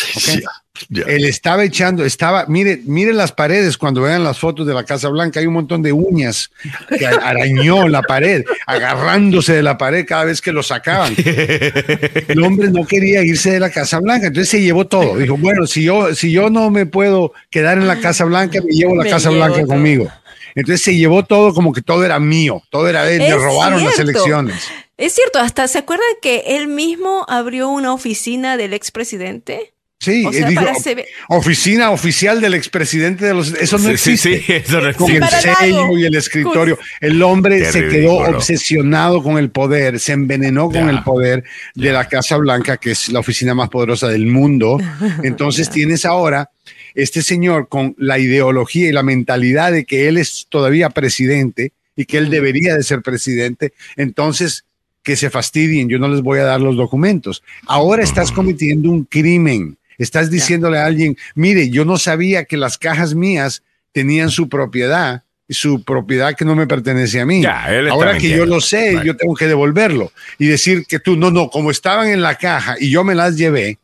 Speaker 9: Él estaba echando, estaba, mire, mire las paredes cuando vean las fotos de la Casa Blanca, hay un montón de uñas que arañó la pared, agarrándose de la pared cada vez que lo sacaban. El hombre no quería irse de la Casa Blanca, entonces se llevó todo. Dijo, bueno, si yo, si yo no me puedo quedar en la Casa Blanca, me llevo la
Speaker 2: Me
Speaker 9: Casa
Speaker 2: llevo
Speaker 9: Blanca
Speaker 2: todo.
Speaker 9: conmigo. Entonces se llevó todo como que todo era mío, todo era de él, le
Speaker 2: Es
Speaker 9: robaron las
Speaker 2: cierto.
Speaker 9: elecciones.
Speaker 2: Es cierto, hasta se acuerdan que él mismo abrió una oficina del expresidente.
Speaker 9: Sí,
Speaker 2: O sea, ve-
Speaker 9: oficina oficial del expresidente de los... Eso no
Speaker 1: Sí, sí,
Speaker 9: existe.
Speaker 1: sí, eso no
Speaker 9: con el sello y el escritorio. El hombre
Speaker 1: Qué
Speaker 9: se
Speaker 1: ridículo.
Speaker 9: quedó obsesionado con el poder, se envenenó con
Speaker 1: Ya.
Speaker 9: el poder de la Casa Blanca, que es la oficina más poderosa del mundo. Entonces tienes ahora este señor con la ideología y la mentalidad de que él es todavía presidente y que él debería de ser presidente. Entonces, que se fastidien, yo no les voy a dar los documentos. Ahora estás cometiendo un crimen. Estás diciéndole a alguien, mire, yo no sabía que las cajas mías tenían su propiedad, su propiedad que no me pertenece a mí.
Speaker 1: Ya,
Speaker 9: Ahora que yo lo sé,
Speaker 1: Right.
Speaker 9: yo tengo que devolverlo y decir que tú, no, no, como estaban en la caja y yo me las llevé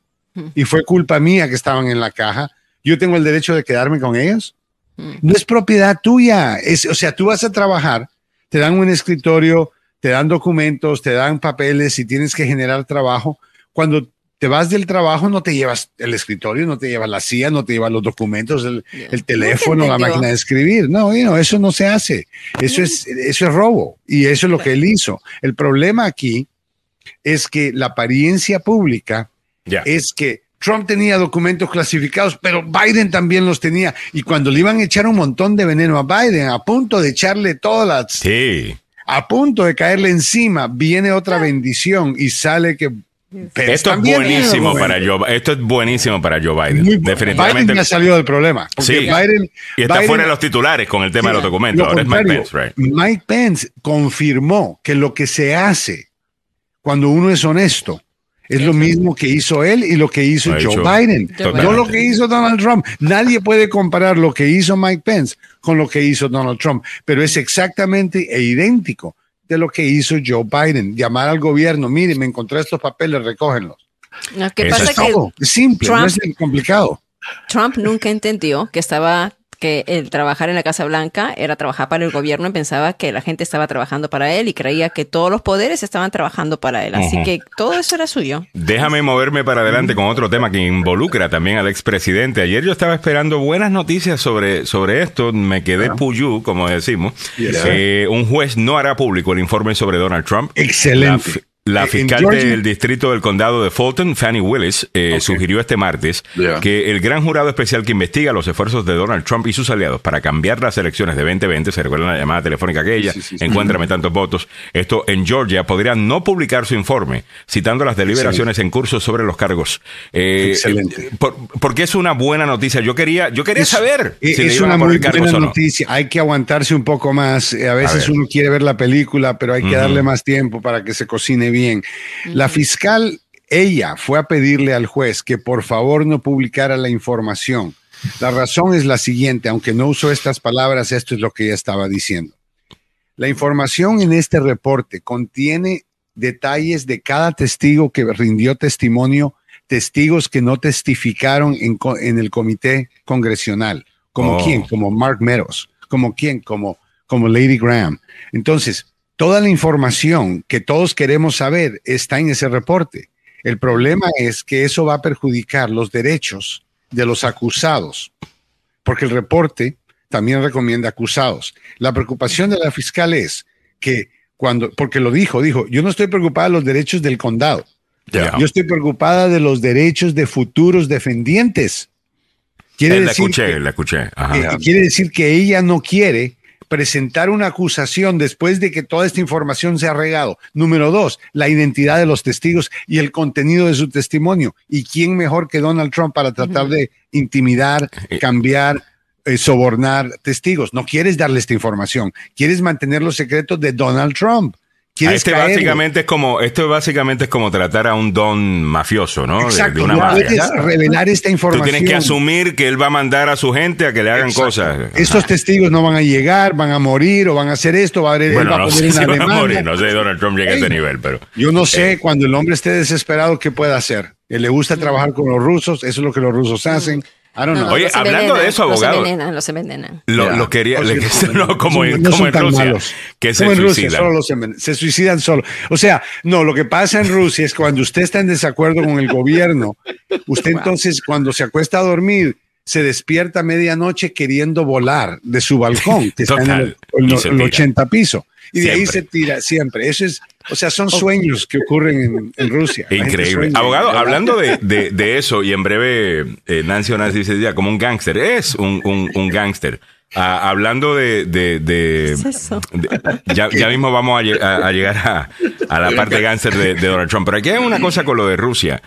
Speaker 9: y fue culpa mía que estaban en la caja, yo tengo el derecho de quedarme con ellas. No es propiedad tuya. Es, o sea, tú vas a trabajar, te dan un escritorio, te dan documentos, te dan papeles y tienes que generar trabajo. Cuando te vas del trabajo, no te llevas el escritorio, no te llevas la silla, no te llevas los documentos, el, el teléfono, la máquina de escribir. No, eso no se hace. Eso es, eso es robo y eso es lo que él hizo. El problema aquí es que la apariencia pública es que Trump tenía documentos clasificados, pero Biden también los tenía. Y cuando le iban a echar un montón de veneno a Biden, a punto de echarle todas las,
Speaker 1: Sí.
Speaker 9: a punto de caerle encima, viene otra bendición y sale que Pence
Speaker 1: Esto es buenísimo para Joe, esto es buenísimo para Joe Biden.
Speaker 9: Muy
Speaker 1: Definitivamente.
Speaker 9: Biden ya salió del problema.
Speaker 1: Sí.
Speaker 9: Biden,
Speaker 1: y está
Speaker 9: Biden-
Speaker 1: fuera de los titulares con el tema de los documentos.
Speaker 9: Lo
Speaker 1: Ahora es Mike Pence, right?
Speaker 9: Mike Pence confirmó que lo que se hace cuando uno es honesto es lo mismo que hizo él y lo que hizo Joe
Speaker 1: hecho
Speaker 9: Biden.
Speaker 2: totalmente.
Speaker 9: No lo que hizo Donald Trump. Nadie puede comparar lo que hizo Mike Pence con lo que hizo Donald Trump, pero es exactamente e idéntico de lo que hizo Joe Biden. Llamar al gobierno, mire, me encontré estos papeles, recógenlos.
Speaker 2: Lo que
Speaker 1: Eso
Speaker 2: pasa
Speaker 1: es
Speaker 2: que
Speaker 9: Todo. Es simple, no es complicado.
Speaker 2: Trump nunca entendió que estaba que el trabajar en la Casa Blanca era trabajar para el gobierno y pensaba que la gente estaba trabajando para él y creía que todos los poderes estaban trabajando para él. Así que todo eso era suyo.
Speaker 1: Déjame moverme para adelante con otro tema que involucra también al expresidente. Ayer yo estaba esperando buenas noticias sobre, sobre esto. Me quedé puyú, como decimos. Eh, un juez no hará público el informe sobre Donald Trump.
Speaker 9: Excelente.
Speaker 1: La,
Speaker 9: En
Speaker 1: fiscal del distrito del condado de Fulton, Fannie Willis, eh, sugirió este martes
Speaker 3: Ya.
Speaker 1: que el gran jurado especial que investiga los esfuerzos de Donald Trump y sus aliados para cambiar las elecciones de 2020, se recuerda la llamada telefónica aquella,
Speaker 3: Sí, sí, sí.
Speaker 1: encuéntrame tantos votos, esto en Georgia podría no publicar su informe, citando las deliberaciones en curso sobre los cargos. Eh,
Speaker 9: Excelente.
Speaker 1: eh, por- porque es una buena noticia. Yo quería, yo quería saber
Speaker 9: Es,
Speaker 1: si le
Speaker 9: es
Speaker 1: iban
Speaker 9: una
Speaker 1: a
Speaker 9: muy buena
Speaker 1: o no.
Speaker 9: noticia. Hay que aguantarse un poco más. Eh, A veces
Speaker 1: ver.
Speaker 9: uno quiere ver la película, pero hay que
Speaker 1: Ujú.
Speaker 9: darle más tiempo para que se cocine bien. La fiscal, ella fue a pedirle al juez que por favor no publicara la información. La razón es la siguiente, aunque no usó estas palabras, esto es lo que ella estaba diciendo. La información en este reporte contiene detalles de cada testigo que rindió testimonio, testigos que no testificaron en, el comité congresional. ¿Como
Speaker 1: Oh.
Speaker 9: quién? Como Mark Meadows. ¿Como quién? Como, como Lady Graham. Entonces, toda la información que todos queremos saber está en ese reporte. El problema es que eso va a perjudicar los derechos de los acusados, porque el reporte también recomienda acusados. La preocupación de la fiscal es que cuando, porque lo dijo, dijo, yo no estoy preocupada de los derechos del condado, yo estoy preocupada de los derechos de futuros defendientes. Quiere
Speaker 1: Eh, la
Speaker 9: decir
Speaker 1: escuché,
Speaker 9: que-
Speaker 1: la escuché. Ajá.
Speaker 9: eh, quiere decir que ella no quiere presentar una acusación después de que toda esta información se ha regado. Número dos, la identidad de los testigos y el contenido de su testimonio. ¿Y quién mejor que Donald Trump para tratar de intimidar, cambiar, eh, sobornar testigos? No quieres darle esta información, quieres mantener los secretos de Donald Trump. Quieres
Speaker 1: este
Speaker 9: caerle.
Speaker 1: básicamente es como esto básicamente es como tratar a un don mafioso, ¿no? De-
Speaker 9: Exacto,
Speaker 1: de, una
Speaker 9: no
Speaker 1: mafia.
Speaker 9: puedes revelar esta
Speaker 1: Tú
Speaker 9: información.
Speaker 1: tienes que asumir que él va a mandar a su gente a que le hagan
Speaker 9: Exacto.
Speaker 1: cosas.
Speaker 9: Estos testigos no van a llegar, van a morir o van a hacer esto, va a, él
Speaker 1: bueno,
Speaker 9: va a
Speaker 1: no
Speaker 9: poner
Speaker 1: sé si va a morir, no sé Donald Trump llega a ese nivel, pero
Speaker 9: Yo no sé,
Speaker 1: Eh.
Speaker 9: cuando el hombre esté desesperado, ¿qué puede hacer? ¿Le gusta trabajar con los rusos? ¿Eso es lo que los rusos hacen? I don't
Speaker 2: No,
Speaker 9: know.
Speaker 2: no,
Speaker 1: Oye,
Speaker 2: los
Speaker 1: hablando
Speaker 2: envenenan,
Speaker 1: de eso, abogado.
Speaker 2: Los envenenan, los envenenan.
Speaker 1: lo, quería,
Speaker 9: O
Speaker 1: le-
Speaker 9: sea,
Speaker 1: no, como, en,
Speaker 9: no
Speaker 1: como Rusia,
Speaker 9: malos.
Speaker 1: que se
Speaker 9: Como en Rusia,
Speaker 1: suicidan.
Speaker 9: solo los enven- se suicidan solo. O sea, no, lo que pasa en Rusia es que cuando usted está en desacuerdo con el gobierno, usted entonces cuando se acuesta a dormir, se despierta a medianoche queriendo volar de su balcón, que está en el, el-
Speaker 1: se
Speaker 9: el
Speaker 1: tira.
Speaker 9: 80 piso. Y de ahí se tira siempre. Eso es, o sea, son sueños que ocurren en, en Rusia.
Speaker 1: Increíble.
Speaker 9: sueña,
Speaker 1: Abogado,
Speaker 9: ¿verdad?
Speaker 1: hablando de, de- de eso, y en breve eh, Nancy Onassi dice ya como un gángster, es un, un, un gángster. Ah, hablando de... de- de-
Speaker 2: ¿Qué es eso?
Speaker 1: de- ya, ya mismo vamos a, lle- a- a llegar a, a la parte gángster de, de Donald Trump. Pero aquí hay una cosa con lo de Rusia,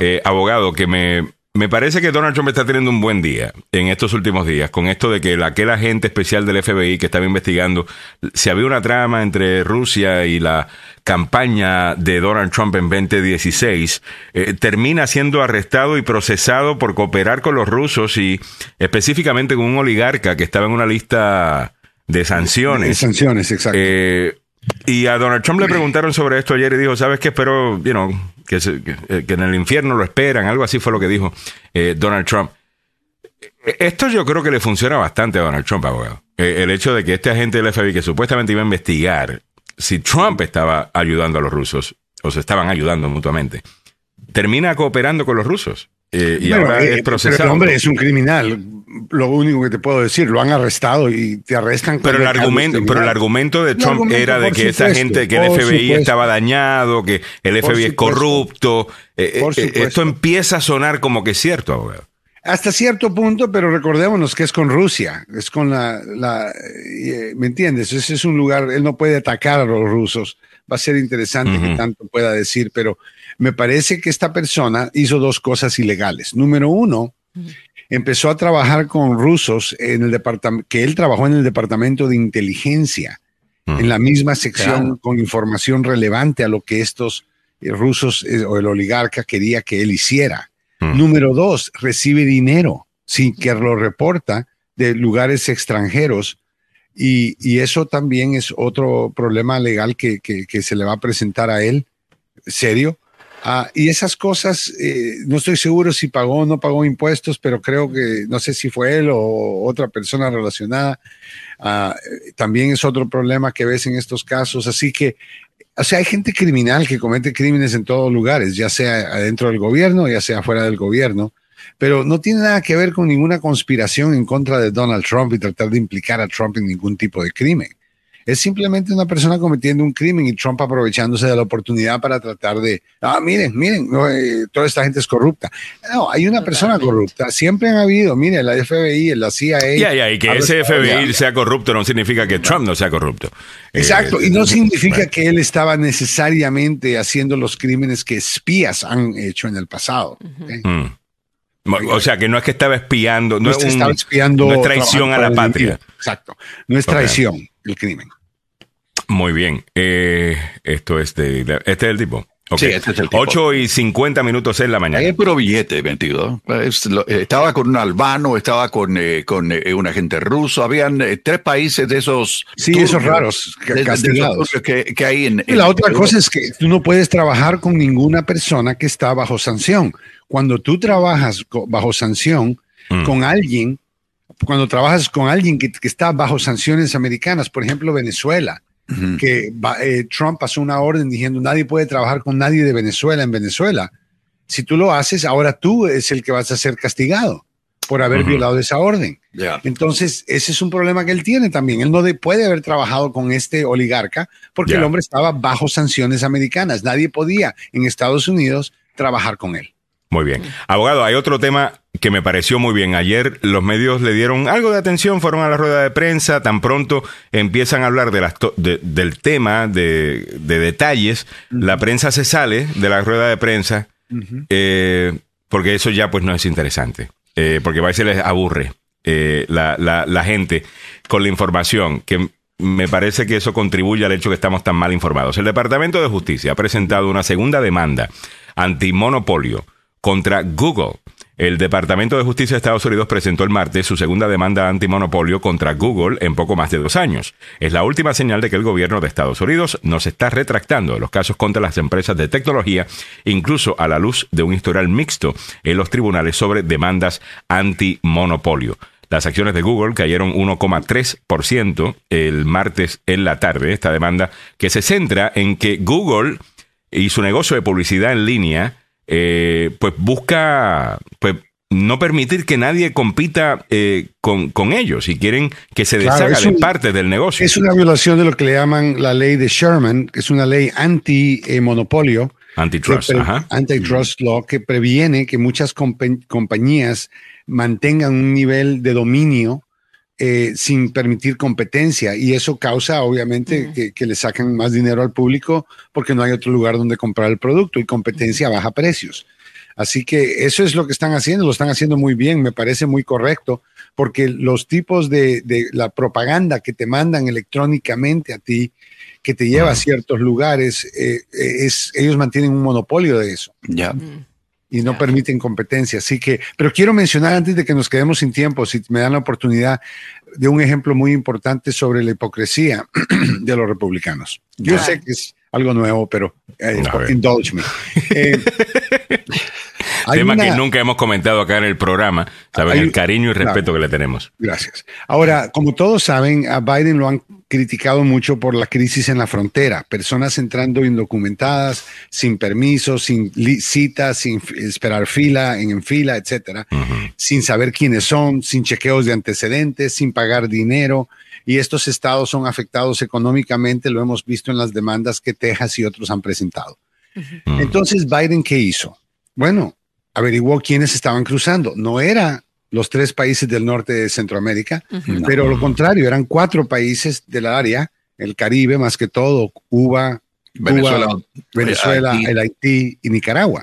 Speaker 1: eh, abogado, que me, me parece que Donald Trump está teniendo un buen día en estos últimos días, con esto de que el- aquel agente especial del FBI que estaba investigando si había una trama entre Rusia y la campaña de Donald Trump en 2016, eh, termina siendo arrestado y procesado por cooperar con los rusos y específicamente con un oligarca que estaba en una lista de sanciones.
Speaker 9: Sanciones, exacto.
Speaker 1: Eh, y a Donald Trump le preguntaron sobre esto ayer y dijo, ¿sabes qué? Espero, you know, eh, que en el infierno lo esperan. Algo así fue lo que dijo eh, Donald Trump. Eh, Esto yo creo que le funciona bastante a Donald Trump, abogado. Eh, el hecho de que este agente del FBI que supuestamente iba a investigar si Trump estaba ayudando a los rusos, o se estaban ayudando mutuamente, termina cooperando con los rusos. Eh, y
Speaker 9: Bueno,
Speaker 1: ahora
Speaker 9: eh,
Speaker 1: es
Speaker 9: pero
Speaker 1: procesado.
Speaker 9: el hombre es un criminal. Lo único que te puedo decir, lo han arrestado y te arrestan.
Speaker 1: Pero el argumento, pero el argumento de Trump
Speaker 9: argumento,
Speaker 1: era de que esa gente, que el FBI
Speaker 9: supuesto.
Speaker 1: estaba dañado, que el
Speaker 9: Por
Speaker 1: FBI es corrupto. Eh, eh,
Speaker 9: supuesto.
Speaker 1: esto empieza a sonar como que es cierto, abogado.
Speaker 9: Hasta cierto punto, pero recordémonos que es con Rusia, es con la, la eh, ¿me entiendes? Ese es un lugar, él no puede atacar a los rusos. Va a ser interesante que
Speaker 1: Ujú.
Speaker 9: tanto pueda decir, pero me parece que esta persona hizo dos cosas ilegales. Número uno, empezó a trabajar con rusos en el departamento, que él trabajó en el departamento de inteligencia,
Speaker 1: Mm.
Speaker 9: en la misma sección
Speaker 3: Claro.
Speaker 9: con información relevante a lo que estos eh, rusos eh, o el oligarca quería que él hiciera.
Speaker 1: Mm.
Speaker 9: Número dos, recibe dinero sin que lo reporta de lugares extranjeros. Y, y eso también es otro problema legal que, que- que se le va a presentar a él, serio. Ah, y esas cosas, eh, no estoy seguro si pagó o no pagó impuestos, pero creo que no sé si fue él o otra persona relacionada. Ah, eh, también es otro problema que ves en estos casos. Así que, o sea, hay gente criminal que comete crímenes en todos lugares, ya sea adentro del gobierno, ya sea fuera del gobierno, pero no tiene nada que ver con ninguna conspiración en contra de Donald Trump y tratar de implicar a Trump en ningún tipo de crimen. Es simplemente una persona cometiendo un crimen y Trump aprovechándose de la oportunidad para tratar de, ah, miren, miren, no, eh, toda esta gente es corrupta. No, hay una persona corrupta, siempre han habido, mire, la FBI, la CIA.
Speaker 1: Ya, ya, y que ese FBI
Speaker 9: ya.
Speaker 1: sea corrupto no significa que Trump no sea corrupto.
Speaker 9: Exacto,
Speaker 1: Eh,
Speaker 9: y no significa
Speaker 1: bueno.
Speaker 9: que él estaba necesariamente haciendo los crímenes que espías han hecho en el pasado.
Speaker 1: Mm. O sea, que no es que estaba espiando, no,
Speaker 9: No
Speaker 1: es, un-
Speaker 9: estaba espiando.
Speaker 1: no es traición a la patria.
Speaker 9: Exacto, no es traición el crimen.
Speaker 1: Muy bien. Eh, esto es de. Este es el tipo. Ok.
Speaker 3: Sí, este es el tipo.
Speaker 1: 8 y 50 minutos en la mañana.
Speaker 3: Hay puro billete metido. Es lo- eh, estaba con un albano, estaba con, eh, con eh, un agente ruso. Habían eh, tres países de esos.
Speaker 9: Sí, esos raros,
Speaker 3: de-
Speaker 9: castigados.
Speaker 3: que, que hay en.
Speaker 9: Y la
Speaker 3: en
Speaker 9: otra
Speaker 3: Europa.
Speaker 9: cosa es que tú no puedes trabajar con ninguna persona que está bajo sanción. Cuando tú trabajas bajo sanción
Speaker 1: Mm.
Speaker 9: con alguien, cuando trabajas con alguien que, que está bajo sanciones americanas, por ejemplo Venezuela, Que eh, Trump pasó una orden diciendo nadie puede trabajar con nadie de Venezuela en Venezuela. Si tú lo haces, ahora tú es el que vas a ser castigado por haber violado esa orden. Entonces, ese es un problema que él tiene también. Él no de- puede haber trabajado con este oligarca porque el hombre estaba bajo sanciones americanas. Nadie podía en Estados Unidos trabajar con él.
Speaker 1: Muy bien. Abogado, hay otro tema que me pareció muy bien. Ayer los medios le dieron algo de atención, fueron a la rueda de prensa, tan pronto empiezan a hablar de las to- de- del tema, de, de detalles, la prensa se sale de la rueda de prensa, eh, porque eso ya pues no es interesante, eh, porque a veces les aburre eh, la, la- la gente con la información, que me parece que eso contribuye al hecho que estamos tan mal informados. El Departamento de Justicia ha presentado una segunda demanda antimonopolio contra Google. El Departamento de Justicia de Estados Unidos presentó el martes su segunda demanda antimonopolio contra Google en poco más de dos años. Es la última señal de que el gobierno de Estados Unidos nos está retractando de los casos contra las empresas de tecnología, incluso a la luz de un historial mixto en los tribunales sobre demandas antimonopolio. Las acciones de Google cayeron 1,3% el martes en la tarde. Esta demanda que se centra en que Google y su negocio de publicidad en línea eh, pues busca pues no permitir que nadie compita eh, con, con, ellos y quieren que se deshaga de parte del negocio.
Speaker 9: Es una violación de lo que le llaman la ley de Sherman, que es una ley anti-monopolio.
Speaker 1: Antitrust, ajá.
Speaker 9: Antitrust law que previene que muchas compañías mantengan un nivel de dominio eh, sin permitir competencia. Y eso causa obviamente que, que, le sacan más dinero al público porque no hay otro lugar donde comprar el producto y competencia baja precios. Así que eso es lo que están haciendo, lo están haciendo muy bien, me parece muy correcto, porque los tipos de, de la propaganda que te mandan electrónicamente a ti, que te lleva a ciertos lugares, eh, es, ellos mantienen un monopolio de eso.
Speaker 3: Ya
Speaker 9: y no permiten competencia. Así que, pero quiero mencionar antes de que nos quedemos sin tiempo, si me dan la oportunidad, de un ejemplo muy importante sobre la hipocresía de los republicanos. Yo sé que es algo nuevo, pero eh, indulge me. Eh,
Speaker 1: Tema que nunca hemos comentado acá en el programa, saben el cariño y respeto que le tenemos.
Speaker 9: Gracias. Ahora, como todos saben, a Biden lo han criticado mucho por la crisis en la frontera, personas entrando indocumentadas, sin permiso, sin citas, sin esperar fila, en, fila, etcétera, sin saber quiénes son, sin chequeos de antecedentes, sin pagar dinero. Y estos estados son afectados económicamente, lo hemos visto en las demandas que Texas y otros han presentado. Entonces, Biden, ¿qué hizo? Bueno, averiguó quiénes estaban cruzando. No era los tres países del norte de Centroamérica, pero lo contrario, eran cuatro países del área, el Caribe más que todo, Cuba, Venezuela, Venezuela el Haití y Nicaragua.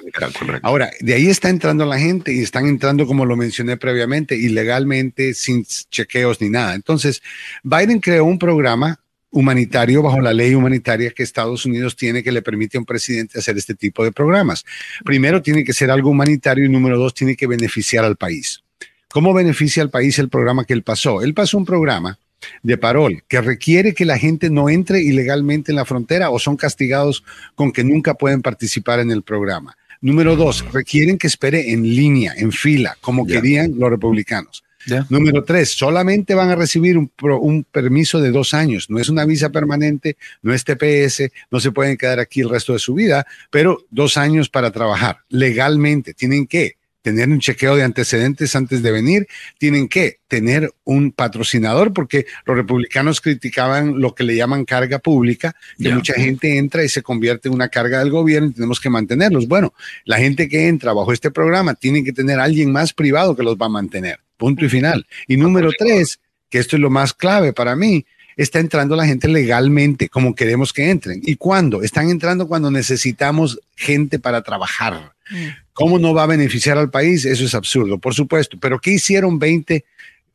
Speaker 9: Ahora, de ahí está entrando la gente y están entrando, como lo mencioné previamente, ilegalmente, sin chequeos ni nada. Entonces, Biden creó un programa humanitario bajo la ley humanitaria que Estados Unidos tiene que le permite a un presidente hacer este tipo de programas. Primero, tiene que ser algo humanitario y número dos, tiene que beneficiar al país. ¿Cómo beneficia al país el programa que él pasó? Él pasó un programa de parol que requiere que la gente no entre ilegalmente en la frontera o son castigados con que nunca pueden participar en el programa. Número dos, requieren que espere en línea, en fila, como querían los republicanos. Número tres, solamente van a recibir un, un, permiso de dos años. No es una visa permanente, no es TPS, no se pueden quedar aquí el resto de su vida, pero dos años para trabajar legalmente. Tienen que tener un chequeo de antecedentes antes de venir, tienen que tener un patrocinador, porque los republicanos criticaban lo que le llaman carga pública, que mucha gente entra y se convierte en una carga del gobierno y tenemos que mantenerlos. Bueno, la gente que entra bajo este programa tiene que tener a alguien más privado que los va a mantener. Punto y final. Y número tres, que esto es lo más clave para mí, está entrando la gente legalmente, como queremos que entren. ¿Y cuándo? Están entrando cuando necesitamos gente para trabajar. Mm. ¿Cómo no va a beneficiar al país? Eso es absurdo, por supuesto. Pero ¿qué hicieron 20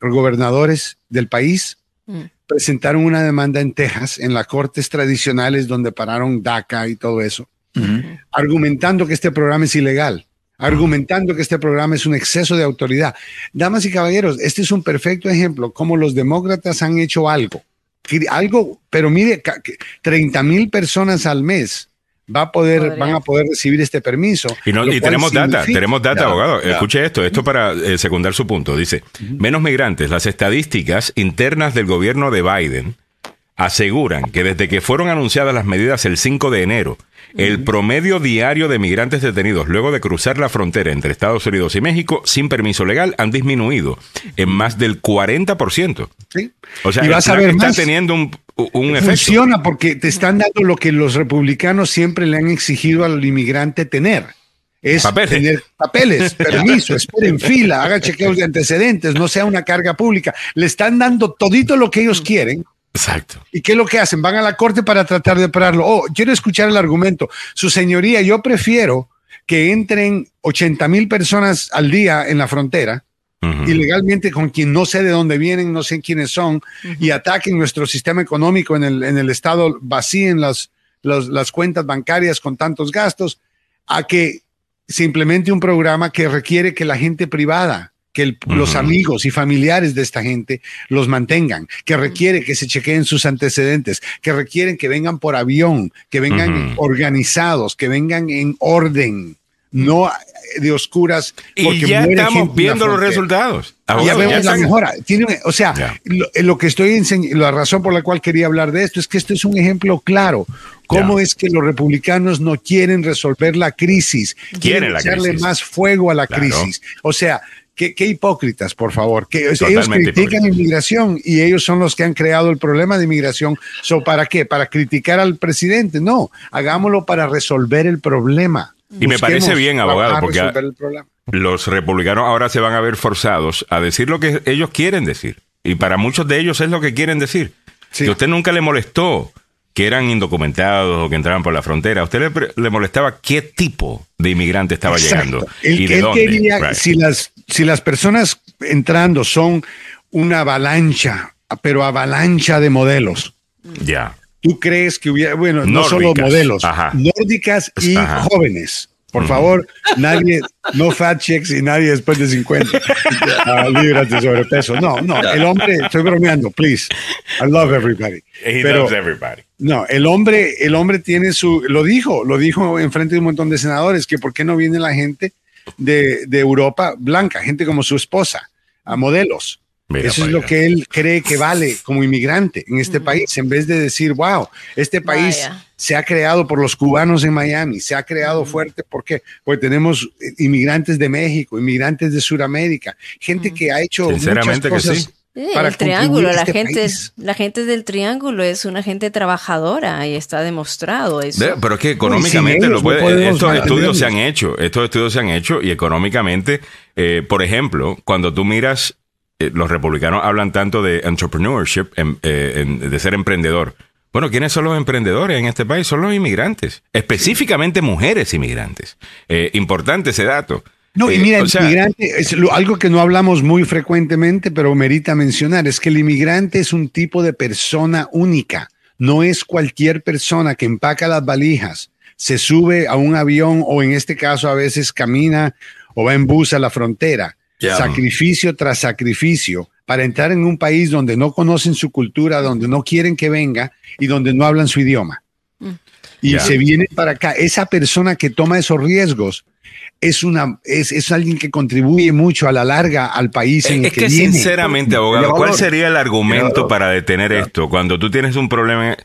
Speaker 9: gobernadores del país? Mm. Presentaron una demanda en Texas, en las cortes tradicionales donde pararon DACA y todo eso, argumentando que este programa es ilegal argumentando que este programa es un exceso de autoridad. Damas y caballeros, este es un perfecto ejemplo cómo los demócratas han hecho algo, algo, pero mire, 30 mil personas al mes va a poder, van a poder recibir este permiso.
Speaker 1: Y, no, y tenemos data, tenemos data, abogado. Escuche esto, esto para eh, secundar su punto. Dice, menos migrantes, las estadísticas internas del gobierno de Biden aseguran que desde que fueron anunciadas las medidas el 5 de enero, el promedio diario de migrantes detenidos luego de cruzar la frontera entre Estados Unidos y México sin permiso legal han disminuido en más del 40%.
Speaker 9: Sí.
Speaker 1: O sea, y vas a ver está teniendo un, un efecto.
Speaker 9: Funciona porque te están dando lo que los republicanos siempre le han exigido al inmigrante tener. Es papeles. tener papeles, permiso, esperen en fila, haga chequeos de antecedentes, no sea una carga pública. Le están dando todito lo que ellos quieren
Speaker 1: Exacto.
Speaker 9: ¿Y qué es lo que hacen? Van a la corte para tratar de pararlo. Oh, quiero escuchar el argumento. Su señoría, yo prefiero que entren 80 mil personas al día en la frontera ilegalmente con quien no sé de dónde vienen, no sé quiénes son, y ataquen nuestro sistema económico en el, en el Estado, vacíen las, las, las cuentas bancarias con tantos gastos, a que se implemente un programa que requiere que la gente privada, que el- los amigos y familiares de esta gente los mantengan, que requiere que se chequeen sus antecedentes, que requieren que vengan por avión, que vengan organizados, que vengan en orden, no de oscuras.
Speaker 1: Y ya estamos viendo los resultados.
Speaker 9: Ya
Speaker 1: Abogado,
Speaker 9: vemos la
Speaker 1: están-
Speaker 9: mejora. Tiene, o sea,
Speaker 1: Ya.
Speaker 9: lo, lo que estoy enseñando, la razón por la cual quería hablar de esto es que esto es un ejemplo claro. ¿Cómo
Speaker 1: Ya.
Speaker 9: es que los republicanos no quieren resolver la crisis?
Speaker 1: Quieren la
Speaker 9: echarle
Speaker 1: crisis.
Speaker 9: más fuego a la
Speaker 1: Claro.
Speaker 9: crisis. O sea, qué, qué hipócritas, por favor. Que, ellos critican
Speaker 1: hipócritas.
Speaker 9: inmigración y ellos son los que han creado el problema de inmigración. So, ¿Para qué? ¿Para criticar al presidente? No, hagámoslo para resolver el problema.
Speaker 1: Y me parece bien, abogado, porque- los republicanos ahora se van a ver forzados a decir lo que ellos quieren decir. Y para muchos de ellos es lo que quieren decir.
Speaker 9: Sí.
Speaker 1: Que usted nunca le molestó que eran indocumentados o que entraban por la frontera. A usted le, molestaba qué tipo de inmigrante estaba
Speaker 9: Exacto.
Speaker 1: llegando y de
Speaker 9: él
Speaker 1: dónde.
Speaker 9: quería,
Speaker 1: Right.
Speaker 9: si, las, si las personas entrando son una avalancha, pero avalancha de modelos,
Speaker 1: Ya.
Speaker 9: ¿tú crees que hubiera, bueno, no solo modelos,
Speaker 1: Ajá.
Speaker 9: nórdicas y
Speaker 1: Ajá.
Speaker 9: jóvenes? Por favor, nadie, no fat checks y nadie después de 50 ah, libras de sobrepeso. No, no, el hombre, estoy bromeando, please. I love everybody.
Speaker 1: He
Speaker 9: Pero-
Speaker 1: loves everybody.
Speaker 9: no, el hombre, el hombre tiene su, lo dijo, lo dijo en frente de un montón de senadores, que por qué no viene la gente de, de Europa blanca, gente como su esposa, a modelos.
Speaker 1: Mira
Speaker 9: Eso es lo que él cree que vale como inmigrante en este país, en vez de decir, wow, este país
Speaker 2: Vaya.
Speaker 9: se ha creado por los cubanos en Miami, se ha creado fuerte, ¿por qué? Porque tenemos eh, inmigrantes de México, inmigrantes de Sudamérica, gente que ha hecho
Speaker 1: Sinceramente que
Speaker 9: muchas cosas
Speaker 1: sí.
Speaker 2: Sí,
Speaker 9: para
Speaker 2: el triángulo, la
Speaker 9: este
Speaker 2: gente,
Speaker 9: país.
Speaker 2: la gente del triángulo es una gente trabajadora y está demostrado eso.
Speaker 1: De- pero es que económicamente lo
Speaker 9: no
Speaker 1: puede- estos estudios se han hecho, estos estudios se han hecho y económicamente, eh, por ejemplo, cuando tú miras, eh, los republicanos hablan tanto de entrepreneurship, en- eh, en- de ser emprendedor. Bueno, ¿quiénes son los emprendedores en este país? Son los inmigrantes, específicamente mujeres inmigrantes. Eh, importante ese dato.
Speaker 9: No, y mira,
Speaker 1: o
Speaker 9: el
Speaker 1: sea,
Speaker 9: inmigrante es lo- algo que no hablamos muy frecuentemente, pero merita mencionar, es que el inmigrante es un tipo de persona única. No es cualquier persona que empaca las valijas, se sube a un avión o en este caso a veces camina o va en bus a la frontera. Sacrificio tras sacrificio para entrar en un país donde no conocen su cultura, donde no quieren que venga y donde no hablan su idioma. Y
Speaker 1: Ya.
Speaker 9: se viene para acá. Esa persona que toma esos riesgos es una es, es alguien que contribuye mucho a la larga al país en el
Speaker 1: Es
Speaker 9: que,
Speaker 1: que
Speaker 9: viene.
Speaker 1: sinceramente, abogado, ¿cuál sería el argumento para detener esto cuando tú tienes un problema?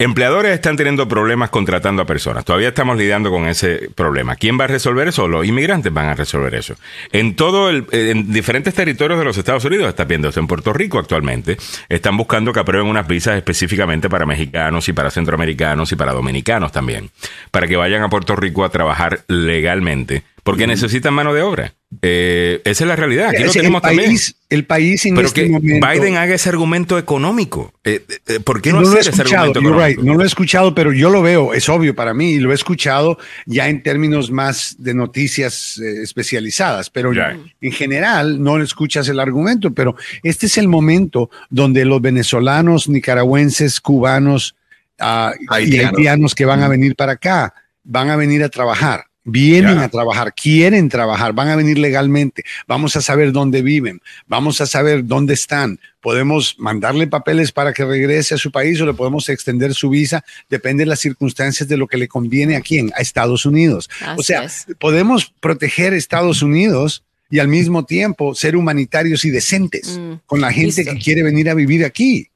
Speaker 1: Empleadores están teniendo problemas contratando a personas. Todavía estamos lidiando con ese problema. ¿Quién va a resolver eso? Los inmigrantes van a resolver eso. En todo el, en diferentes territorios de los Estados Unidos, está viendo esto en Puerto Rico actualmente, están buscando que aprueben unas visas específicamente para mexicanos y para centroamericanos y para dominicanos también, para que vayan a Puerto Rico a trabajar legalmente, porque necesitan mano de obra. Eh, esa es la realidad. Aquí lo
Speaker 9: Es el
Speaker 1: también.
Speaker 9: país, el país en
Speaker 1: Pero
Speaker 9: este
Speaker 1: que
Speaker 9: momento.
Speaker 1: Biden haga ese argumento económico. Eh, eh, ¿Por qué no,
Speaker 9: no lo he
Speaker 1: hacer ese
Speaker 9: escuchado,
Speaker 1: argumento económico?
Speaker 9: right, no lo he escuchado, pero yo lo veo, es obvio para mí, y lo he escuchado ya en términos más de noticias eh, especializadas, pero en general no escuchas el argumento, pero este es el momento donde los venezolanos, nicaragüenses, cubanos ah, y
Speaker 3: haitianos
Speaker 9: que van a venir para acá, van a venir a trabajar. Vienen
Speaker 1: Ya.
Speaker 9: a trabajar, quieren trabajar, van a venir legalmente. Vamos a saber dónde viven, vamos a saber dónde están. Podemos mandarle papeles para que regrese a su país o le podemos extender su visa. Depende de las circunstancias de lo que le conviene a quién, a Estados Unidos. o sea,
Speaker 2: es.
Speaker 9: podemos proteger Estados Unidos y al mismo tiempo ser humanitarios y decentes
Speaker 2: Mm.
Speaker 9: con la gente
Speaker 2: Listo.
Speaker 9: que quiere venir a vivir aquí.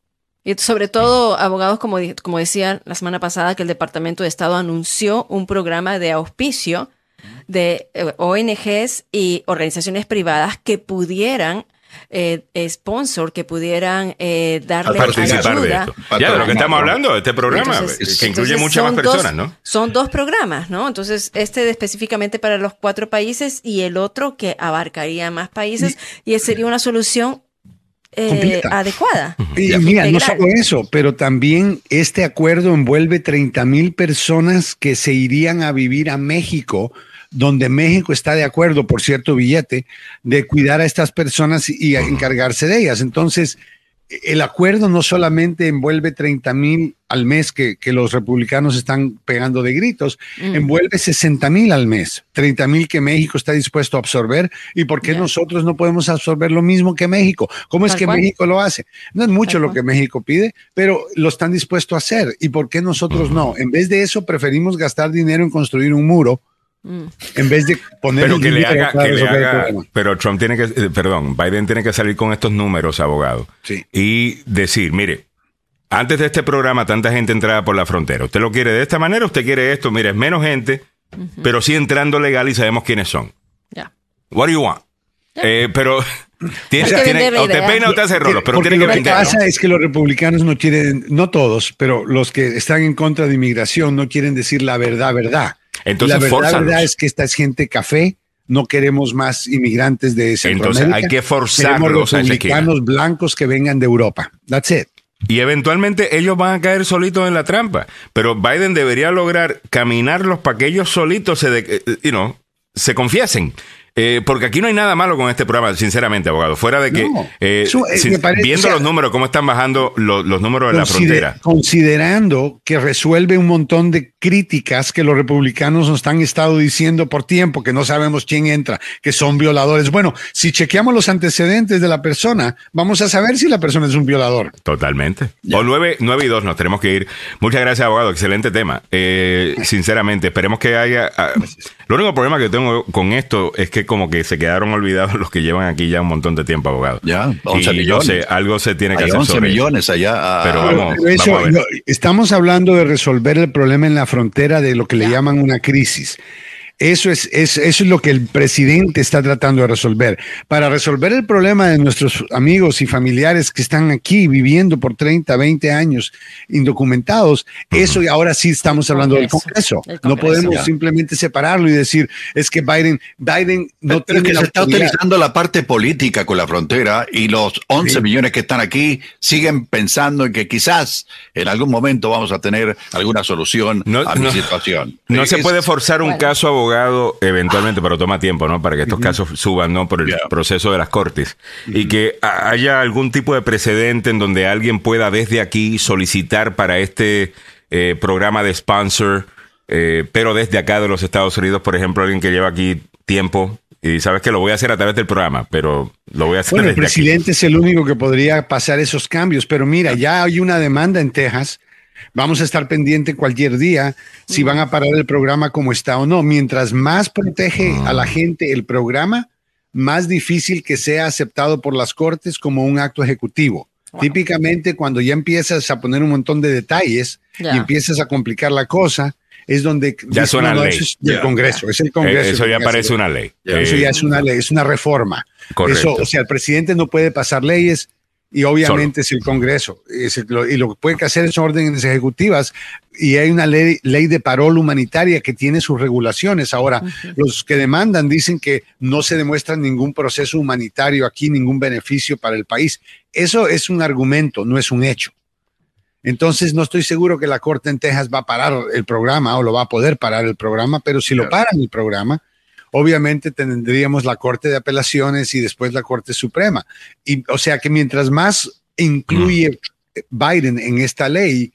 Speaker 2: Y sobre todo, abogados, como, como decía la semana pasada, que el Departamento de Estado anunció un programa de auspicio de eh, ONGs y organizaciones privadas que pudieran eh, sponsor, que pudieran eh, darle
Speaker 1: participar de esto. Ya, de lo que estamos hablando, de este programa,
Speaker 2: Entonces-
Speaker 1: que incluye muchas
Speaker 2: son
Speaker 1: más
Speaker 2: dos-
Speaker 1: personas, ¿no?
Speaker 2: Son dos programas, ¿no? Entonces, este específicamente para los cuatro países y el otro que abarcaría más países y, sería una solución eh, adecuada.
Speaker 9: Y mira, no solo eso, pero también este acuerdo envuelve 30 mil personas que se irían a vivir a México donde México está de acuerdo por cierto billete de cuidar a estas personas y encargarse de ellas. Entonces, el acuerdo no solamente envuelve 30 mil al mes que, los republicanos están pegando de gritos, mm. envuelve 60 mil al mes, 30 mil que México está dispuesto a absorber. ¿Y por qué nosotros no podemos absorber lo mismo que México? ¿Cómo es que México lo hace? No es mucho lo que México pide, pero lo están dispuestos a hacer. ¿Y por qué nosotros no? En vez de eso, preferimos gastar dinero en construir un muro Mm. En vez de poner
Speaker 1: pero que le haga, pero Trump tiene que, eh, perdón, Biden tiene que salir con estos números, abogado, y decir, mire, antes de este programa tanta gente entraba por la frontera. ¿Usted lo quiere de esta manera? ¿Usted quiere esto? Mire, es menos gente, pero sí entrando legal y sabemos quiénes son. Ya. What do you want? Eh, pero tiene, tiene, o te peina o te hace rolos, pero tiene que
Speaker 9: Lo que pasa es que los republicanos no quieren, no todos, pero los que están en contra de inmigración no quieren decir la verdad, verdad. Entonces, la verdad, es que esta es gente café. No queremos más inmigrantes de Centroamérica.
Speaker 1: Entonces hay que forzarlos
Speaker 9: queremos republicanos blancos que vengan de Europa. That's it.
Speaker 1: Y eventualmente ellos van a caer solitos en la trampa. Pero Biden debería lograr caminarlos para que ellos solitos se, de, you know, se confiesen. Eh, porque aquí no hay nada malo con este programa, sinceramente, abogado. Fuera de que, eh, eh, viendo los números, cómo están bajando los, números en la frontera.
Speaker 9: Considerando que resuelve un montón de críticas que los republicanos nos han estado diciendo por tiempo, que no sabemos quién entra, que son violadores. Bueno, si chequeamos los antecedentes de la persona, vamos a saber si la persona es un violador.
Speaker 1: Totalmente. O nueve, nueve y dos, nos tenemos que ir. Muchas gracias, abogado. Excelente tema. sinceramente, esperemos que haya. Ah, lo único problema que tengo con esto es que como que se quedaron olvidados los que llevan aquí ya un montón de tiempo, abogado.
Speaker 3: Ya, 11 millones.
Speaker 1: Yo sé, algo se tiene que hacer
Speaker 3: 11 millones allá.
Speaker 1: Ah, pero vamos,
Speaker 9: estamos hablando de resolver el problema en la frontera de lo que le llaman una crisis. Eso es, eso es lo que el presidente está tratando de resolver. Para resolver el problema de nuestros amigos y familiares que están aquí viviendo por 30, 20 años indocumentados, eso y ahora sí estamos hablando del Congreso. No podemos simplemente separarlo y decir, es que Biden, Biden no
Speaker 3: tiene que se está utilizando la parte política con la frontera y los 11 millones que están aquí siguen pensando en que quizás en algún momento vamos a tener alguna solución a mi situación.
Speaker 1: No se puede forzar un caso abogado eventualmente, pero toma tiempo, ¿no? Para que estos casos suban, ¿no? Por el proceso de las cortes. Y que haya algún tipo de precedente en donde alguien pueda desde aquí solicitar para este eh, programa de sponsor, eh, pero desde acá de los Estados Unidos, por ejemplo, alguien que lleva aquí tiempo y sabes que lo voy a hacer a través del programa, pero lo voy a hacer.
Speaker 9: Bueno, el presidente es el único que podría pasar esos cambios, pero mira, ya hay una demanda en Texas Vamos a estar pendiente cualquier día si van a parar el programa como está o no. Mientras más protege a la gente el programa, más difícil que sea aceptado por las cortes como un acto ejecutivo. Típicamente cuando ya empiezas a poner un montón de detalles y empiezas a complicar la cosa, es donde
Speaker 1: ya suena ley.
Speaker 9: del Congreso, es el Congreso.
Speaker 1: eso ya parece una ley.
Speaker 9: Eso ya es una ley, es una reforma. Eso, o sea, el presidente no puede pasar leyes y obviamente es el Congreso. y lo que puede hacer son órdenes ejecutivas y hay una ley, ley de parol humanitaria que tiene sus regulaciones. Ahora, los que demandan dicen que no se demuestra ningún proceso humanitario aquí, ningún beneficio para el país. Eso es un argumento, no es un hecho. Entonces, no estoy seguro que la Corte en Texas va a parar el programa o lo va a poder parar el programa, pero si lo paran el programa, obviamente tendríamos la Corte de Apelaciones y después la Corte Suprema. Y, o sea que mientras más incluye Biden en esta ley,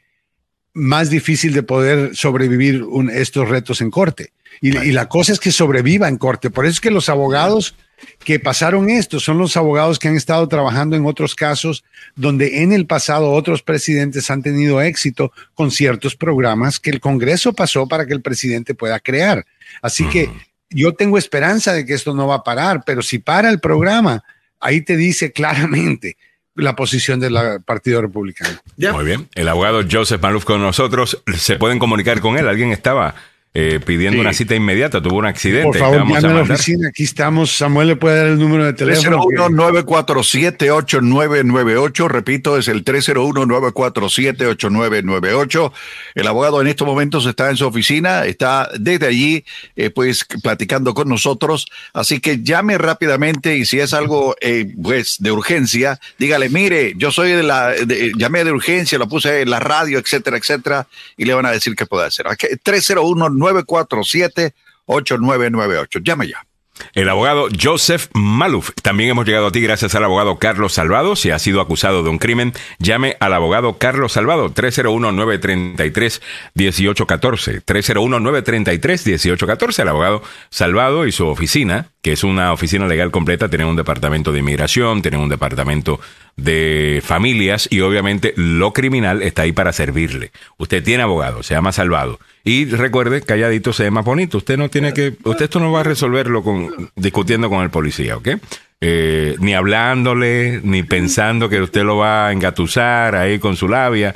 Speaker 9: más difícil de poder sobrevivir estos retos en corte. Y, la cosa es que sobreviva en corte. Por eso es que los abogados que pasaron esto son los abogados que han estado trabajando en otros casos donde en el pasado otros presidentes han tenido éxito con ciertos programas que el Congreso pasó para que el presidente pueda crear. Así que yo tengo esperanza de que esto no va a parar, pero si para el programa, ahí te dice claramente la posición del Partido Republicano.
Speaker 1: Muy bien. El abogado Joseph Maluf con nosotros. Se pueden comunicar con él. Alguien estaba eh, pidiendo una cita inmediata, tuvo un accidente. Por
Speaker 9: favor, llame a, la oficina, aquí estamos. Samuel le puede dar el número de teléfono.
Speaker 3: 301-947-8998, repito, es el 301-947-8998. El abogado en estos momentos está en su oficina, está desde allí, eh, pues, platicando con nosotros, así que llame rápidamente y si es algo, eh, pues, de urgencia, dígale, mire, yo soy de la, llamé de urgencia, lo puse en la radio, etcétera, etcétera, y le van a decir qué puede hacer. 301 947 8998. Llame ya.
Speaker 1: El abogado Joseph Maluf. También hemos llegado a ti gracias al abogado Carlos Salvado. Si ha sido acusado de un crimen, llame al abogado Carlos Salvado. 301-933-1814. 301-933-1814. El abogado Salvado y su oficina, que es una oficina legal completa, tienen un departamento de inmigración, tienen un departamento de familias y obviamente lo criminal está ahí para servirle. Usted tiene abogado, se llama Salvado. Y recuerde, calladito se más bonito. Usted no tiene que, usted esto no va a resolverlo con discutiendo con el policía, ¿ok? Eh, ni hablándole, ni pensando que usted lo va a engatusar ahí con su labia.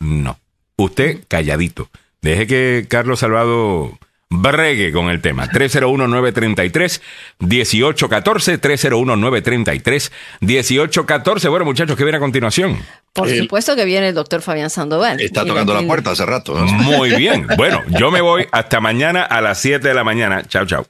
Speaker 1: No. Usted calladito. Deje que Carlos Salvado bregue con el tema. 301-933-1814. 301-933-1814. Bueno, muchachos, ¿qué viene a continuación?
Speaker 2: Por supuesto que viene el doctor Fabián Sandoval.
Speaker 3: Está tocando la puerta hace rato.
Speaker 1: Muy bien. Bueno, yo me voy hasta mañana a las 7 de la mañana. Chao, chao.